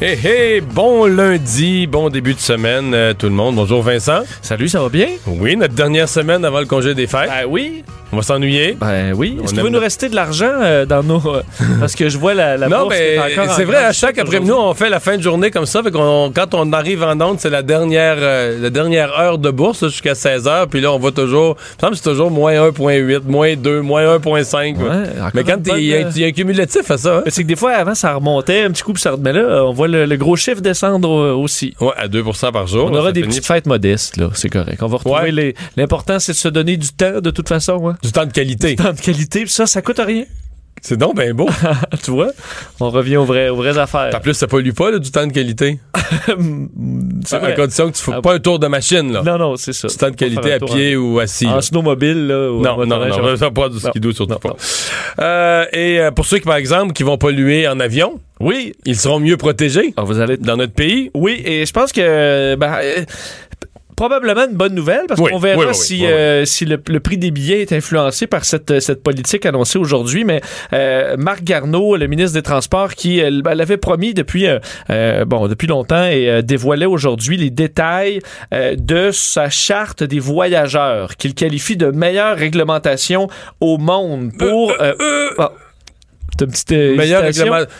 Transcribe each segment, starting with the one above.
Hey, hey, bon lundi, bon début de semaine, euh, tout le monde. Bonjour Vincent. Salut, ça va bien? Oui, notre dernière semaine avant le congé des fêtes. Ben oui. On va s'ennuyer. Ben oui. Est-ce qu'il va nous rester de l'argent euh, dans nos. euh, parce que je vois la, la non, mais encore en c'est vrai, à chaque après-midi, on fait la fin de journée comme ça. Fait qu'on, quand on arrive en onde, c'est la dernière, la dernière heure de bourse jusqu'à 16 heures. Puis là, on va toujours. Il me semble c'est toujours moins 1,8, moins 2, moins 1,5. Ouais, encore mais quand il y, a- un cumulatif à ça. hein? C'est que des fois, avant, ça remontait un petit coup, puis ça remet là. On voit le, le gros chiffre descendre aussi. Ouais, à 2% par jour. On aura des petites fêtes modestes, là. C'est correct. On va retrouver les. L'important, c'est de se donner du temps, de toute façon. Hein. Du temps de qualité. Temps de qualité, puis ça, ça coûte rien. C'est donc bien beau. tu vois? On revient aux vraies, aux vraies affaires. En plus, ça pollue pas, là, du temps de qualité. c'est À condition que tu ne Ah, pas un tour de machine, là. Non, non, c'est ça. Du temps de qualité à pied ou assis. En, là. en snowmobile, là. ou en Non, non, non, on- ça pas du skidoo, surtout Non, pas. non. Euh, et euh, pour ceux qui, par exemple, qui vont polluer en avion, Oui. ils seront mieux protégés Alors, vous allez dans notre pays? Oui, et je pense que ben, euh, probablement une bonne nouvelle parce Oui, qu'on verra oui, oui, si, euh, si le, le prix des billets est influencé par cette, cette politique annoncée aujourd'hui. Mais euh, Marc Garneau, le ministre des Transports, qui euh, l'avait promis depuis euh, euh, bon depuis longtemps et euh, dévoilait aujourd'hui les détails euh, de sa charte des voyageurs qu'il qualifie de meilleure réglementation au monde pour. euh, petite euh, Meilleure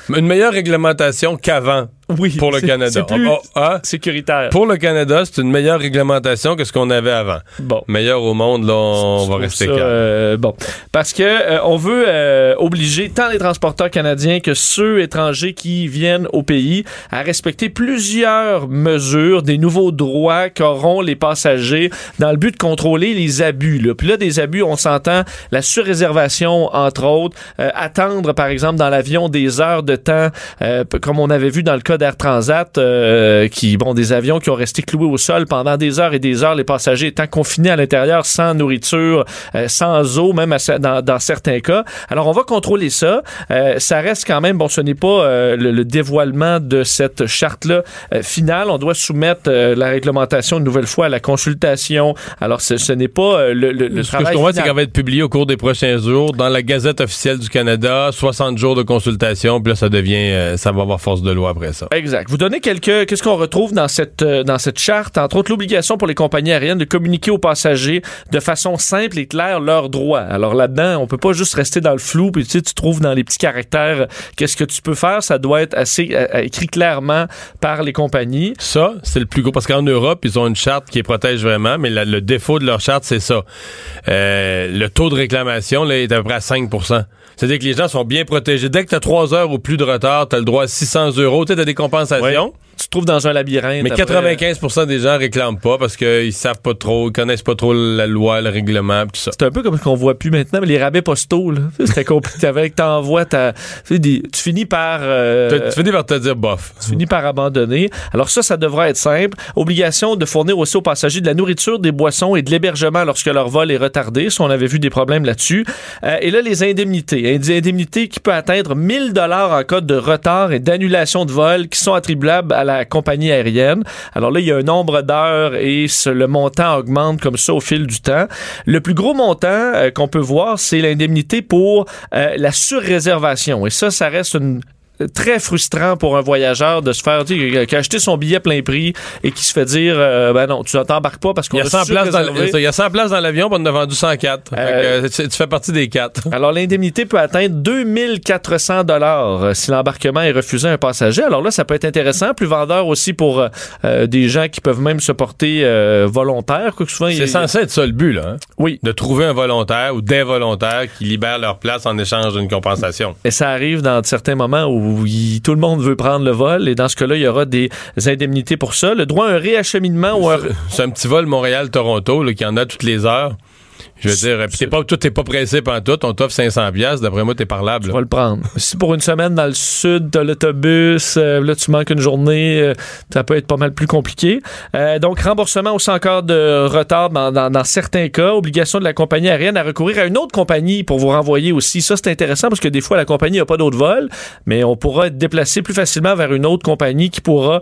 une meilleure réglementation qu'avant oui, pour le Canada. C'est plus Oh, oh, hein? sécuritaire. Pour le Canada, c'est une meilleure réglementation que ce qu'on avait avant. Bon. Meilleur au monde, là, on va rester ça, calme. euh, bon, parce que euh, on veut euh, obliger tant les transporteurs canadiens que ceux étrangers qui viennent au pays à respecter plusieurs mesures, des nouveaux droits qu'auront les passagers dans le but de contrôler les abus. Là. Puis là, des abus, on s'entend la surréservation entre autres, euh, attendre par exemple dans l'avion des heures de temps, euh, comme on avait vu dans le cas d'Air Transat, euh, qui bon des avions qui ont resté cloués au sol pendant des heures et des heures, les passagers étant confinés à l'intérieur sans nourriture, euh, sans eau, même à ce- dans, dans certains cas. Alors on va contrôler ça. Euh, ça reste quand même bon, ce n'est pas euh, le, le dévoilement de cette charte là finale. On doit soumettre euh, la réglementation une nouvelle fois à la consultation. Alors ce, ce n'est pas euh, le, le, le Ce que je travail. comprends, c'est qu'elle va être publiée au cours des prochains jours dans la Gazette officielle du Canada, 60 jours de consultation, puis là, ça devient, euh, ça va avoir force de loi après ça. Exact. Vous donnez quelques. Qu'est-ce qu'on retrouve dans cette euh, dans cette charte? Entre autres, l'obligation pour les compagnies aériennes de communiquer aux passagers de façon simple et claire leurs droits. Alors là-dedans, on peut pas juste rester dans le flou. Puis tu sais, tu trouves dans les petits caractères qu'est-ce que tu peux faire. Ça doit être assez euh, euh, écrit clairement par les compagnies. Ça, c'est le plus gros. Parce qu'en Europe, ils ont une charte qui les protège vraiment, mais la- le défaut de leur charte, c'est ça. Euh, le taux de réclamation là, est à peu près à 5 C'est-à-dire que les gens sont bien protégés. Dès que tu as 3 heures ou plus de retard, tu as le droit à 600 euros. Tu as des compensations. Tu te trouves dans un labyrinthe. Mais après? 95% des gens réclament pas parce qu'ils savent pas trop, ils connaissent pas trop la loi, le règlement, tout ça. C'est un peu comme ce qu'on voit plus maintenant, mais les rabais postaux, là. C'était compliqué. Avec t'envoies ta. Tu, finis par. euh, Tu- finis par te dire bof. tu finis par abandonner. Alors ça, ça devrait être simple. Obligation de fournir aussi aux passagers de la nourriture, des boissons et de l'hébergement lorsque leur vol est retardé. Ça, on avait vu des problèmes là-dessus. Euh, et là, les indemnités. Indemnités qui peuvent atteindre 1000 dollars en cas de retard et d'annulation de vol qui sont attribuables à la compagnie aérienne. Alors là, il y a un nombre d'heures et le montant augmente comme ça au fil du temps. Le plus gros montant euh, qu'on peut voir, c'est l'indemnité pour euh, la surréservation. Et ça, ça reste une très frustrant pour un voyageur de se faire tu sais, qui a acheté son billet plein prix et qui se fait dire euh, ben non tu t'embarques pas parce Il qu'on y a a 100 places dans, il y a 100 places dans l'avion, on a vendu 104. Fait que, Euh, tu, tu fais partie des 4. alors l'indemnité peut atteindre 2400 dollars euh, si l'embarquement est refusé à un passager. Alors là ça peut être intéressant, plus vendeur aussi pour euh, des gens qui peuvent même se porter volontaires quoi que souvent C'est il- censé être ça le but, là. hein? Oui, De trouver un volontaire ou des volontaires qui libèrent leur place en échange d'une compensation. Et ça arrive dans certains moments où il- tout le monde veut prendre le vol et dans ce cas-là, il y aura des indemnités pour ça. Le droit à un réacheminement ou un... C'est un petit vol Montréal-Toronto qui en a toutes les heures. Je veux dire, t'es pas, tout t'es pas pressé pendant tout, on t'offre 500 pièces, d'après moi, t'es parlable. Tu vas le prendre. si pour une semaine dans le sud, t'as l'autobus, euh, là, tu manques une journée, euh, ça peut être pas mal plus compliqué. Euh, donc, remboursement aussi encore de retard dans, dans, dans, certains cas, obligation de la compagnie aérienne à recourir à une autre compagnie pour vous renvoyer aussi. Ça, c'est intéressant parce que des fois, la compagnie n'a pas d'autres vols, mais on pourra être déplacé plus facilement vers une autre compagnie qui pourra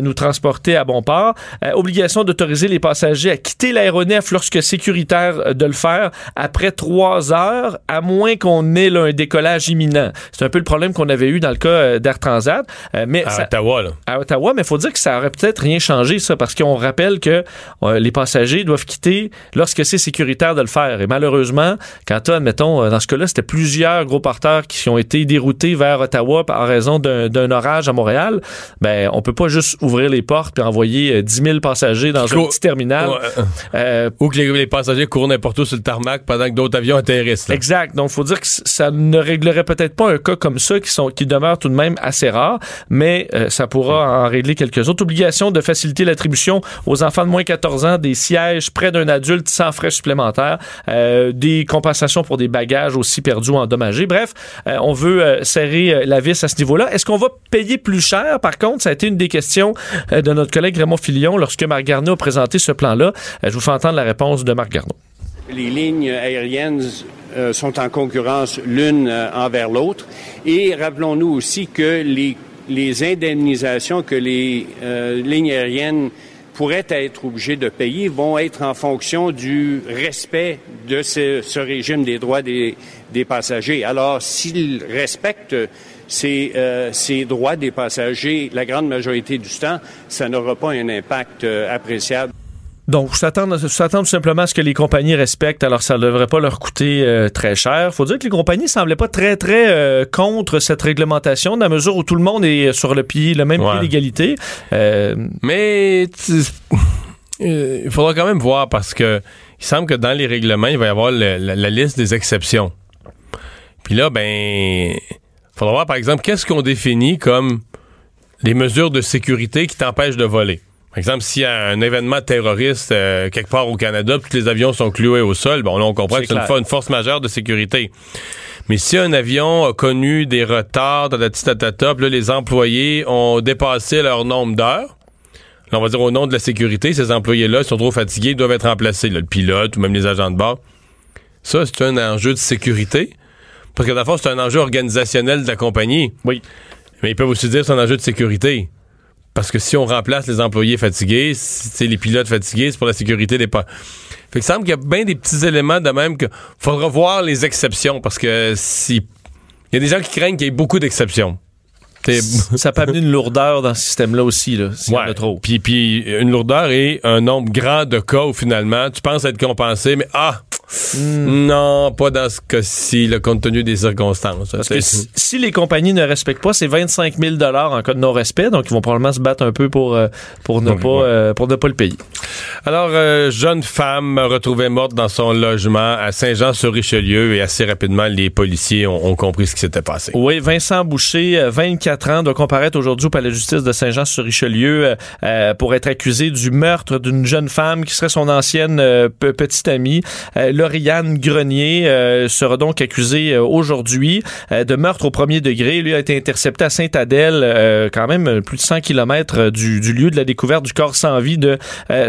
nous transporter à bon port. obligation d'autoriser les passagers à quitter l'aéronef lorsque sécuritaire de le faire après trois heures, à moins qu'on ait là, un décollage imminent. C'est un peu le problème qu'on avait eu dans le cas euh, d'Air Transat. Euh, mais à Ottawa, là. À Ottawa, mais il faut dire que ça aurait peut-être rien changé, ça, parce qu'on rappelle que euh, les passagers doivent quitter lorsque c'est sécuritaire de le faire. Et malheureusement, quand tu admettons, dans ce cas-là, c'était plusieurs gros porteurs qui ont été déroutés vers Ottawa en raison d'un orage à Montréal, ben, on peut pas juste ouvrir les portes et envoyer 10 000 passagers dans un petit terminal. Ou que les, passagers courent n'importe où sur le tarmac pendant que d'autres avions atterrissent. Exact. Donc, il faut dire que ça ne réglerait peut-être pas un cas comme ça qui, sont, qui demeure tout de même assez rare, mais euh, ça pourra en régler quelques autres. Obligation de faciliter l'attribution aux enfants de moins de 14 ans des sièges près d'un adulte sans frais supplémentaires, euh, des compensations pour des bagages aussi perdus ou endommagés. Bref, euh, on veut serrer la vis à ce niveau-là. Est-ce qu'on va payer plus cher? Par contre, ça a été une des questions de notre collègue Raymond Filion lorsque Marc Garneau a présenté ce plan-là. je vous fais entendre la réponse de Marc Garneau les lignes aériennes euh, sont en concurrence l'une euh, envers l'autre. Et rappelons-nous aussi que les, les indemnisations que les euh, lignes aériennes pourraient être obligées de payer vont être en fonction du respect de ce, ce régime des droits des, des passagers. Alors, s'ils respectent ces, ces, droits des passagers la grande majorité du temps, ça n'aura pas un impact appréciable. Donc, s'attendre tout simplement à ce que les compagnies respectent, alors ça ne devrait pas leur coûter euh, très cher. faut dire que les compagnies semblaient pas très, très euh, contre cette réglementation, dans la mesure où tout le monde est sur le pied, le même pied d'égalité. Euh, Mais il faudra quand même voir parce que il semble que dans les règlements, il va y avoir la, la, liste des exceptions. Puis là, ben, il faudra voir, par exemple, qu'est-ce qu'on définit comme les mesures de sécurité qui t'empêchent de voler? Par exemple, s'il y a un événement terroriste euh, quelque part au Canada, tous les avions sont cloués au sol, bon, là, on comprend que c'est une, force majeure de sécurité. Mais si un avion a connu des retards, dans la top, là, les employés ont dépassé leur nombre d'heures, on va dire au nom de la sécurité, ces employés-là sont trop fatigués, ils doivent être remplacés, le pilote ou même les agents de bord. Ça, c'est un enjeu de sécurité. Parce que dans le fond, c'est un enjeu organisationnel de la compagnie. Oui. Mais ils peuvent aussi dire que c'est un enjeu de sécurité. Parce que si on remplace les employés fatigués, c'est les pilotes fatigués, c'est pour la sécurité des pas. Fait que semble qu'il y a bien des petits éléments de même que faudra voir les exceptions parce que si il y a des gens qui craignent qu'il y ait beaucoup d'exceptions. ça peut amener une lourdeur dans ce système-là aussi, là, s'il y trop. Puis, puis une lourdeur et un nombre grand de cas où finalement tu penses être compensé, mais ah, Hmm. Non, pas dans ce cas-ci, compte tenu des circonstances. Parce que si, les compagnies ne respectent pas, c'est 25 000 en cas de non-respect, donc ils vont probablement se battre un peu pour, euh, pour, ne, pas, euh, pour ne pas le payer. Alors, euh, jeune femme retrouvée morte dans son logement à Saint-Jean-sur-Richelieu et assez rapidement, les policiers ont, compris ce qui s'était passé. Oui, Vincent Boucher, 24 ans, doit comparaître aujourd'hui au palais de justice de Saint-Jean-sur-Richelieu pour être accusé du meurtre d'une jeune femme qui serait son ancienne petite amie. Lauriane Grenier euh, sera donc accusé euh, aujourd'hui euh, de meurtre au premier degré. Lui a été intercepté à Sainte-Adèle, quand même plus de 100 km du, lieu de la découverte du corps sans vie de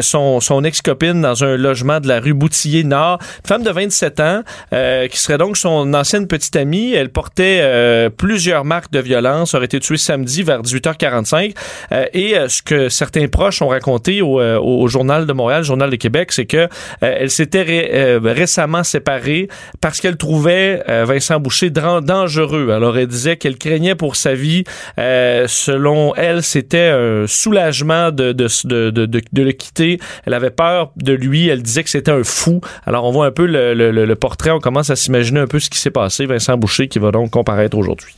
son, son ex-copine dans un logement de la rue Boutillier-Nord. Femme de 27 ans, qui serait donc son ancienne petite amie. Elle portait plusieurs marques de violence, aurait été tuée samedi vers 18h45. et ce que certains proches ont raconté au, au, Journal de Montréal, Journal de Québec, c'est que elle s'était récemment séparée parce qu'elle trouvait euh, Vincent Boucher dangereux. Alors elle disait qu'elle craignait pour sa vie. Euh, selon elle, c'était un soulagement de de, de, de, le quitter. Elle avait peur de lui. Elle disait que c'était un fou. Alors on voit un peu le, le, le portrait. On commence à s'imaginer un peu ce qui s'est passé. Vincent Boucher qui va donc comparaître aujourd'hui.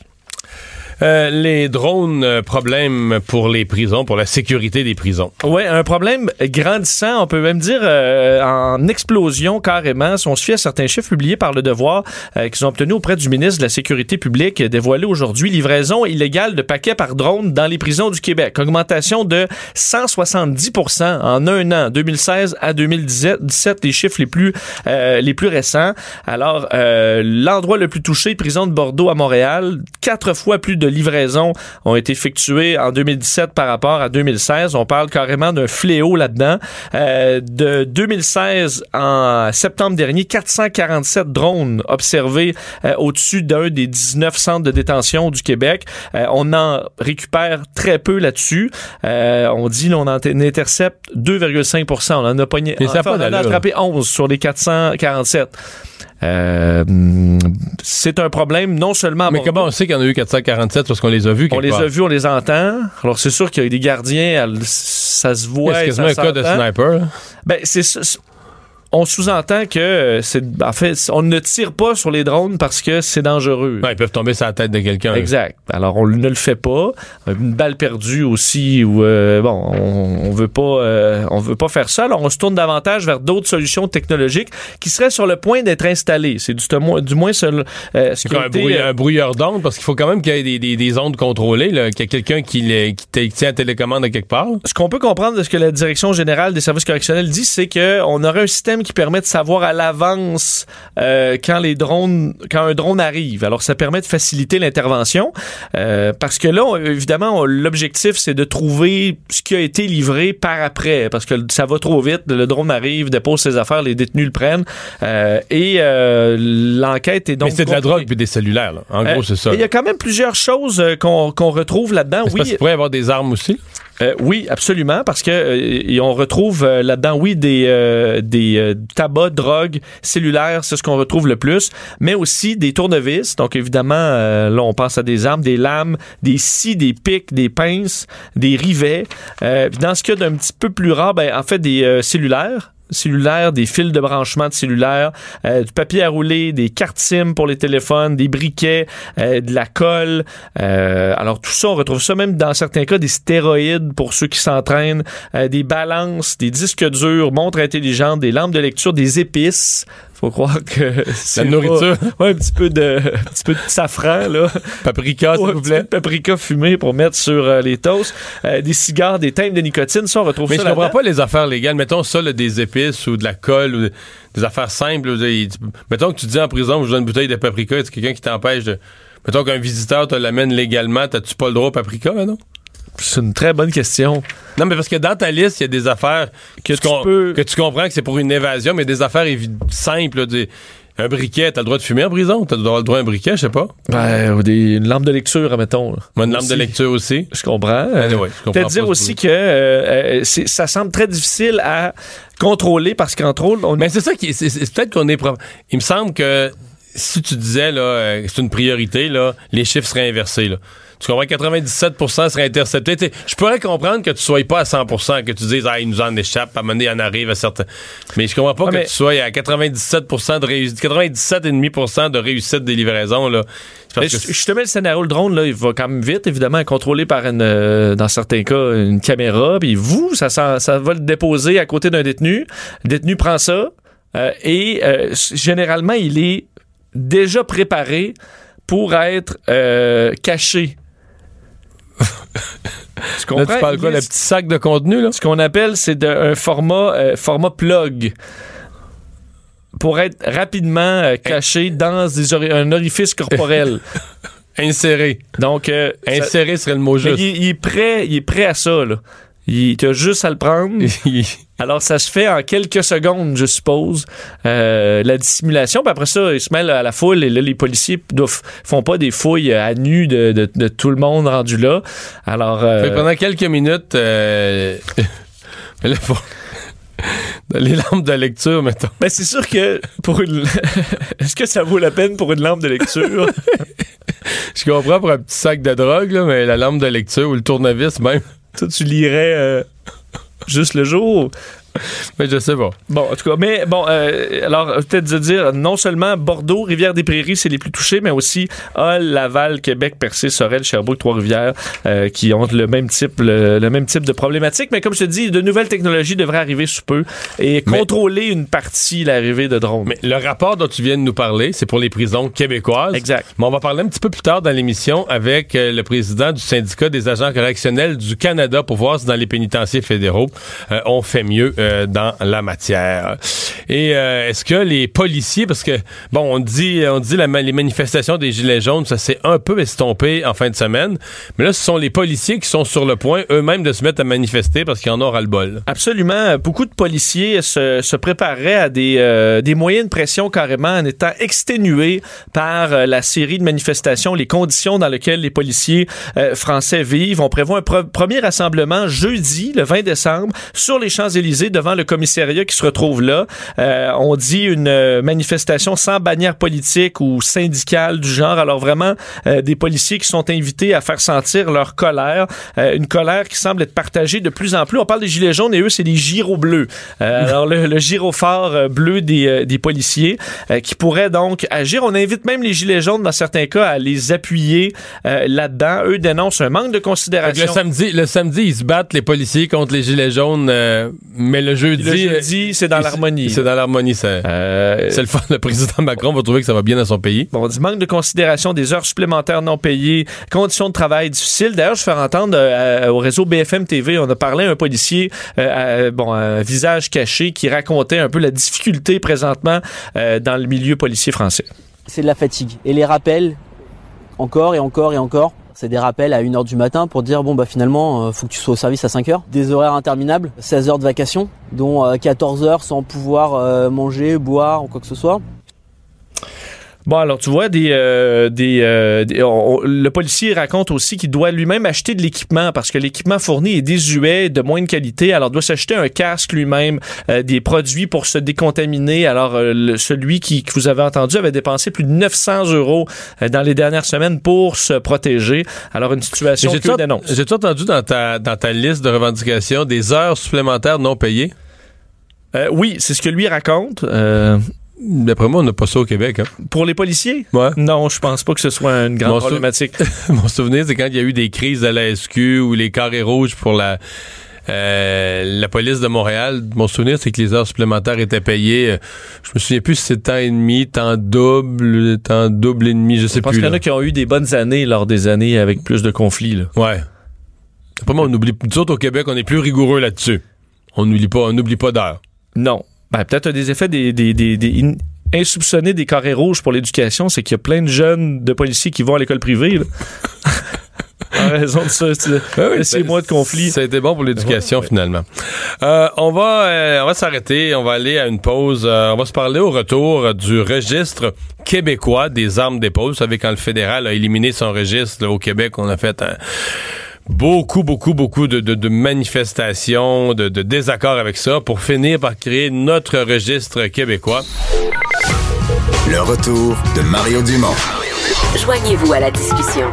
Euh, les drones, euh, problème pour les prisons, pour la sécurité des prisons. Oui, un problème grandissant, on peut même dire euh, en explosion carrément. Si on se fie à certains chiffres publiés par Le Devoir euh, qu'ils ont obtenus auprès du ministre de la Sécurité publique, dévoilés aujourd'hui, livraison illégale de paquets par drone dans les prisons du Québec. Augmentation de 170% en un an, 2016 à 2017, les chiffres les plus, les plus récents. Alors, l'endroit le plus touché, prison de Bordeaux à Montréal, quatre fois plus de livraisons ont été effectuées en 2017 par rapport à 2016. On parle carrément d'un fléau là-dedans. Euh, de 2016 en septembre dernier, 447 drones observés euh, au-dessus d'un des 19 centres de détention du Québec. Euh, on en récupère très peu là-dessus. Euh, on dit là, on en intercepte 2,5% On en a pogné, enfin, on en a attrapé 11 sur les 447. Euh, c'est un problème non seulement Mais comment on sait qu'il y en a eu 447 parce qu'on les a vus On les part? a vus, on les entend. Alors, c'est sûr qu'il y a des gardiens, ça se voit. C'est quasiment un cas de sniper. là? Ben, c'est- On sous-entend que euh, c'est, en fait, on ne tire pas sur les drones parce que c'est dangereux. Ouais, ils peuvent tomber sur la tête de quelqu'un. Exact. Alors on ne le fait pas. Une balle perdue aussi ou euh, bon, on, on veut pas, euh, on veut pas faire ça. Alors on se tourne davantage vers d'autres solutions technologiques qui seraient sur le point d'être installées. C'est du, moins- du moins seul, euh, ce qui a un, été, euh, un brouilleur d'ondes parce qu'il faut quand même qu'il y ait des, des- des ondes contrôlées, là, qu'il y ait quelqu'un qui, les- tient la télécommande à quelque part. ce qu'on peut comprendre de ce que la direction générale des services correctionnels dit, c'est que on aurait un système qui permet de savoir à l'avance euh, quand les drones, quand un drone arrive. Alors ça permet de faciliter l'intervention euh, parce que là, on- évidemment, l'objectif c'est de trouver ce qui a été livré par après parce que ça va trop vite. Le drone arrive, dépose ses affaires, les détenus le prennent euh, et l'enquête est donc. Mais c'est de la drogue puis des cellulaires. là. En gros, c'est ça. Il y a quand même plusieurs choses qu'on retrouve là-dedans. C'est parce Oui, qu'il pourrait y avoir des armes aussi. Euh, oui, absolument, parce que euh, on retrouve euh, là-dedans, oui, des euh, des tabacs, drogues, cellulaires, c'est ce qu'on retrouve le plus, mais aussi des tournevis. Donc évidemment, là, on pense à des armes, des lames, des scies, des pics, des pinces, des rivets. Dans ce cas d'un petit peu plus rare, ben en fait des cellulaires cellulaires, des fils de branchement de cellulaire, euh, du papier à rouler, des cartes SIM pour les téléphones, des briquets, euh, de la colle. Euh, alors tout ça, on retrouve ça même dans certains cas des stéroïdes pour ceux qui s'entraînent, des balances, des disques durs, montres intelligentes, des lampes de lecture, des épices. Faut croire que c'est La nourriture. pas- ouais, un petit peu de un petit peu de safran là. Paprika, s'il Ouais, vous plaît. paprika fumé pour mettre sur euh, les toasts, Euh, des cigares, des teintes de nicotine, ça on retrouve Mais ça je comprends là-dedans. pas les affaires légales. Mettons ça, là, des épices ou de la colle ou des affaires simples. là, des- mettons que tu dis en prison, je donne une bouteille de paprika, c'est quelqu'un qui t'empêche de. Mettons qu'un visiteur te l'amène légalement, t'as-tu pas le droit au paprika, non? C'est une très bonne question. Non, mais parce que dans ta liste, il y a des affaires Que tu tu com- peux- que tu comprends que c'est pour une évasion, mais des affaires simples. là, des- un briquet, t'as le droit de fumer en prison? T'as le droit le droit à un briquet, je sais pas. Ben, ou des, une lampe de lecture, mettons. Moi, une lampe Aussi. de lecture aussi. Je comprends. Anyway, je comprends dire aussi que euh, euh, ça semble très difficile à contrôler parce qu'entre autres, on Mais c'est ça qui. c'est- peut-être qu'on est. pro- Il me semble que si tu disais là, euh, que c'est une priorité, là, les chiffres seraient inversés. Là. Tu comprends? 97 seraient interceptés. T'sais, Je pourrais comprendre que tu sois pas à 100% que tu dises, ah, il nous en échappe, à un moment donné, il en arrive à certains. Mais je comprends pas que mais- tu sois à 97% de réussite, 97,5% de réussite des livraisons, là. Je te mets le scénario, le drone, là, il va quand même vite, évidemment, contrôlé par une, euh, dans certains cas, une caméra. Puis vous, ça, ça, ça va le déposer à côté d'un détenu. Le détenu prend ça euh, et euh, généralement, il est déjà préparé pour être euh, caché. tu là, tu parles quoi, le petit sac de contenu, là? Ce qu'on appelle, c'est un format, euh, format plug pour être rapidement euh, caché dans des ori- un orifice corporel. Inséré. Donc, euh, ça- Inséré serait le mot juste. il, il est prêt, il est prêt à ça, là. Il tu as juste à le prendre. Alors, ça se fait en quelques secondes, je suppose, euh, la dissimulation. Puis après ça, il se mêle à la foule et là, les policiers doivent, font pas des fouilles à nu de, de- de tout le monde rendu là. Alors, euh, Fait pendant quelques minutes, euh, les lampes de lecture, mettons. ben, c'est sûr que pour une... Est-ce que ça vaut la peine pour une lampe de lecture? Je comprends pour un petit sac de drogue, là, mais la lampe de lecture ou le tournevis, même. Toi, tu lirais euh, juste le jour? Mais je sais pas. Bon, en tout cas, mais bon, euh, alors peut-être de dire non seulement Bordeaux, Rivière-des-Prairies, c'est les plus touchés, mais aussi Hall, Laval, Québec, Percé, Sorel, Sherbrooke, Trois-Rivières, euh, qui ont le même type, le, le même type de problématique. Mais comme je te dis, de nouvelles technologies devraient arriver sous peu et Mais- contrôler une partie l'arrivée de drones. Mais le rapport dont tu viens de nous parler, c'est pour les prisons québécoises. Exact. Mais on va parler un petit peu plus tard dans l'émission avec euh, le président du syndicat des agents correctionnels du Canada pour voir si dans les pénitenciers fédéraux, on fait mieux euh, dans la matière. Et euh, est-ce que les policiers, parce que bon, on dit, on dit les manifestations des gilets jaunes, ça s'est un peu estompé en fin de semaine, mais là, ce sont les policiers qui sont sur le point eux-mêmes de se mettre à manifester parce qu'ils en ont le bol. Absolument. Beaucoup de policiers se, se prépareraient à des, euh, des moyens de pression carrément en étant exténués par euh, la série de manifestations, les conditions dans lesquelles les policiers français vivent. On prévoit un pre- premier rassemblement jeudi, le 20 décembre, sur les Champs-Élysées devant le commissariat qui se retrouve là. Euh, on dit une euh, manifestation sans bannière politique ou syndicale du genre. Alors vraiment, euh, des policiers qui sont invités à faire sentir leur colère, euh, une colère qui semble être partagée de plus en plus. On parle des gilets jaunes et eux, c'est des gyros bleus. Euh, alors le, le gyrophare euh, bleu des, des policiers euh, qui pourraient donc agir. On invite même les gilets jaunes dans certains cas à les appuyer euh, là-dedans. Eux dénoncent un manque de considération. le samedi, le samedi, ils se battent les policiers contre les gilets jaunes, euh, mais le jeudi, Le jeudi, c'est dans euh, l'harmonie. C'est dans l'harmonie, c'est. Euh, C'est le fun. Le président Macron va trouver que ça va bien dans son pays. Bon, on dit manque de considération des heures supplémentaires non payées, conditions de travail difficiles. D'ailleurs, je fais entendre euh, au réseau BFM TV, on a parlé à un policier, euh, à- bon, un visage caché, qui racontait un peu la difficulté présentement euh, dans le milieu policier français. c'est de la fatigue. Et les rappels, encore et encore et encore, c'est des rappels à 1h du matin pour dire bon bah finalement euh, faut que tu sois au service à 5h. Des horaires interminables, 16 heures de vacation, dont euh, 14 heures sans pouvoir euh, manger, boire ou quoi que ce soit. Bon, alors tu vois, des, euh, des, euh, des- on- on- le policier raconte aussi qu'il doit lui-même acheter de l'équipement parce que l'équipement fourni est désuet, de moindre qualité. Alors, il doit s'acheter un casque lui-même, euh, des produits pour se décontaminer. Alors, euh, le- celui qui, que vous avez entendu avait dépensé plus de 900 euros euh, dans les dernières semaines pour se protéger. Alors, une situation que dénonce. j'ai-tu entendu dans ta, dans ta liste de revendications des heures supplémentaires non payées? Euh, oui, c'est ce que lui raconte. Euh, D'après moi, on n'a pas ça au Québec. Hein? pour les policiers? Ouais. Non, je pense pas que ce soit une grande Mon sou- problématique. Mon souvenir, c'est quand il y a eu des crises à la SQ ou les carrés rouges pour la, euh, la police de Montréal. Mon souvenir, c'est que les heures supplémentaires étaient payées. Je me souviens plus si c'est temps et demi, temps double, temps double et demi, je sais Je pense plus. qu'il y en a qui ont eu des bonnes années lors des années avec plus de conflits. Là. Ouais. Après moi, on oublie. Nous autres, au Québec, on est plus rigoureux là-dessus. On n'oublie pas, on n'oublie pas d'heures. Non. Ben, peut-être un des effets des, des, des, des in- insoupçonnés des carrés rouges pour l'éducation, c'est qu'il y a plein de jeunes de policiers qui vont à l'école privée. là. en raison de ça, c'est- de ces mois de conflit. Ça a été bon pour l'éducation, finalement. Euh, on va, euh, on va s'arrêter. On va aller à une pause. Euh, on va se parler au retour du registre québécois des armes d'épaule. Vous savez, quand le fédéral a éliminé son registre là, au Québec, on a fait un beaucoup, beaucoup, beaucoup de, de- de manifestations, de, de désaccords avec ça pour finir par créer notre registre québécois. Le retour de Mario Dumont. Joignez-vous à la discussion.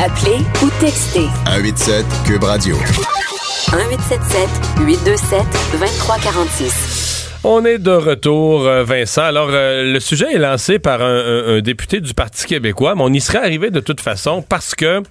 Appelez ou textez 187 Cube Radio. 1877 827 2346. On est de retour, euh, Vincent. Alors, euh, le sujet est lancé par un, député du Parti québécois, mais on y serait arrivé de toute façon parce que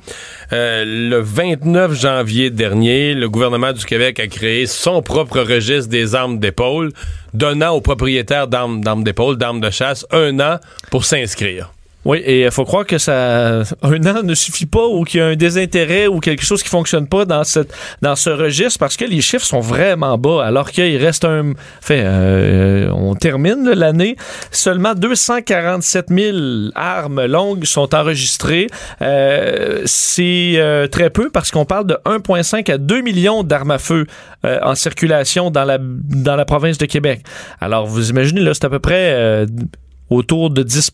euh, le 29 janvier dernier, le gouvernement du Québec a créé son propre registre des armes d'épaule, donnant aux propriétaires d'armes d'épaule, d'armes de chasse, un an pour s'inscrire. Oui, et il faut croire que ça un an ne suffit pas ou qu'il y a un désintérêt ou quelque chose qui fonctionne pas dans cette dans ce registre parce que les chiffres sont vraiment bas. Alors qu'il reste un fait euh, on termine l'année. Seulement 247 000 armes longues sont enregistrées. Euh, c'est euh, très peu parce qu'on parle de 1,5 à 2 millions d'armes à feu euh, en circulation dans la dans la province de Québec. Alors vous imaginez là c'est à peu près euh, autour de 10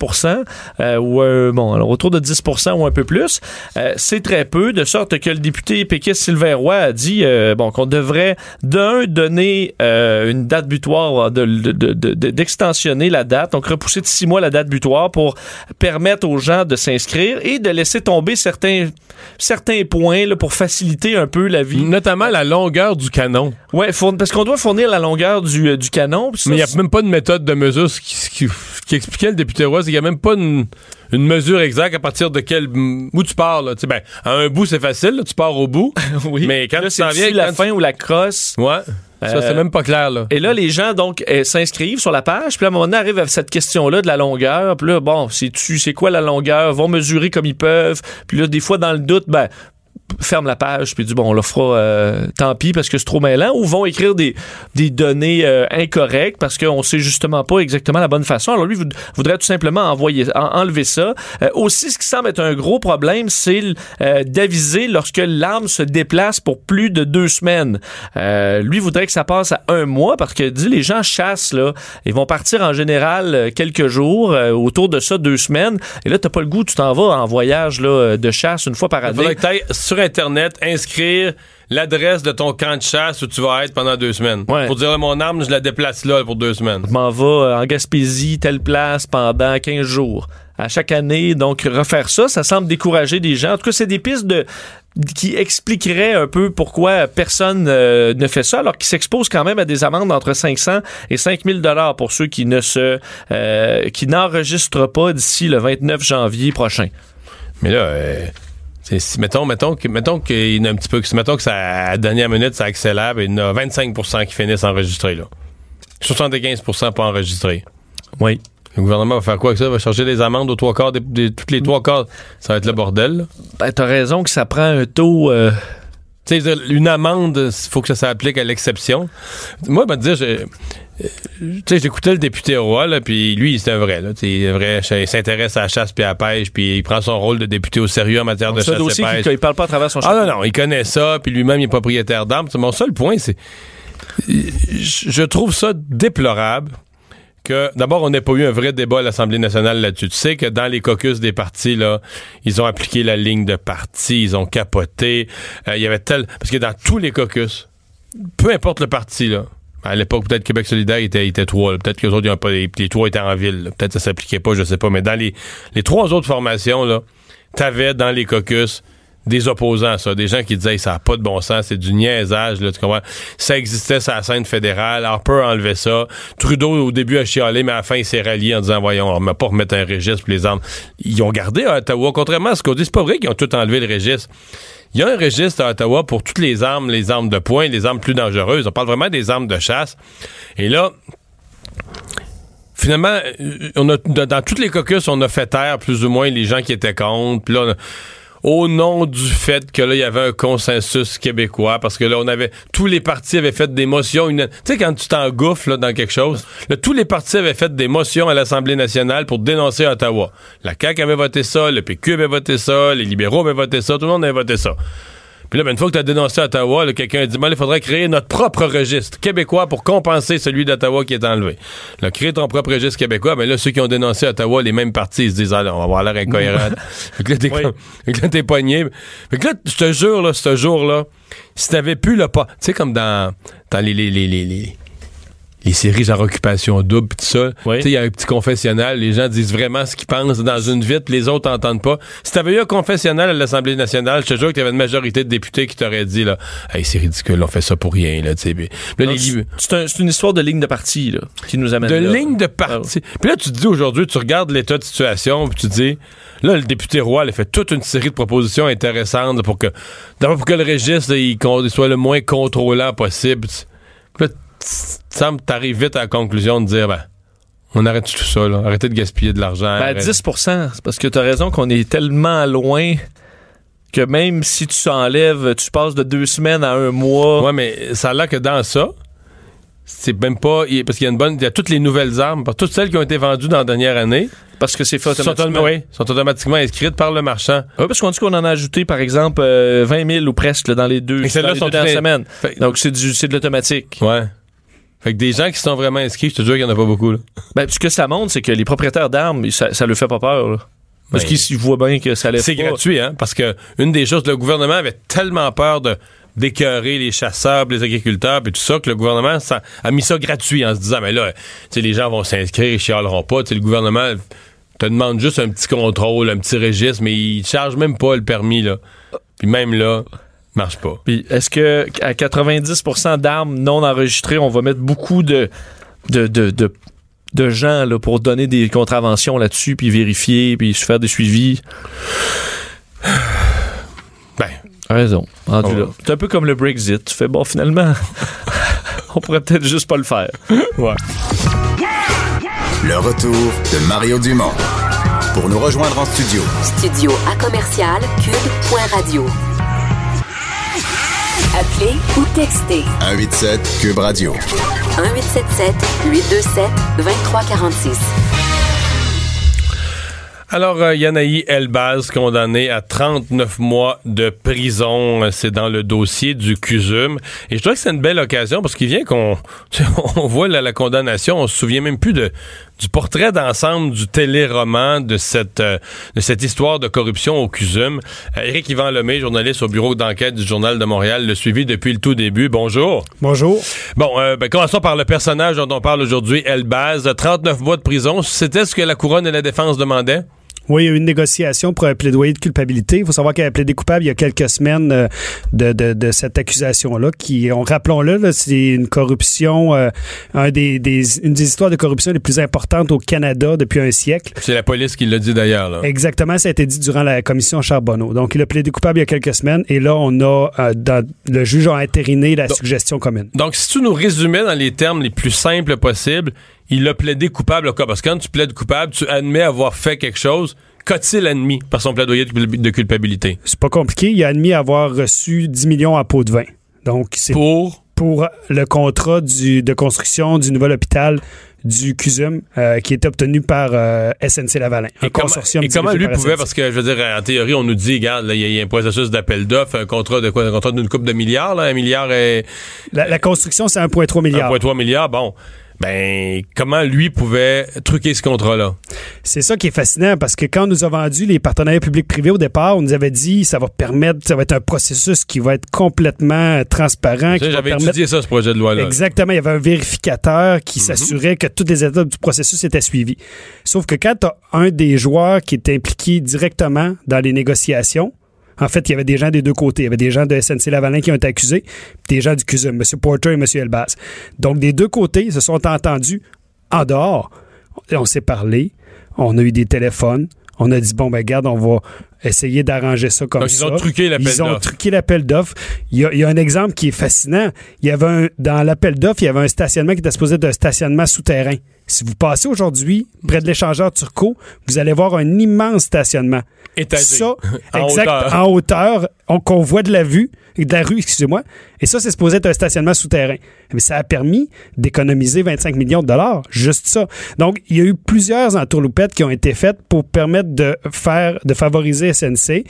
euh, ou euh, bon, alors autour de 10 ou un peu plus. Euh, c'est très peu, de sorte que le député péquiste Sylvain Roy a dit euh, bon qu'on devrait d'un donner une date butoir, de, de- de- de- d'extensionner la date, donc repousser de six mois la date butoir pour permettre aux gens de s'inscrire et de laisser tomber certains certains points là, pour faciliter un peu la vie. Notamment la longueur du canon. Ouais, fourn- parce qu'on doit fournir la longueur du, du canon. ça, Mais il n'y a même pas de méthode de mesure. Qui, qui expliquait le député Roy, c'est qu'il n'y a même pas une, une mesure exacte à partir de quel où tu pars. Là. Tu sais, Ben, à un bout, c'est facile. là, tu pars au bout. oui. Mais quand Là, tu t'en viens, la fin ou la crosse? Ouais. Ça, Euh, c'est même pas clair. Là. Et là, les gens, donc, euh, s'inscrivent sur la page, puis à un moment donné, arrivent à cette question-là de la longueur. Puis là, bon, c'est-tu, c'est quoi la longueur? Vont mesurer comme ils peuvent. Puis là, des fois, dans le doute, ben, ferme la page puis dit bon on le fera euh, tant pis parce que c'est trop mêlant ou vont écrire des, des données euh, incorrectes parce qu'on sait justement pas exactement la bonne façon. Alors lui voud- voudrait tout simplement envoyer en- enlever ça. Euh, aussi ce qui semble être un gros problème c'est euh, d'aviser lorsque l'arme se déplace pour plus de deux semaines. Euh, lui voudrait que ça passe à un mois parce que dit les gens chassent là. Ils vont partir en général euh, quelques jours euh, autour de ça deux semaines. Et là t'as pas le goût tu t'en vas en voyage là de chasse une fois par année sur Internet inscrire l'adresse de ton camp de chasse où tu vas être pendant deux semaines. Ouais. Pour dire mon arme, je la déplace là pour deux semaines. Je m'en vais euh, en Gaspésie, telle place, pendant 15 jours. À chaque année, donc refaire ça, ça semble décourager des gens. En tout cas, c'est des pistes de qui expliqueraient un peu pourquoi personne euh, ne fait ça, alors qu'ils s'exposent quand même à des amendes entre 500 et 5000 dollars pour ceux qui ne se euh, qui n'enregistrent pas d'ici le 29 janvier prochain. Mais là, euh, si- mettons, mettons, que, mettons qu'il y en a un petit peu, que- mettons que ça, à la dernière minute, ça accélère, il y en a 25% qui finissent enregistrés, là. 75% pas enregistrés. Oui. Le gouvernement va faire quoi avec ça? Il va charger des amendes aux trois quarts, des, des- toutes les trois quarts. Ça va être le bordel, là. Ben, t'as raison que ça prend un taux. euh, Tu sais, une amende, il faut que ça s'applique à l'exception. Moi, ben, te dire, je- tu sais, j'écoutais le député Roy, là, puis lui, c'est un vrai, là. Il est vrai, il s'intéresse à la chasse puis à la pêche, puis il prend son rôle de député au sérieux en matière de chasse et pêche. qu'il ne parle pas à travers son Ah non, non, il connaît ça, puis lui-même, il est propriétaire d'armes. Mon seul point, c'est. Je trouve ça déplorable que, d'abord, on n'ait pas eu un vrai débat à l'Assemblée nationale là-dessus. Tu sais que dans les caucus des partis, là, ils ont appliqué la ligne de parti, ils ont capoté. Euh, Il y avait tel. Parce que dans tous les caucus, peu importe le parti, là. À l'époque, peut-être Québec solidaire était, était trois. Peut-être que les autres, pas, les, les trois étaient en ville. Peut-être que ça s'appliquait pas, je sais pas. Mais dans les, les trois autres formations, là, t'avais dans les caucus des opposants ça, des gens qui disaient ça n'a pas de bon sens, c'est du niaisage, là, tu comprends? Ça existait sur la scène fédérale, Harper a enlevé ça. Trudeau, au début, a chialé, mais à la fin, il s'est rallié en disant Voyons, on ne va pas remettre un registre pour les armes. Ils ont gardé à Ottawa, contrairement à ce qu'on dit, c'est pas vrai qu'ils ont tout enlevé le registre. Il y a un registre à Ottawa pour toutes les armes, les armes de poing, les armes plus dangereuses. On parle vraiment des armes de chasse. Et là, finalement, euh, on a, dans, toutes les caucus, on a fait taire plus ou moins les gens qui étaient contre. Au nom du fait que là, il y avait un consensus québécois, parce que là, on avait, tous les partis avaient fait des motions. une- Tu sais, quand tu t'engouffres là, dans quelque chose, là, tous les partis avaient fait des motions à l'Assemblée nationale pour dénoncer Ottawa. La CAQ avait voté ça, le PQ avait voté ça, les libéraux avaient voté ça, tout le monde avait voté ça. Puis là, ben, une fois que tu as dénoncé Ottawa, quelqu'un a dit, ben, il faudrait créer notre propre registre québécois pour compenser celui d'Ottawa qui est enlevé. Là, créer ton propre registre québécois, mais là, ceux qui ont dénoncé Ottawa, les mêmes partis, ils se disent, ah, là, on va avoir l'air incohérent. fait que là, t'es Oui. comme- fait que là, t'es pogné. Fait que là, je te jure, là, ce jour-là, si t'avais pu le pas, tu sais, comme dans, dans les, les, les, les, les- séries genre occupation double pis tout ça, Oui. tu sais, il y a un petit confessionnal, les gens disent vraiment ce qu'ils pensent dans une vite, les autres n'entendent pas. Si t'avais eu un confessionnal à l'Assemblée nationale, je te jure qu'il y avait une majorité de députés qui t'auraient dit, là, hey, c'est ridicule, on fait ça pour rien, là, tu sais. C'est un- une histoire de ligne de parti là, qui nous amène de là. ligne de parti. Puis là, tu te dis aujourd'hui, tu regardes l'état de situation, puis tu te dis, là, le député Roy, il a fait toute une série de propositions intéressantes pour que, d'abord pour que le registre, il soit le moins contrôlant possible. Puis là, tu sembles t'arrives vite à la conclusion de dire, ben, on arrête tout ça, là. Arrêtez de gaspiller de l'argent. Ben, arrête- 10 c'est parce que tu as raison qu'on est tellement loin que même si tu s'enlèves, tu passes de deux semaines à un mois. Ouais, mais ça a l'air que dans ça, c'est même pas. Parce qu'il y a une bonne. Il y a toutes les nouvelles armes, toutes celles qui ont été vendues dans la dernière année Parce que c'est fait sont, automatiquement. oui, sont automatiquement inscrites par le marchand. Oui, parce qu'on dit qu'on en a ajouté, par exemple, euh, 20 000 ou presque là, dans les deux, Et celles-là dans les sont deux dernières semaines. Fait- Donc, c'est du- c'est de l'automatique. Ouais. Fait que des gens qui sont vraiment inscrits, je te jure qu'il n'y en a pas beaucoup. Là. Ben, ce que ça montre, c'est que les propriétaires d'armes, ça, ça leur fait pas peur. là. Parce Ben, qu'ils voient bien que ça lève C'est gratuit, hein? Parce que une des choses, le gouvernement avait tellement peur de d'écœurer les chasseurs, les agriculteurs, puis tout ça, que le gouvernement ça- a mis ça gratuit en se disant, mais là, tu sais, les gens vont s'inscrire, ils chialeront pas. Tu sais, le gouvernement te demande juste un petit contrôle, un petit registre, mais il charge même pas le permis, là. Puis même là, marche pas. Puis est-ce que à 90% d'armes non enregistrées, on va mettre beaucoup de de, de, de, de gens là, pour donner des contraventions là-dessus, puis vérifier, puis se faire des suivis? Ben, Raison. Rendu Oh. là. C'est un peu comme le Brexit. Tu fais bon, finalement, on pourrait peut-être juste pas le faire. ouais. Le retour de Mario Dumont. Pour nous rejoindre en studio, Studio à commercial cube.radio. Appelez ou textez 187 Cube Radio. 1877 827 2346. Alors, euh, Yanaï Elbaz, condamné à 39 mois de prison. Euh, C'est dans le dossier du CUSUM. Et je trouve que c'est une belle occasion parce qu'il vient qu'on on voit la, la condamnation, on se souvient même plus de du portrait d'ensemble du téléroman de cette euh, de cette histoire de corruption au CUSUM. Euh, Éric Yvan Lemay, journaliste au bureau d'enquête du Journal de Montréal, le suivi depuis le tout début. Bonjour. Bonjour. Bon, euh, ben, commençons par le personnage dont on parle aujourd'hui, Elbaz. 39 mois de prison. C'était ce que la couronne et la défense demandaient? Oui, il y a eu une négociation pour un plaidoyer de culpabilité. Il faut savoir qu'elle a plaidé coupable il y a quelques semaines euh, de, de, de cette accusation-là, qui, on, rappelons-le, c'est une corruption, euh, un des, des, une des histoires de corruption les plus importantes au Canada depuis un siècle. C'est la police qui l'a dit d'ailleurs. Exactement, ça a été dit durant la commission Charbonneau. Donc, il a plaidé coupable il y a quelques semaines et là, on a, euh, dans- le juge a entériné la Donc- suggestion commune. Donc, si tu nous résumais dans les termes les plus simples possibles, il a plaidé coupable au cas. Parce que quand tu plaides coupable, tu admets avoir fait quelque chose. Qu'a-t-il admis par son plaidoyer de cul- de culpabilité? C'est pas compliqué. Il a admis avoir reçu 10 millions en pot de vin. Donc, c'est Pour? pour le contrat du- de construction du nouvel hôpital du CUSUM euh, qui est obtenu par euh, SNC Lavalin, un Et comment, consortium et comment lui par pouvait, SNC. parce que je veux dire, en théorie, on nous dit, regarde, il y, a- il y a un processus d'appel d'offres, un contrat de quoi? Un contrat d'une coupe de milliards, là, un milliard et la, la construction, c'est 1,3 milliard. 1,3 milliard. Bon. Ben, comment lui pouvait truquer ce contrat-là? C'est ça qui est fascinant parce que quand on nous a vendu les partenariats publics-privés au départ, on nous avait dit ça va permettre, ça va être un processus qui va être complètement transparent. Qui J'avais permettre étudié ça, ce projet de loi-là. Exactement. Il y avait un vérificateur qui Mhm. s'assurait que toutes les étapes du processus étaient suivies. Sauf que quand tu as un des joueurs qui est impliqué directement dans les négociations, en fait, il y avait des gens des deux côtés. Il y avait des gens de SNC Lavalin qui ont été accusés, puis des gens du CUSUM, M. Porter et M. Elbaz. Donc, des deux côtés, ils se sont entendus en dehors. On s'est parlé, on a eu des téléphones, on a dit, bon, ben, garde, on va essayer d'arranger ça comme Donc, ils ça. ont truqué l'appel Ils ont d'offres. truqué l'appel d'offres. Il y, a, il y a un exemple qui est fascinant. Il y avait un, dans l'appel d'offres, il y avait un stationnement qui était supposé être un stationnement souterrain. Si vous passez aujourd'hui près de l'échangeur Turco, vous allez voir un immense stationnement. Étagé. Ça, En exact, hauteur. en hauteur, on- qu'on voit de la vue, de la rue, excusez-moi. Et ça, c'est supposé être un stationnement souterrain. Mais ça a permis d'économiser 25 millions de dollars, juste ça. Donc, il y a eu plusieurs entourloupettes qui ont été faites pour permettre de faire, de favoriser SNC.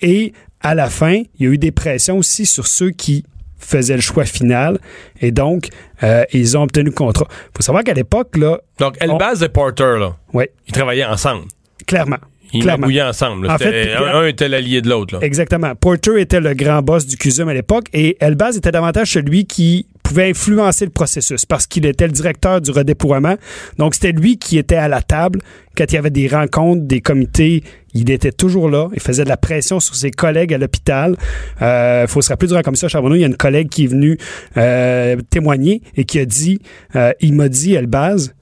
Et à la fin, il y a eu des pressions aussi sur ceux qui faisaient le choix final. Et donc, euh, ils ont obtenu le contrat. faut savoir qu'à l'époque, là, Donc, Elbaz et Porter, là, ouais, ils travaillaient ensemble. clairement. Ils magouillaient ensemble. En fait, un, un était l'allié de l'autre. là. Exactement. Porter était le grand boss du CUSUM à l'époque et Elbaz était davantage celui qui pouvait influencer le processus parce qu'il était le directeur du redéploiement. Donc, c'était lui qui était à la table quand il y avait des rencontres, des comités. Il était toujours là. Il faisait de la pression sur ses collègues à l'hôpital. Il faut se rappeler durant comme ça, Charbonneau, il y a une collègue qui est venue euh, témoigner et qui a dit, euh, il m'a dit, Elbaz,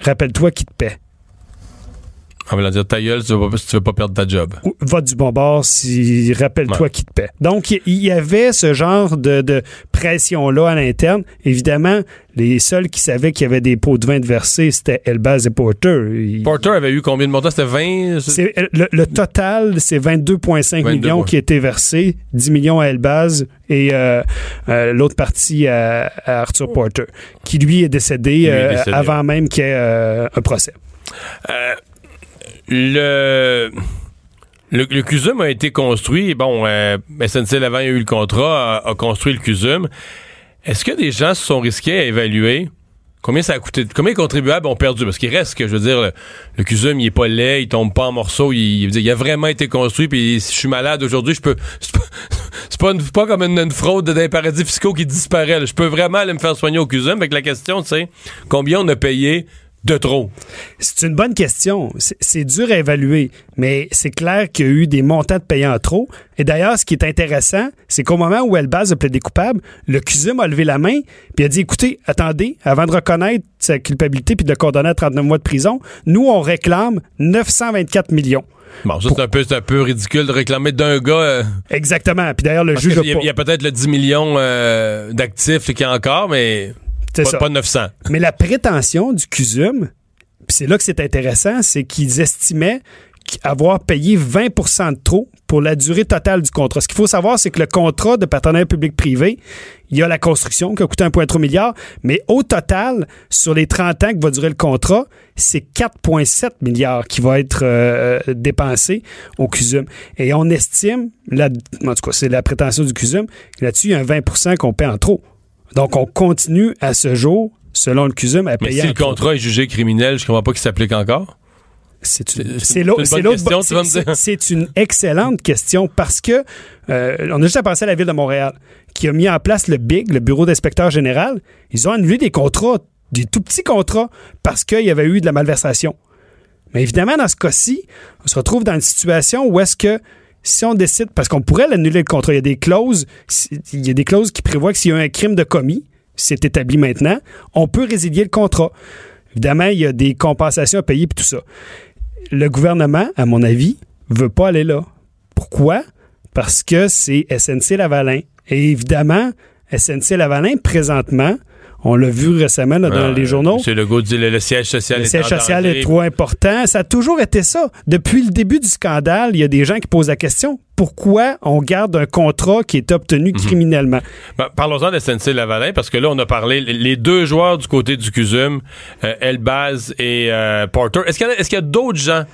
rappelle-toi qui te paie. On va leur dire ta gueule si tu veux pas, si tu veux pas perdre ta job. Ou- va du bon bord si rappelle-toi Ouais. qui te paie. Donc, il y avait ce genre de, de pression-là à l'interne. Évidemment, les seuls qui savaient qu'il y avait des pots de vin de versés, c'était Elbaz et Porter. Il- Porter avait eu combien de montants? C'était 20? c'est- le, le total, c'est 22,5 22, millions ouais. qui étaient versés, 10 millions à Elbaz et euh, euh, l'autre partie à, à Arthur Porter, qui lui est décédé, Lui est euh, décédé, avant même qu'il y ait euh, un procès. Euh, le, le, le a été construit. Bon, euh, SNC Lavalin a eu le contrat, a, construit le CUSUM. Est-ce que des gens se sont risqués à évaluer Combien ça a coûté? Combien les contribuables ont perdu? Parce qu'il reste que, je veux dire, le, le CUSUM, il est pas laid, il tombe pas en morceaux, il, il, a vraiment été construit, puis si je suis malade aujourd'hui, je peux... C'est pas, une- pas comme une, fraude d'un paradis fiscaux qui disparaît. Je peux vraiment aller me faire soigner au CUSUM. Fait la question, c'est combien on a payé de trop? C'est une bonne question. C'est- dur à évaluer, mais c'est clair qu'il y a eu des montants de payants en trop. Et d'ailleurs, ce qui est intéressant, c'est qu'au moment où Elbaz a plaidé coupable, le CUSUM a levé la main puis a dit écoutez, attendez, avant de reconnaître sa culpabilité puis de le condamner à 39 mois de prison, nous, on réclame 924 millions. Bon, ça, c'est un, peu, c'est un peu ridicule de réclamer d'un gars... euh, Exactement. Puis d'ailleurs, le juge qu'il y a, a il y a peut-être le 10 millions euh, d'actifs qu'il y a encore, mais C'est pas, ça. pas 900. Mais la prétention du CUSUM, c'est là que c'est intéressant, c'est qu'ils estimaient avoir payé 20% de trop pour la durée totale du contrat. Ce qu'il faut savoir, c'est que le contrat de partenariat public-privé, il y a la construction qui a coûté 1,3 milliard, mais au total, sur les 30 ans que va durer le contrat, c'est 4,7 milliards qui va être euh, dépensé au CUSUM. Et on estime, là, en tout cas, c'est la prétention du CUSUM, que là-dessus, il y a un 20% qu'on paie en trop. Donc, on continue à ce jour, selon le CUSUM, à Mais payer si en le contrat est jugé criminel, je comprends pas qu'il s'applique encore. C'est une, c'est- c'est une excellente question parce que euh, on a juste à penser à la ville de Montréal qui a mis en place le BIG, le bureau d'inspecteur général. Ils ont annulé des contrats, des tout petits contrats parce qu'il y avait eu de la malversation. Mais évidemment, dans ce cas-ci, on se retrouve dans une situation où est-ce que si on décide, parce qu'on pourrait l'annuler le contrat, il y a des clauses, il y a des clauses qui prévoient que s'il y a un crime de commis, c'est établi maintenant, on peut résilier le contrat. Évidemment, il y a des compensations à payer et tout ça. Le gouvernement, à mon avis, veut pas aller là. Pourquoi? Parce que c'est SNC Lavalin. Et évidemment, SNC Lavalin, présentement, on l'a vu récemment là, dans Euh, les journaux, M. Legault dit le, le siège social le est siège social est trop important. Ça a toujours été ça. Depuis le début du scandale, il y a des gens qui posent la question pourquoi on garde un contrat qui est obtenu Mhm. criminellement? Ben, Parlons-en de SNC Lavalin, parce que là, on a parlé, les deux joueurs du côté du CUSUM, euh, Elbaz et euh, Porter. Est-ce qu'il y a, qu'il d'autres gens,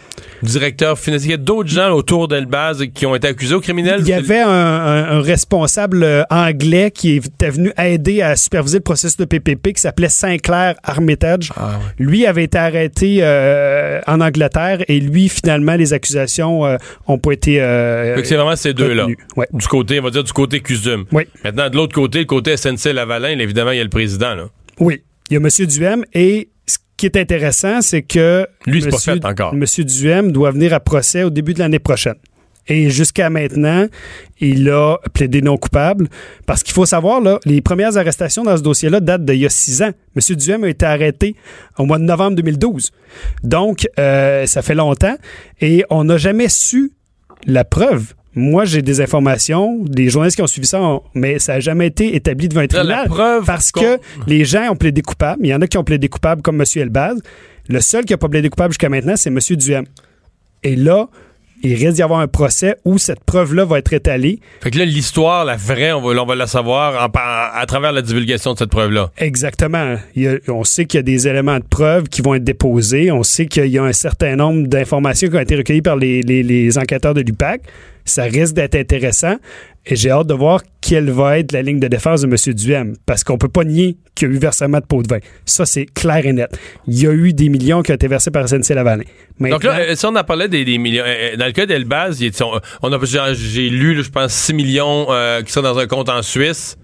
directeurs financiers, il y a d'autres gens autour d'Elbaz qui ont été accusés au criminel? Il y avait un, un- un responsable euh, anglais qui était venu aider à superviser le processus de PPP qui s'appelait Sinclair Armitage. Ah, Lui avait été arrêté euh, en Angleterre et lui, finalement, les accusations euh, ont pas été. Vraiment ces deux-là. Ouais. Du côté, on va dire, du côté CUSUM. Oui. Maintenant, de l'autre côté, le côté SNC Lavalin, là, évidemment, il y a le président, là. Oui, il y a M. Duhem et ce qui est intéressant, c'est que Lui, c'est pas fait encore. M. Duhem doit venir à procès au début de l'année prochaine. Et jusqu'à maintenant, il a plaidé non coupable. Parce qu'il faut savoir, là, les premières arrestations dans ce dossier-là datent d'il y a six ans. M. Duhem a été arrêté au mois de novembre 2012. Donc, euh, ça fait longtemps. Et on n'a jamais su la preuve. Moi, j'ai des informations, des journalistes qui ont suivi ça, ont- mais ça n'a jamais été établi devant un La tribunal. preuve parce que les gens ont plaidé coupable. Il y en a qui ont plaidé coupable comme M. Elbaz. Le seul qui n'a pas plaidé coupable jusqu'à maintenant, c'est M. Duhem. Et là, il risque d'y avoir un procès où cette preuve-là va être étalée. Fait que là, l'histoire, la vraie, on va, on va la savoir en à travers la divulgation de cette preuve-là. Exactement. Il y a- on sait qu'il y a des éléments de preuve qui vont être déposés. On sait qu'il y a un certain nombre d'informations qui ont été recueillies par les, les- les enquêteurs de l'UPAC. Ça risque d'être intéressant. Et j'ai hâte de voir quelle va être la ligne de défense de M. Duhem. Parce qu'on peut pas nier qu'il y a eu versement de pots de vin. Ça, c'est clair et net. Il y a eu des millions qui ont été versés par SNC Lavalin. Donc là, euh, si on en parlait des, millions, euh, euh, dans le cas d'Elbaz, on, a, j'ai- lu, je pense, 6 millions qui sont dans un compte en Suisse.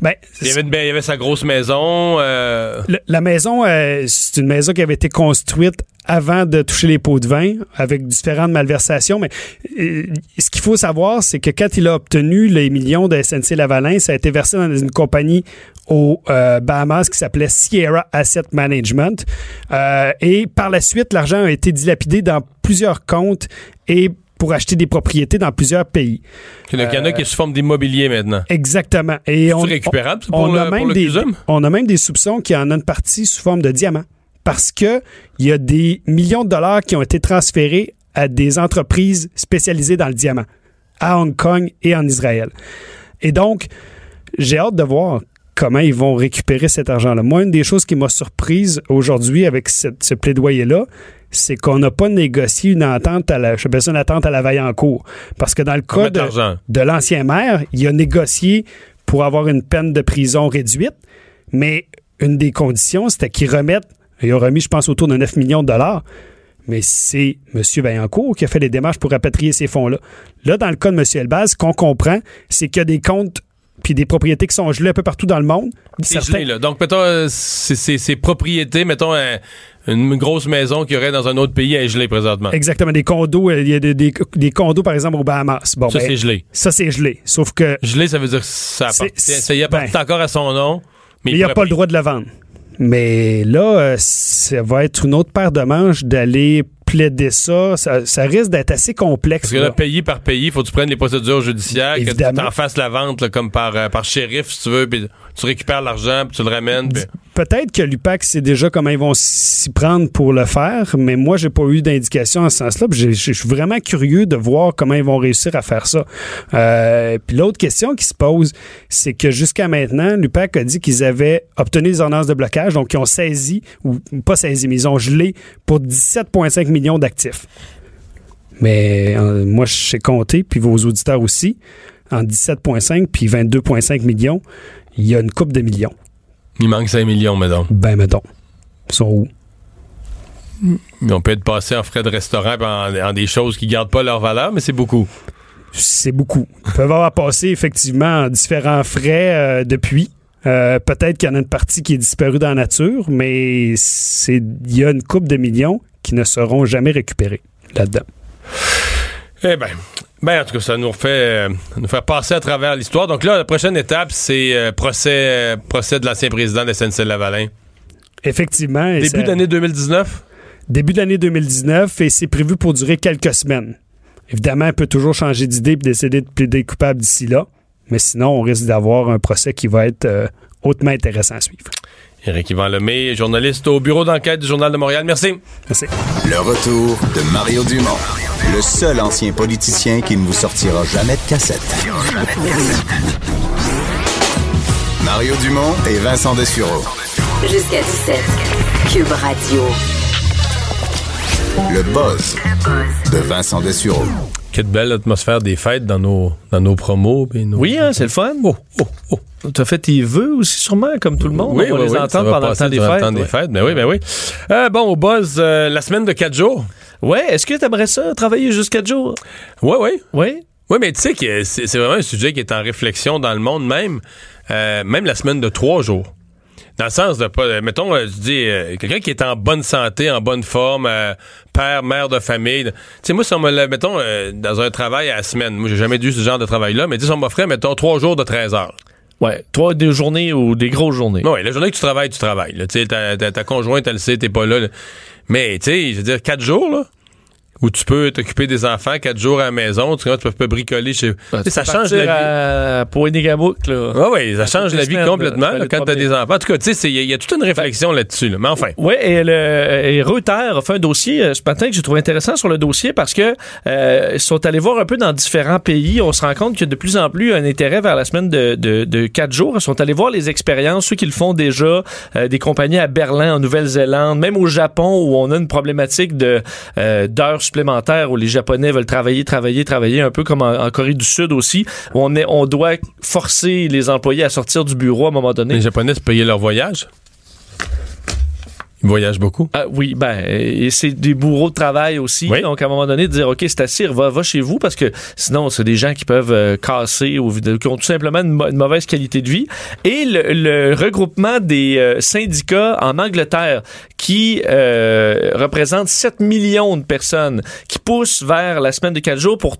Ben, Il y avait, une- il y avait sa grosse maison. euh, Le- la maison, euh, c'est une maison qui avait été construite avant de toucher les pots de vin, avec différentes malversations. Mais euh, ce qu'il faut savoir, c'est que quand il a obtenu les millions de SNC Lavalin, ça a été versé dans une compagnie aux Bahamas qui s'appelait Sierra Asset Management. Et par la suite, l'argent a été dilapidé dans plusieurs comptes et pour acheter des propriétés dans plusieurs pays. il y en a- il y en a qui est sous forme d'immobilier maintenant. Exactement. Et on, récupérable, on, pour on le- a pour même le des, on a même des soupçons qu'il y en a une partie sous forme de diamant. Parce que il y a des millions de dollars qui ont été transférés à des entreprises spécialisées dans le diamant, à Hong Kong et en Israël. Et donc, j'ai hâte de voir comment ils vont récupérer cet argent-là. Moi, une des choses qui m'a surprise aujourd'hui avec cette- ce plaidoyer-là, c'est qu'on n'a pas négocié une entente à la, je appelle ça une attente à la cours. Parce que dans le cas de, l'ancien maire, il a négocié pour avoir une peine de prison réduite, mais une des conditions, c'était qu'ils remettent, ils ont remis, je pense, autour de 9 millions de dollars, mais c'est M. Vaillancourt qui a fait les démarches pour rapatrier ces fonds-là. Là, dans le cas de M. Elbaz, ce qu'on comprend, c'est qu'il y a des comptes puis des propriétés qui sont gelées un peu partout dans le monde. C'est Certains- gelé, là. Donc, mettons, euh, c'est propriétés, mettons, un- une grosse maison qu'il y aurait dans un autre pays, est gelée présentement. Exactement, des condos, euh, il y a des, des- des condos, par exemple, aux Bahamas. Bon, Ça, ben, c'est gelé. Ça, c'est gelé. Sauf que Gelé, ça veut dire que ça appartient, ça y appartient ben, encore à son nom, mais il n'y a pas le droit de le vendre. Mais là, euh, ça va être une autre paire de manches d'aller plaider ça. Ça, ça risque d'être assez complexe. Parce que là, là. pays par pays, il faut que tu prennes les procédures judiciaires, que tu Évidemment. t'en fasses la vente là, comme par, euh, par shérif, si tu veux, tu récupères l'argent, puis tu le ramènes. puis- Peut-être que l'UPAC sait déjà comment ils vont s'y prendre pour le faire, mais moi, j'ai pas eu d'indication en ce sens-là. Je suis vraiment curieux de voir comment ils vont réussir à faire ça. Euh, puis l'autre question qui se pose, c'est que jusqu'à maintenant, l'UPAC a dit qu'ils avaient obtenu des ordonnances de blocage, donc ils ont saisi, ou pas saisi, mais ils ont gelé pour 17,5 millions d'actifs. Mais euh, moi, je sais compter, puis vos auditeurs aussi, en 17,5 puis 22,5 millions, il y a une coupe de millions. Il manque 5 millions, mettons. Ben, mettons. Ils sont où? Mais on peut être passé en frais de restaurant en, en des choses qui gardent pas leur valeur, mais c'est beaucoup. C'est beaucoup. Ils peuvent avoir passé effectivement en différents frais euh, depuis. Euh, Peut-être qu'il y en a une partie qui est disparue dans la nature, mais il y a une coupe de millions qui ne seront jamais récupérés là-dedans. Eh ben, ben en tout cas, ça nous refait, euh, nous fait passer à travers l'histoire. Donc là, la prochaine étape, c'est euh, procès, euh, procès de l'ancien président de SNC-Lavalin. Effectivement. Début ça- d'année 2019? début de l'année 2019 et c'est prévu pour durer quelques semaines. Évidemment, elle peut toujours changer d'idée et décider de plaider coupable d'ici là, mais sinon, on risque d'avoir un procès qui va être euh, hautement intéressant à suivre. Éric Yvan Lemay, journaliste au bureau d'enquête du Journal de Montréal. Merci. Merci. Le retour de Mario Dumont, le seul ancien politicien qui ne vous sortira jamais de cassette. Mario Dumont et Vincent Dessureau. Jusqu'à 17. Cube Radio. Le buzz de Vincent Dessureau. Quelle belle atmosphère des fêtes dans nos, dans nos promos. nos- Oui, hein, c'est le fun. Oh, oh, oh. Tu as fait tes vœux aussi, sûrement, comme tout le monde. Oui, on va oui, les oui, entendre pendant le temps des fêtes. le temps des fêtes. Ben oui, ben oui. Euh, bon, au buzz, euh, la semaine de quatre jours. Ouais, est-ce que tu aimerais ça, travailler jusqu'à jours? Oui, oui. Oui. Oui, mais tu sais que c'est c'est vraiment un sujet qui est en réflexion dans le monde même, euh, même la semaine de trois jours. Dans le sens de pas, euh, mettons, euh, je dis, euh, quelqu'un qui est en bonne santé, en bonne forme, euh, père, mère de famille. Tu sais, moi, si on me mettons, euh, dans un travail à la semaine, moi, j'ai jamais eu ce genre de travail-là, mais tu si on m'offrait, mettons, trois jours de 13 heures. Ouais. Toi, des journées ou des grosses journées. Oui, la journée que tu travailles, tu travailles. Tu sais, ta, ta, ta conjointe, elle le sait, t'es pas là, là. Mais, tu sais, je veux dire, quatre jours, là, où tu peux t'occuper des enfants, quatre jours à la maison, tu, vois, tu peux bricoler chez... Ben, Tu ça tu change la vie. à Pointe-Négamouk, là. Oui, oui, ça change la vie semaines, complètement là, quand les t'as des enfants. En tout cas, tu sais, il y, y a toute une réflexion là-dessus. Là. Mais enfin. Oui, et, le, et Reuters a fait un dossier euh, ce matin que j'ai trouvé intéressant sur le dossier parce que euh, ils sont allés voir un peu dans différents pays. On se rend compte qu'il y a de plus en plus un intérêt vers la semaine de, de, de quatre jours. Ils sont allés voir les expériences, ceux qui le font déjà, euh, des compagnies à Berlin, en Nouvelle-Zélande, même au Japon où on a une problématique de euh, d'heures supplémentaires où les Japonais veulent travailler, travailler, travailler, un peu comme en, en Corée du Sud aussi, où on, est, on doit forcer les employés à sortir du bureau à un moment donné. Les Japonais se payaient leur voyage? Ils voyagent beaucoup? Ah, oui, ben, et c'est des bourreaux de travail aussi. Oui. Donc, à un moment donné, de dire, OK, c'est assez, va, va chez vous, parce que sinon, c'est des gens qui peuvent euh, casser ou qui ont tout simplement une mauvaise qualité de vie. Et le, le regroupement des euh, syndicats en Angleterre, qui euh, représente 7 millions de personnes, qui poussent vers la semaine de 4 jours pour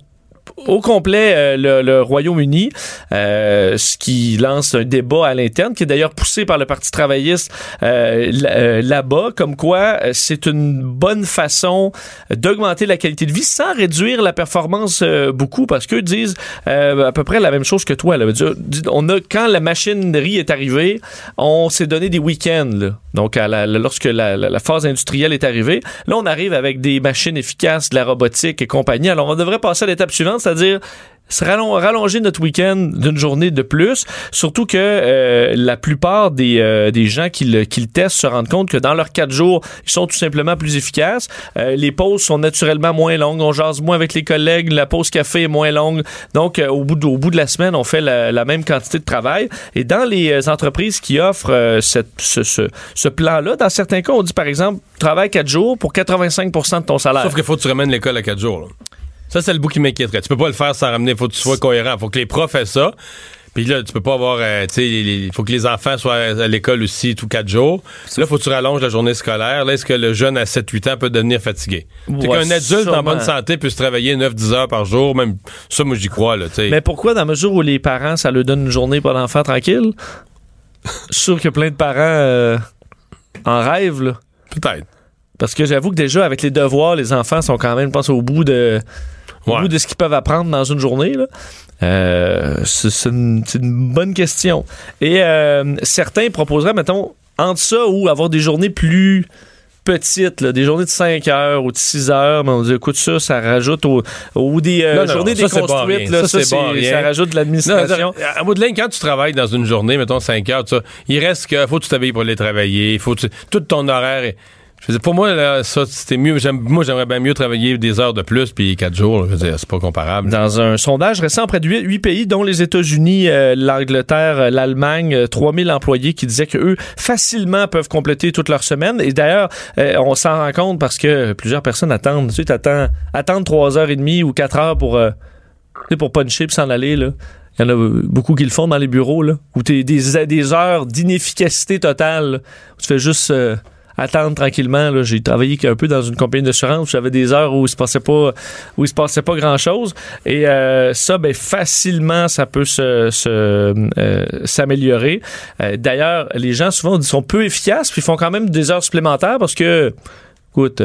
au complet euh, le, le Royaume-Uni, euh, ce qui lance un débat à l'interne, qui est d'ailleurs poussé par le Parti travailliste euh, euh, là-bas, comme quoi euh, c'est une bonne façon d'augmenter la qualité de vie sans réduire la performance euh, beaucoup, parce qu'eux disent à peu près la même chose que toi. Là. On a, quand la machinerie est arrivée, on s'est donné des week-ends. Donc, à la- lorsque la, la- la phase industrielle est arrivée, là, on arrive avec des machines efficaces, de la robotique et compagnie. Alors, on devrait passer à l'étape suivante, c'est-à-dire rallonger notre week-end d'une journée de plus. Surtout que euh, la plupart des, euh, des gens qui le, qui le testent se rendent compte que dans leurs quatre jours, ils sont tout simplement plus efficaces. Euh, les pauses sont naturellement moins longues. On jase moins avec les collègues. La pause café est moins longue. Donc, au, bout de, au bout de la semaine, on fait la, même quantité de travail. Et dans les entreprises qui offrent ce, ce, plan-là, dans certains cas, on dit par exemple, travaille quatre jours pour 85% de ton salaire. Sauf qu'il faut que tu ramènes l'école à quatre jours. Ça, c'est le bout qui m'inquiéterait. Tu peux pas le faire sans ramener. faut que tu sois cohérent. faut que les profs fassent ça. Puis là, tu peux pas avoir, euh, il faut que les enfants soient à l'école aussi tous quatre jours. Là, faut que tu rallonges la journée scolaire. Là, est-ce que le jeune à 7-8 ans peut devenir fatigué? Ouais, qu'un adulte en bonne santé puisse travailler 9-10 heures par jour, même ça, moi, j'y crois, là. Mais pourquoi, dans la mesure où les parents, ça leur donne une journée pour l'enfant tranquille? Je suis sûr que plein de parents euh, en rêvent, là. Peut-être. Parce que j'avoue que déjà, avec les devoirs, les enfants sont quand même, je pense, au bout de, au Ouais. bout de ce qu'ils peuvent apprendre dans une journée. Là. Euh, c'est une, bonne question. Et euh, certains proposeraient, mettons, entre ça ou avoir des journées plus petites, là, des journées de 5 heures ou de 6 heures, mais on dit, écoute, ça, ça rajoute au, ou des euh, Non, non, journées ça, déconstruites, là, Ça, ça, rajoute de l'administration. À bout de ligne, quand tu travailles dans une journée, mettons 5 heures, il reste que faut que tu t'habilles pour aller travailler, il faut tu- tout ton horaire. Je pour moi, ça, c'était mieux. Moi, j'aimerais bien mieux travailler des heures de plus puis 4 jours. Je c'est pas comparable. Dans un sondage récent près de huit pays, dont les États-Unis, euh, l'Angleterre, euh, l'Allemagne, euh, 3000 employés qui disaient qu'eux, facilement peuvent compléter toute leur semaine. Et d'ailleurs, euh, on s'en rend compte parce que plusieurs personnes attendent. Tu sais, t'attends- attendre 3h30 ou 4 heures pour, tu pour puncher puis s'en aller. Il y en a beaucoup qui le font dans les bureaux, là, où t'es des, des heures d'inefficacité totale, où tu fais juste attendre tranquillement. Là. J'ai travaillé un peu dans une compagnie d'assurance, où j'avais des heures où il se passait pas, où il se passait pas grand chose. Et euh, ça, ben facilement, ça peut se, se, euh, s'améliorer. Euh, D'ailleurs, les gens souvent sont peu efficaces, puis font quand même des heures supplémentaires parce que, écoute.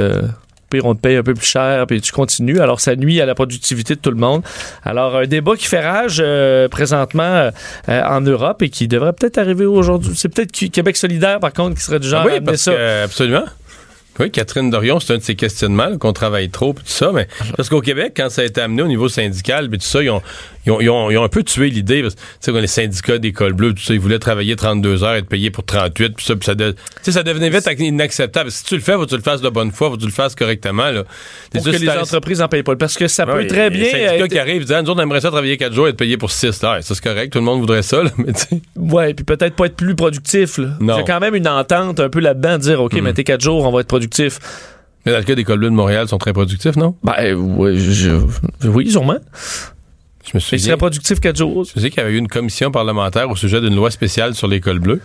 Pire, on te paye un peu plus cher, puis tu continues. Alors, ça nuit à la productivité de tout le monde. Alors, un débat qui fait rage euh, présentement euh, en Europe et qui devrait peut-être arriver aujourd'hui. C'est peut-être Qu- Québec solidaire, par contre, qui serait du genre Ah oui, à amener parce ça. que, absolument. Oui, Catherine Dorion, c'est un de ses questionnements, qu'on travaille trop, puis tout ça. Mais parce qu'au Québec, quand ça a été amené au niveau syndical, puis tout ça, ils ont, ils ont, ils ont, ils ont un peu tué l'idée. Tu sais, quand les syndicats d'école bleue, tout ça, ils voulaient travailler 32 heures, être payés pour 38, puis ça, puis ça, de- ça devenait vite inacceptable. Si tu le fais, faut que tu le fasses de bonne foi, faut que tu le fasses correctement. Là. Pour C'est que les entreprises en payent pas. Parce que ça peut Ouais, très les bien syndicats être- qui arrivent disant, nous autres, on aimerait ça travailler 4 jours et être payé pour 6. Là, ça, c'est correct, tout le monde voudrait ça, là, mais tu sais. Ouais, puis peut-être pas être plus productif. a quand même une entente un peu là-dedans, de dire, OK, mais tes quatre jours, on va être productif. Mais dans le cas des écoles bleues de Montréal, ils sont très productifs, non? Ben, ouais, je- oui, sûrement. Je me souviens. seraient productifs quatre jours. Je sais qu'il y avait eu une commission parlementaire au sujet d'une loi spéciale sur l'école bleue.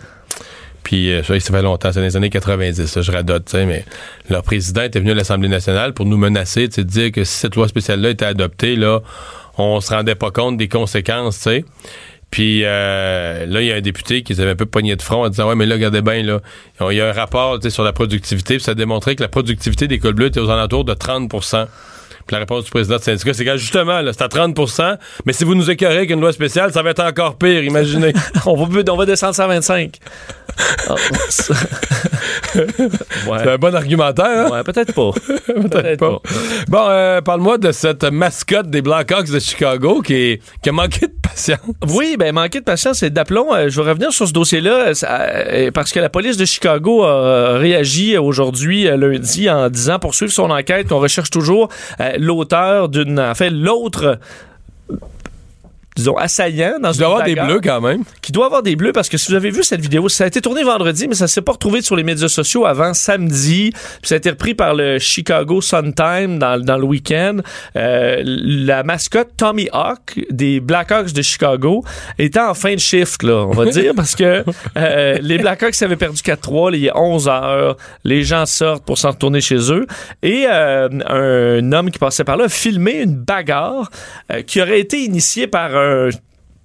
Puis euh, ça, ça fait longtemps, c'est dans les années 90, ça, je radote, tu sais, mais leur président était venu à l'Assemblée nationale pour nous menacer, de dire que si cette loi spéciale-là était adoptée, là, on se rendait pas compte des conséquences, tu sais. Puis euh, là, il y a un député qui s'avait un peu pogné de front en disant Ouais, mais là, regardez bien, là, il y a un rapport tu sais, sur la productivité, puis ça démontrait que la productivité des écoles bleues était aux alentours de 30 puis la réponse du président du syndicat, c'est que justement, c'est à 30% mais si vous nous écœurez avec une loi spéciale, ça va être encore pire, imaginez. on, va, on va descendre 125. Ah, ça- ouais. C'est un bon argumentaire, hein? Ouais, peut-être pas. Peut-être pas. Bon, euh, parle-moi de cette mascotte des Blackhawks de Chicago qui, est- qui a manqué de patience. Oui, ben manquer de patience et d'aplomb. euh, je vais revenir sur ce dossier-là euh, parce que la police de Chicago a réagi aujourd'hui, lundi, en disant poursuivre son enquête qu'on recherche toujours l'auteur d'une, en fait, l'autre. Disons, assaillant dans dois une avoir des bleus quand même. qui doit avoir des bleus parce que si vous avez vu cette vidéo, ça a été tourné vendredi, mais ça s'est pas retrouvé sur les médias sociaux avant samedi. Puis ça a été repris par le Chicago Sun-Time dans, dans le week-end. Euh, la mascotte Tommy Hawk des Blackhawks de Chicago était en fin de shift, là, on va dire, parce que euh, les Blackhawks avaient perdu 4-3, là, il y a 11 heures. Les gens sortent pour s'en retourner chez eux. Et euh, un homme qui passait par là a filmé une bagarre qui aurait été initiée par un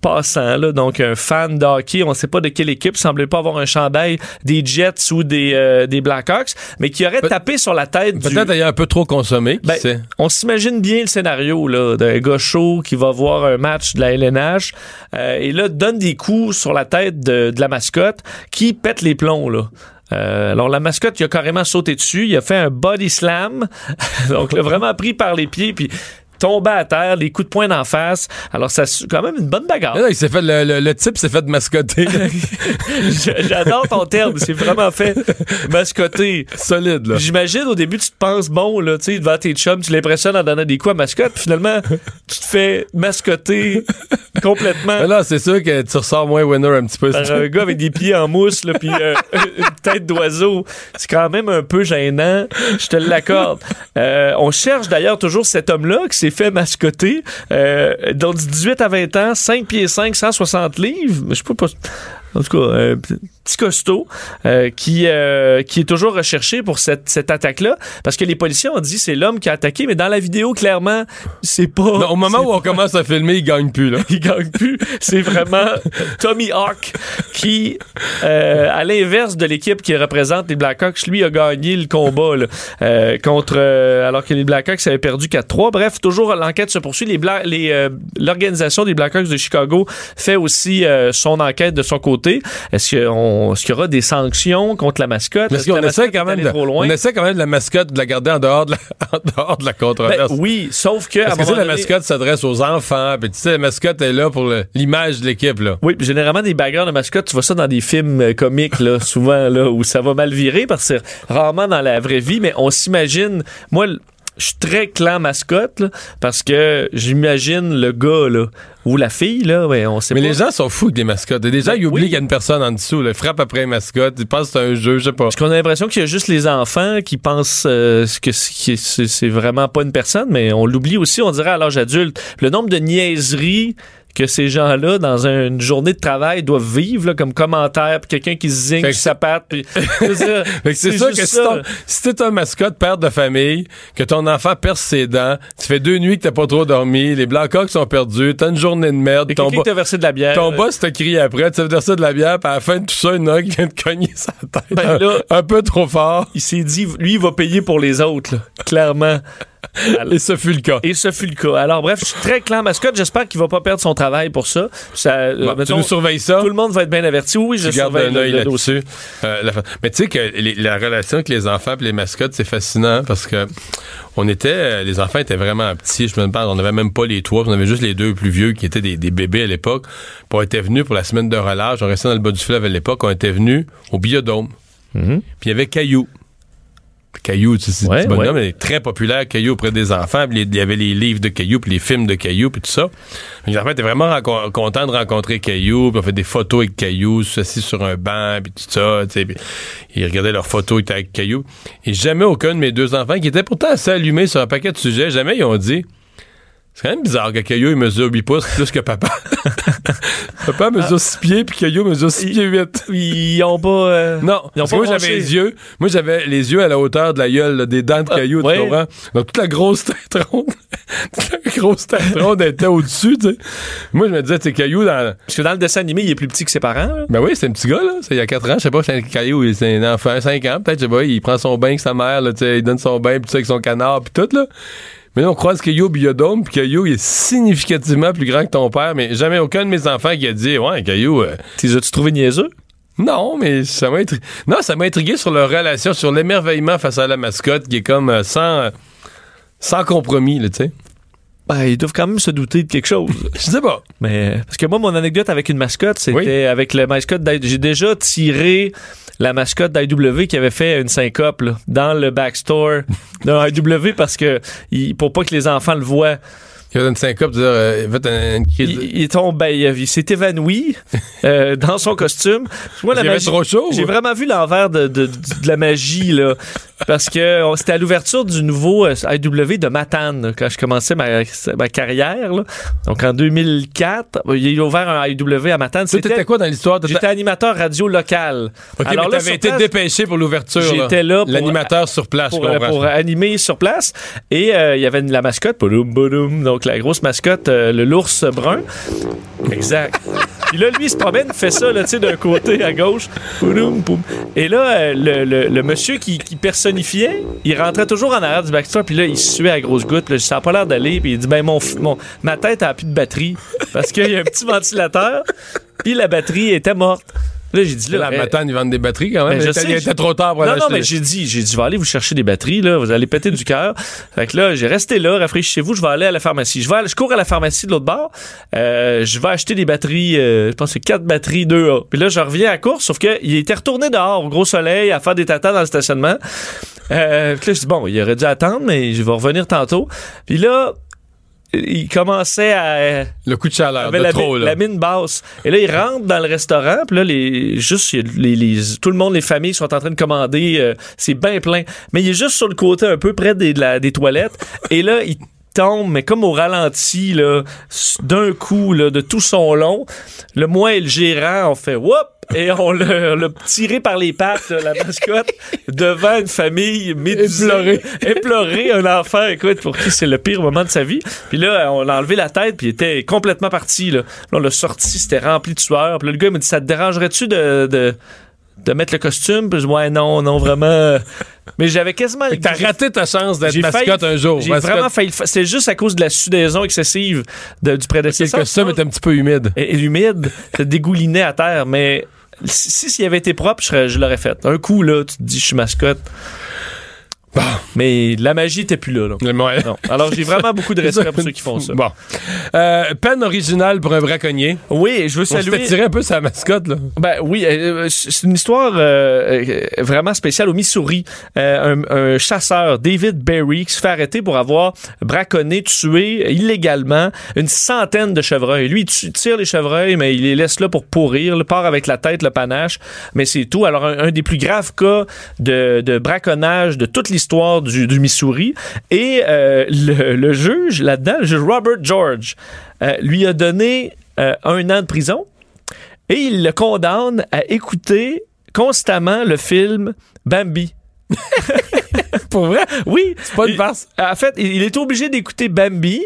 passant, là, donc un fan de hockey, on ne sait pas de quelle équipe, semblait pas avoir un chandail des Jets ou des, euh, des Blackhawks, mais qui aurait tapé sur la tête du... Peut-être ayant un peu trop consommé, Ben, on s'imagine bien le scénario là d'un gars chaud qui va voir un match de la LNH euh, et là donne des coups sur la tête de, de la mascotte qui pète les plombs là. Euh, alors la mascotte, il a carrément sauté dessus, il a fait un body slam, donc l'a vraiment pris par les pieds puis tombait à terre, les coups de poing d'en face. Alors, ça, c'est quand même une bonne bagarre. Là, il s'est fait, le, le- le type s'est fait mascoter. J'adore ton terme, c'est vraiment fait mascoter. Solide, là. J'imagine au début tu te penses bon là, tu sais devant tes chums, tu l'impressionnes en donnant des coups à mascotte, puis finalement tu te fais mascoter complètement Mais là, c'est sûr que tu ressors moins winner un petit peu. par un gars avec des pieds en mousse là, puis euh, une tête d'oiseau. C'est quand même un peu gênant, je te l'accorde. Euh, on cherche d'ailleurs toujours cet homme-là qui s'est fait mascoter, euh, dont 18 à 20 ans, 5 pieds 5, 160 livres. Je peux pas. En tout cas, un petit costaud euh, qui, euh, qui est toujours recherché pour cette, cette attaque-là. Parce que les policiers ont dit c'est l'homme qui a attaqué, mais dans la vidéo, clairement, c'est pas. Non, au moment où on commence à filmer, il gagne plus, là. il gagne plus. C'est vraiment Tommy Hawk qui, euh, à l'inverse de l'équipe qui représente les Blackhawks, lui a gagné le combat là, euh, contre euh, alors que les Blackhawks avaient perdu 4-3. Bref, toujours l'enquête se poursuit. Les Bla- les, euh, l'organisation des Blackhawks de Chicago fait aussi euh, son enquête de son côté. Est-ce qu'on est-ce qu'il y aura des sanctions contre la mascotte? Parce qu'on essaie mascotte quand même de, trop loin? on essaie quand même de la mascotte de la garder en dehors de la, en dehors de la Ben, controverse. oui, sauf que à Parce un que tu sais, moment la donné- mascotte s'adresse aux enfants, puis tu sais, la mascotte est là pour le- l'image de l'équipe, là. Oui, puis généralement des bagarres de mascottes, tu vois ça dans des films euh, comiques là, souvent là où ça va mal virer parce que c'est rarement dans la vraie vie, mais on s'imagine moi je suis très clan mascotte là, parce que j'imagine le gars là ou la fille là, ouais, on sait Mais pas. les gens sont fous des mascottes. Gens, Ben ils oublient oui. qu'il y a une personne en dessous, là. Ils frappent après une mascotte, ils pensent que c'est un jeu, je sais pas. parce qu'on a l'impression qu'il y a juste les enfants qui pensent euh, que c'est vraiment pas une personne, mais on l'oublie aussi, on dirait à l'âge adulte. Le nombre de niaiseries que ces gens-là, dans une journée de travail, doivent vivre, là, comme commentaire, puis quelqu'un qui se zigne Fait que sur sa patte, puis... je veux dire, Fait que c'est sûr que si, ton- si t'es un mascotte, père de famille, que ton enfant perce ses dents, tu fais deux nuits que t'as pas trop dormi, les Blackhawks sont perdus, t'as une journée de merde, Il a ton, quelqu'un bo- qui t'a versé de la bière. ton boss te crie après, tu veux ça de la bière, puis à la fin de tout ça, une qui vient de cogner sa tête Ben un, là- un peu trop fort. il s'est dit, lui, il va payer pour les autres, là, clairement. Et ce fut le cas. Et ce fut le cas. Alors, bref, je suis très clan mascotte. J'espère qu'il va pas perdre son travail pour ça. ça euh, tu nous surveilles ça? tout le monde va être bien averti. Oui, je tu surveille un le- œil le dossier. là-dessus. Euh, la mais tu sais que les- la relation avec les enfants et les mascottes, c'est fascinant parce que on était, euh, les enfants étaient vraiment petits. Je me demande, on n'avait même pas les trois, on avait juste les deux plus vieux qui étaient des, des bébés à l'époque. Puis on était venus pour la semaine de relâche. On restait dans le bas du fleuve à l'époque. On était venus au biodôme. Mhm. Puis il y avait Caillou. Caillou, tu sais, c'est Ouais, un petit bonhomme, ouais. il est très populaire, Caillou auprès des enfants. Puis il y avait les livres de Caillou, puis les films de Caillou, puis tout ça. Les enfants étaient vraiment contents de rencontrer Caillou, puis on fait des photos avec Caillou, assis sur un banc, puis tout ça, tu sais. Puis ils regardaient leurs photos, ils étaient avec Caillou. Et jamais aucun de mes deux enfants, qui étaient pourtant assez allumés sur un paquet de sujets, jamais ils ont dit... C'est quand même bizarre que Caillou il mesure 8 pouces plus que papa. papa mesure 6 pieds, puis Caillou mesure 6 pieds 8. Ils ont pas. euh, Non, Ils ont parce pas moi j'avais les yeux, moi j'avais les yeux à la hauteur de la gueule, là, des dents de Ah, caillou, ouais. tu comprends? Donc toute la grosse tête ronde, toute la grosse tête ronde était au-dessus, tu sais. Moi je me disais, tu caillou dans... Parce que dans le dessin animé, il est plus petit que ses parents. là. Ben oui, c'est un petit gars, là. C'est il y a 4 ans, je sais pas, c'est un caillou, il- c'est un enfant, 5 ans, peut-être, je sais pas, il prend son bain avec sa mère, là, tu sais, il donne son bain, puis ça avec son canard, puis tout, là. Mais là, on croise Caillou au biodôme, puis Caillou, il est significativement plus grand que ton père, mais jamais aucun de mes enfants qui a dit, ouais, Caillou, euh, T'es as-tu trouvé niaiseux? non, mais ça m'a intri- non, ça m'a intrigué sur leur relation, sur l'émerveillement face à la mascotte, qui est comme euh, sans, euh, sans compromis, là, tu sais. Ben, ils doivent quand même se douter de quelque chose. Je sais pas. Mais parce que moi, mon anecdote avec une mascotte, c'était Oui. avec le mascotte J'ai déjà tiré la mascotte d'IW qui avait fait une syncope là, dans le backstore de IW parce que il- pour pas que les enfants le voient. Il a une syncope, dire, euh, il a fait un- une crise. Il, il tombe, ben, il, s'est évanoui euh, dans son costume. Moi, la magie- trop chaud. J'ai vraiment vu l'envers de, de- de la magie, là. Parce que c'était à l'ouverture du nouveau euh, IW de Matane, quand je commençais ma, ma carrière. là. Donc en 2004, il a ouvert un IW à Matane. T'étais quoi dans l'histoire? T'étais- J'étais animateur radio local. Ok, Alors mais t'avais été dépêché pour l'ouverture. J'étais là pour- L'animateur sur place, pour, je euh, pour animer sur place. Et euh, il y avait la mascotte, boum, boum, donc la grosse mascotte, euh, l'ours brun. Exact. Puis là, lui, il se promène, fait ça, là, tu sais, d'un côté à gauche. Et là, euh, le, le- monsieur qui, personnifiait, il rentrait toujours en arrière du backstore, puis là, il suait à grosses gouttes. Puis là, ça n'a pas l'air d'aller. Puis il dit, ben, mon, mon, ma tête a plus de batterie parce qu'il y a un petit ventilateur, puis la batterie était morte. Là, j'ai dit, là, La euh, matin, ils vendent des batteries quand même. Ben, je Il était- sais, il je- était trop tard pour non, non, mais j'ai dit, j'ai dit, je vais aller vous chercher des batteries, là. Vous allez péter du cœur. Fait que là, j'ai resté là, rafraîchissez-vous, je vais aller à la pharmacie. Je vais aller- je cours à la pharmacie de l'autre bord. Euh, je vais acheter des batteries, euh, je pense que c'est quatre batteries 2A. Puis là, je reviens à la course, sauf que il était retourné dehors au gros soleil à faire des tatas dans le stationnement. Euh, puis là, je dis, bon, il aurait dû attendre, mais je vais revenir tantôt. Puis là, il commençait à Le coup de chaleur, de la, trop, mi- là. la mine basse. Et là, ils rentrent dans le restaurant, puis là, les, juste, il les, les- tout le monde, les familles sont en train de commander. euh, c'est bien plein. Mais il est juste sur le côté, un peu près des, de la- des toilettes. et là, il tombe, mais comme au ralenti, là, d'un coup, là, de tout son long. Le moi et le gérant, on fait whoop! Et on l'a l'a tiré par les pattes, la mascotte, devant une famille médusée. Un enfant, écoute, pour qui c'est le pire moment de sa vie. Puis là, on a enlevé la tête, puis il était complètement parti. Là, Là, on l'a sorti, c'était rempli de sueur. Puis là, le gars m'a dit, ça te dérangerait-tu de, de, de mettre le costume? Puis ouais, non, non, vraiment. Mais j'avais quasiment... T'as raté ta chance d'être mascotte failli- un jour. J'ai vraiment failli. C'était juste à cause de la sudaison excessive de- du prédécesseur. le costume était un petit peu humide. Et, et humide, ça dégoulinait à terre. Mais si si s'il avait été propre, je, je l'aurais fait. Un coup, là, tu te dis, je suis mascotte. Mais la magie était plus là. là. Ouais. Non. Alors, j'ai vraiment beaucoup de respect pour ceux qui font ça. Bon. Euh, peine originale pour un braconnier. Oui, je veux On saluer. tiré un peu sa mascotte, là. Ben oui, euh, c'est une histoire euh, vraiment spéciale au Missouri. Euh, un, un chasseur, David Berry, qui se fait arrêter pour avoir braconné, tué illégalement une centaine de chevreuils. Lui, il tire les chevreuils, mais il les laisse là pour pourrir. Il part avec la tête, le panache, mais c'est tout. Alors, un, un des plus graves cas de, de braconnage de toute l'histoire du, du Missouri. Et euh, le, le juge, là-dedans, le juge Robert George, euh, lui a donné euh, un an de prison et il le condamne à écouter constamment le film Bambi. Pour vrai? Oui. C'est pas une farce. En fait, il est obligé d'écouter Bambi,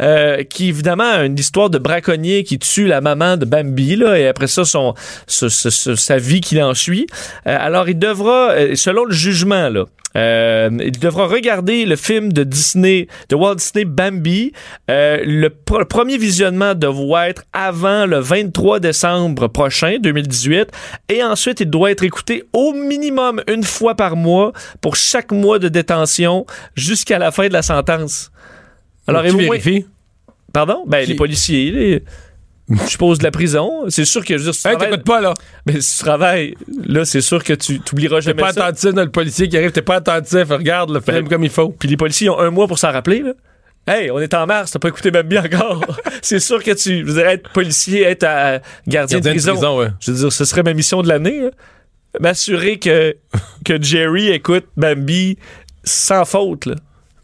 euh, qui évidemment a une histoire de braconnier qui tue la maman de Bambi, là, et après ça, son, ce- ce- ce- sa vie qui en suit. Euh, alors, il devra, selon le jugement, là, euh, il devra regarder le film de Disney, de Walt Disney Bambi. Euh, le pr- premier visionnement devra être avant le 23 décembre prochain, 2018. Et ensuite, il doit être écouté au minimum une fois par mois pour chaque mois de détention jusqu'à la fin de la sentence. Alors, et vérifie? Pardon? Ben, Qui- les policiers, les- je suppose de la prison. C'est sûr que je veux dire, si tu Hey, travailles- t'écoutes pas, là. mais si tu travailles, là, c'est sûr que tu t'oublieras T'es jamais pas ça. attentif dans le policier qui arrive, t'es pas attentif. Regarde le film Ben, comme il faut. Puis les policiers ont un mois pour s'en rappeler, là. Hey, on est en mars, t'as pas écouté Bambi encore. c'est sûr que tu, je veux dire, être policier, être à- gardien, Gardien de de prison. prison, ouais. Je veux dire, ce serait ma mission de l'année, là. M'assurer que, que Jerry écoute Bambi sans faute, là.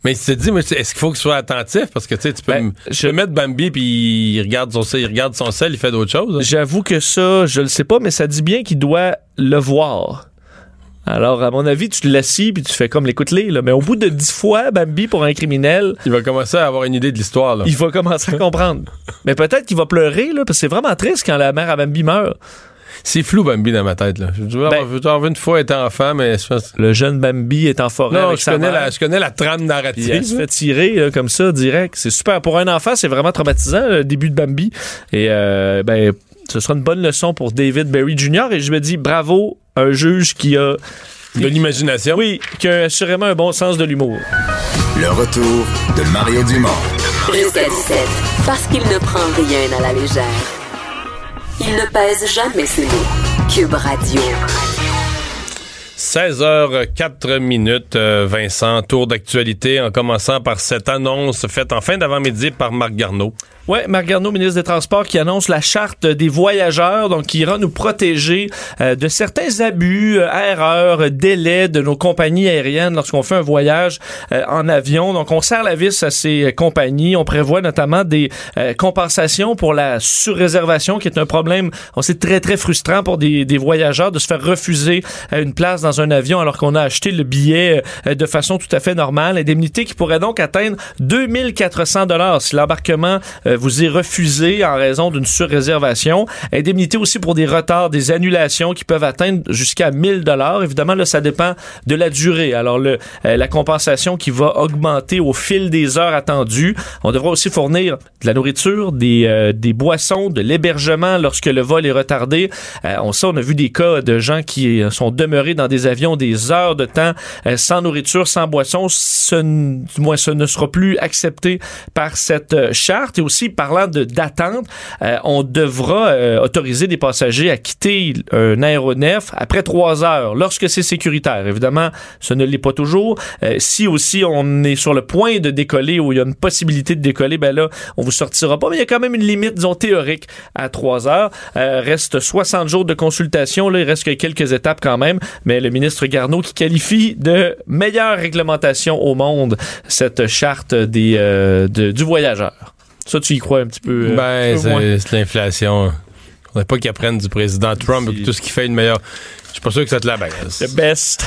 Mais il s'est dit, mais est-ce qu'il faut qu'il soit attentif? Parce que tu sais, tu peux, Ben, je- peux mettre Bambi puis il regarde son sel, il regarde son sel, il fait d'autres choses. hein. J'avoue que ça, je le sais pas, mais ça dit bien qu'il doit le voir. Alors, à mon avis, tu l'assis puis tu fais comme l'écoute-les. Mais au bout de dix fois, Bambi, pour un criminel, Il va commencer à avoir une idée de l'histoire, là. il va commencer à comprendre. Mais peut-être qu'il va pleurer, là, parce que c'est vraiment triste quand la mère à Bambi meurt. C'est flou, Bambi, dans ma tête, là. Je dois Ben- avoir- une fois été enfant, mais Le jeune Bambi est en forêt Non, avec je sa connais, mère. la, je connais la trame Puis narrative. elle se fait tirer là, comme ça, direct. C'est super. Pour un enfant, c'est vraiment traumatisant, le début de Bambi. Et euh, ben, ce sera une bonne leçon pour David Berry Jr. Et je me dis bravo, un juge qui a... De l'imagination. Oui, qui a assurément un bon sens de l'humour. Le retour de Mario Dumont. Jusqu'à 17. Parce qu'il ne prend rien à la légère. Il ne pèse jamais ses mots. Cube Radio. 16h04 minutes, euh, Vincent. Tour d'actualité en commençant par cette annonce faite en fin d'avant-midi par Marc Garneau. Ouais, Marc Garneau, ministre des Transports, qui annonce la charte des voyageurs, donc qui ira nous protéger euh, de certains abus, euh, erreurs, délais de nos compagnies aériennes lorsqu'on fait un voyage en avion. Donc, on serre la vis à ces compagnies. On prévoit notamment des compensations pour la surréservation, qui est un problème, on sait, très, très frustrant pour des, des voyageurs de se faire refuser une place dans dans un avion alors qu'on a acheté le billet euh, de façon tout à fait normale. Indemnité qui pourrait donc atteindre 2400 dollars si l'embarquement euh, vous est refusé en raison d'une surréservation. Indemnité aussi pour des retards, des annulations qui peuvent atteindre jusqu'à 1000 dollars. Évidemment, là, ça dépend de la durée. Alors, le, euh, la compensation qui va augmenter au fil des heures attendues. On devra aussi fournir de la nourriture, des, euh, des boissons, de l'hébergement lorsque le vol est retardé. Euh, on sait, on a vu des cas de gens qui sont demeurés dans des avions des heures de temps euh, sans nourriture, sans boisson. Ce, du moins, ce ne sera plus accepté par cette euh, charte. Et aussi, parlant d'attente, euh, on devra autoriser des passagers à quitter un aéronef après trois heures, lorsque c'est sécuritaire. Évidemment, ce ne l'est pas toujours. Si aussi on est sur le point de décoller ou il y a une possibilité de décoller, ben là, on vous sortira pas. Mais il y a quand même une limite, disons, théorique à trois heures. Reste 60 jours de consultation. Là, il reste que quelques étapes quand même. Mais ministre Garneau qui qualifie de meilleure réglementation au monde cette charte des, euh, de- du voyageur. Ça, tu y crois un petit peu? euh, Ben, c'est l'inflation. On ne pas qu'ils apprennent du président Trump tout ce qui fait une meilleure. Je suis pas sûr que ça te la baisse. The best.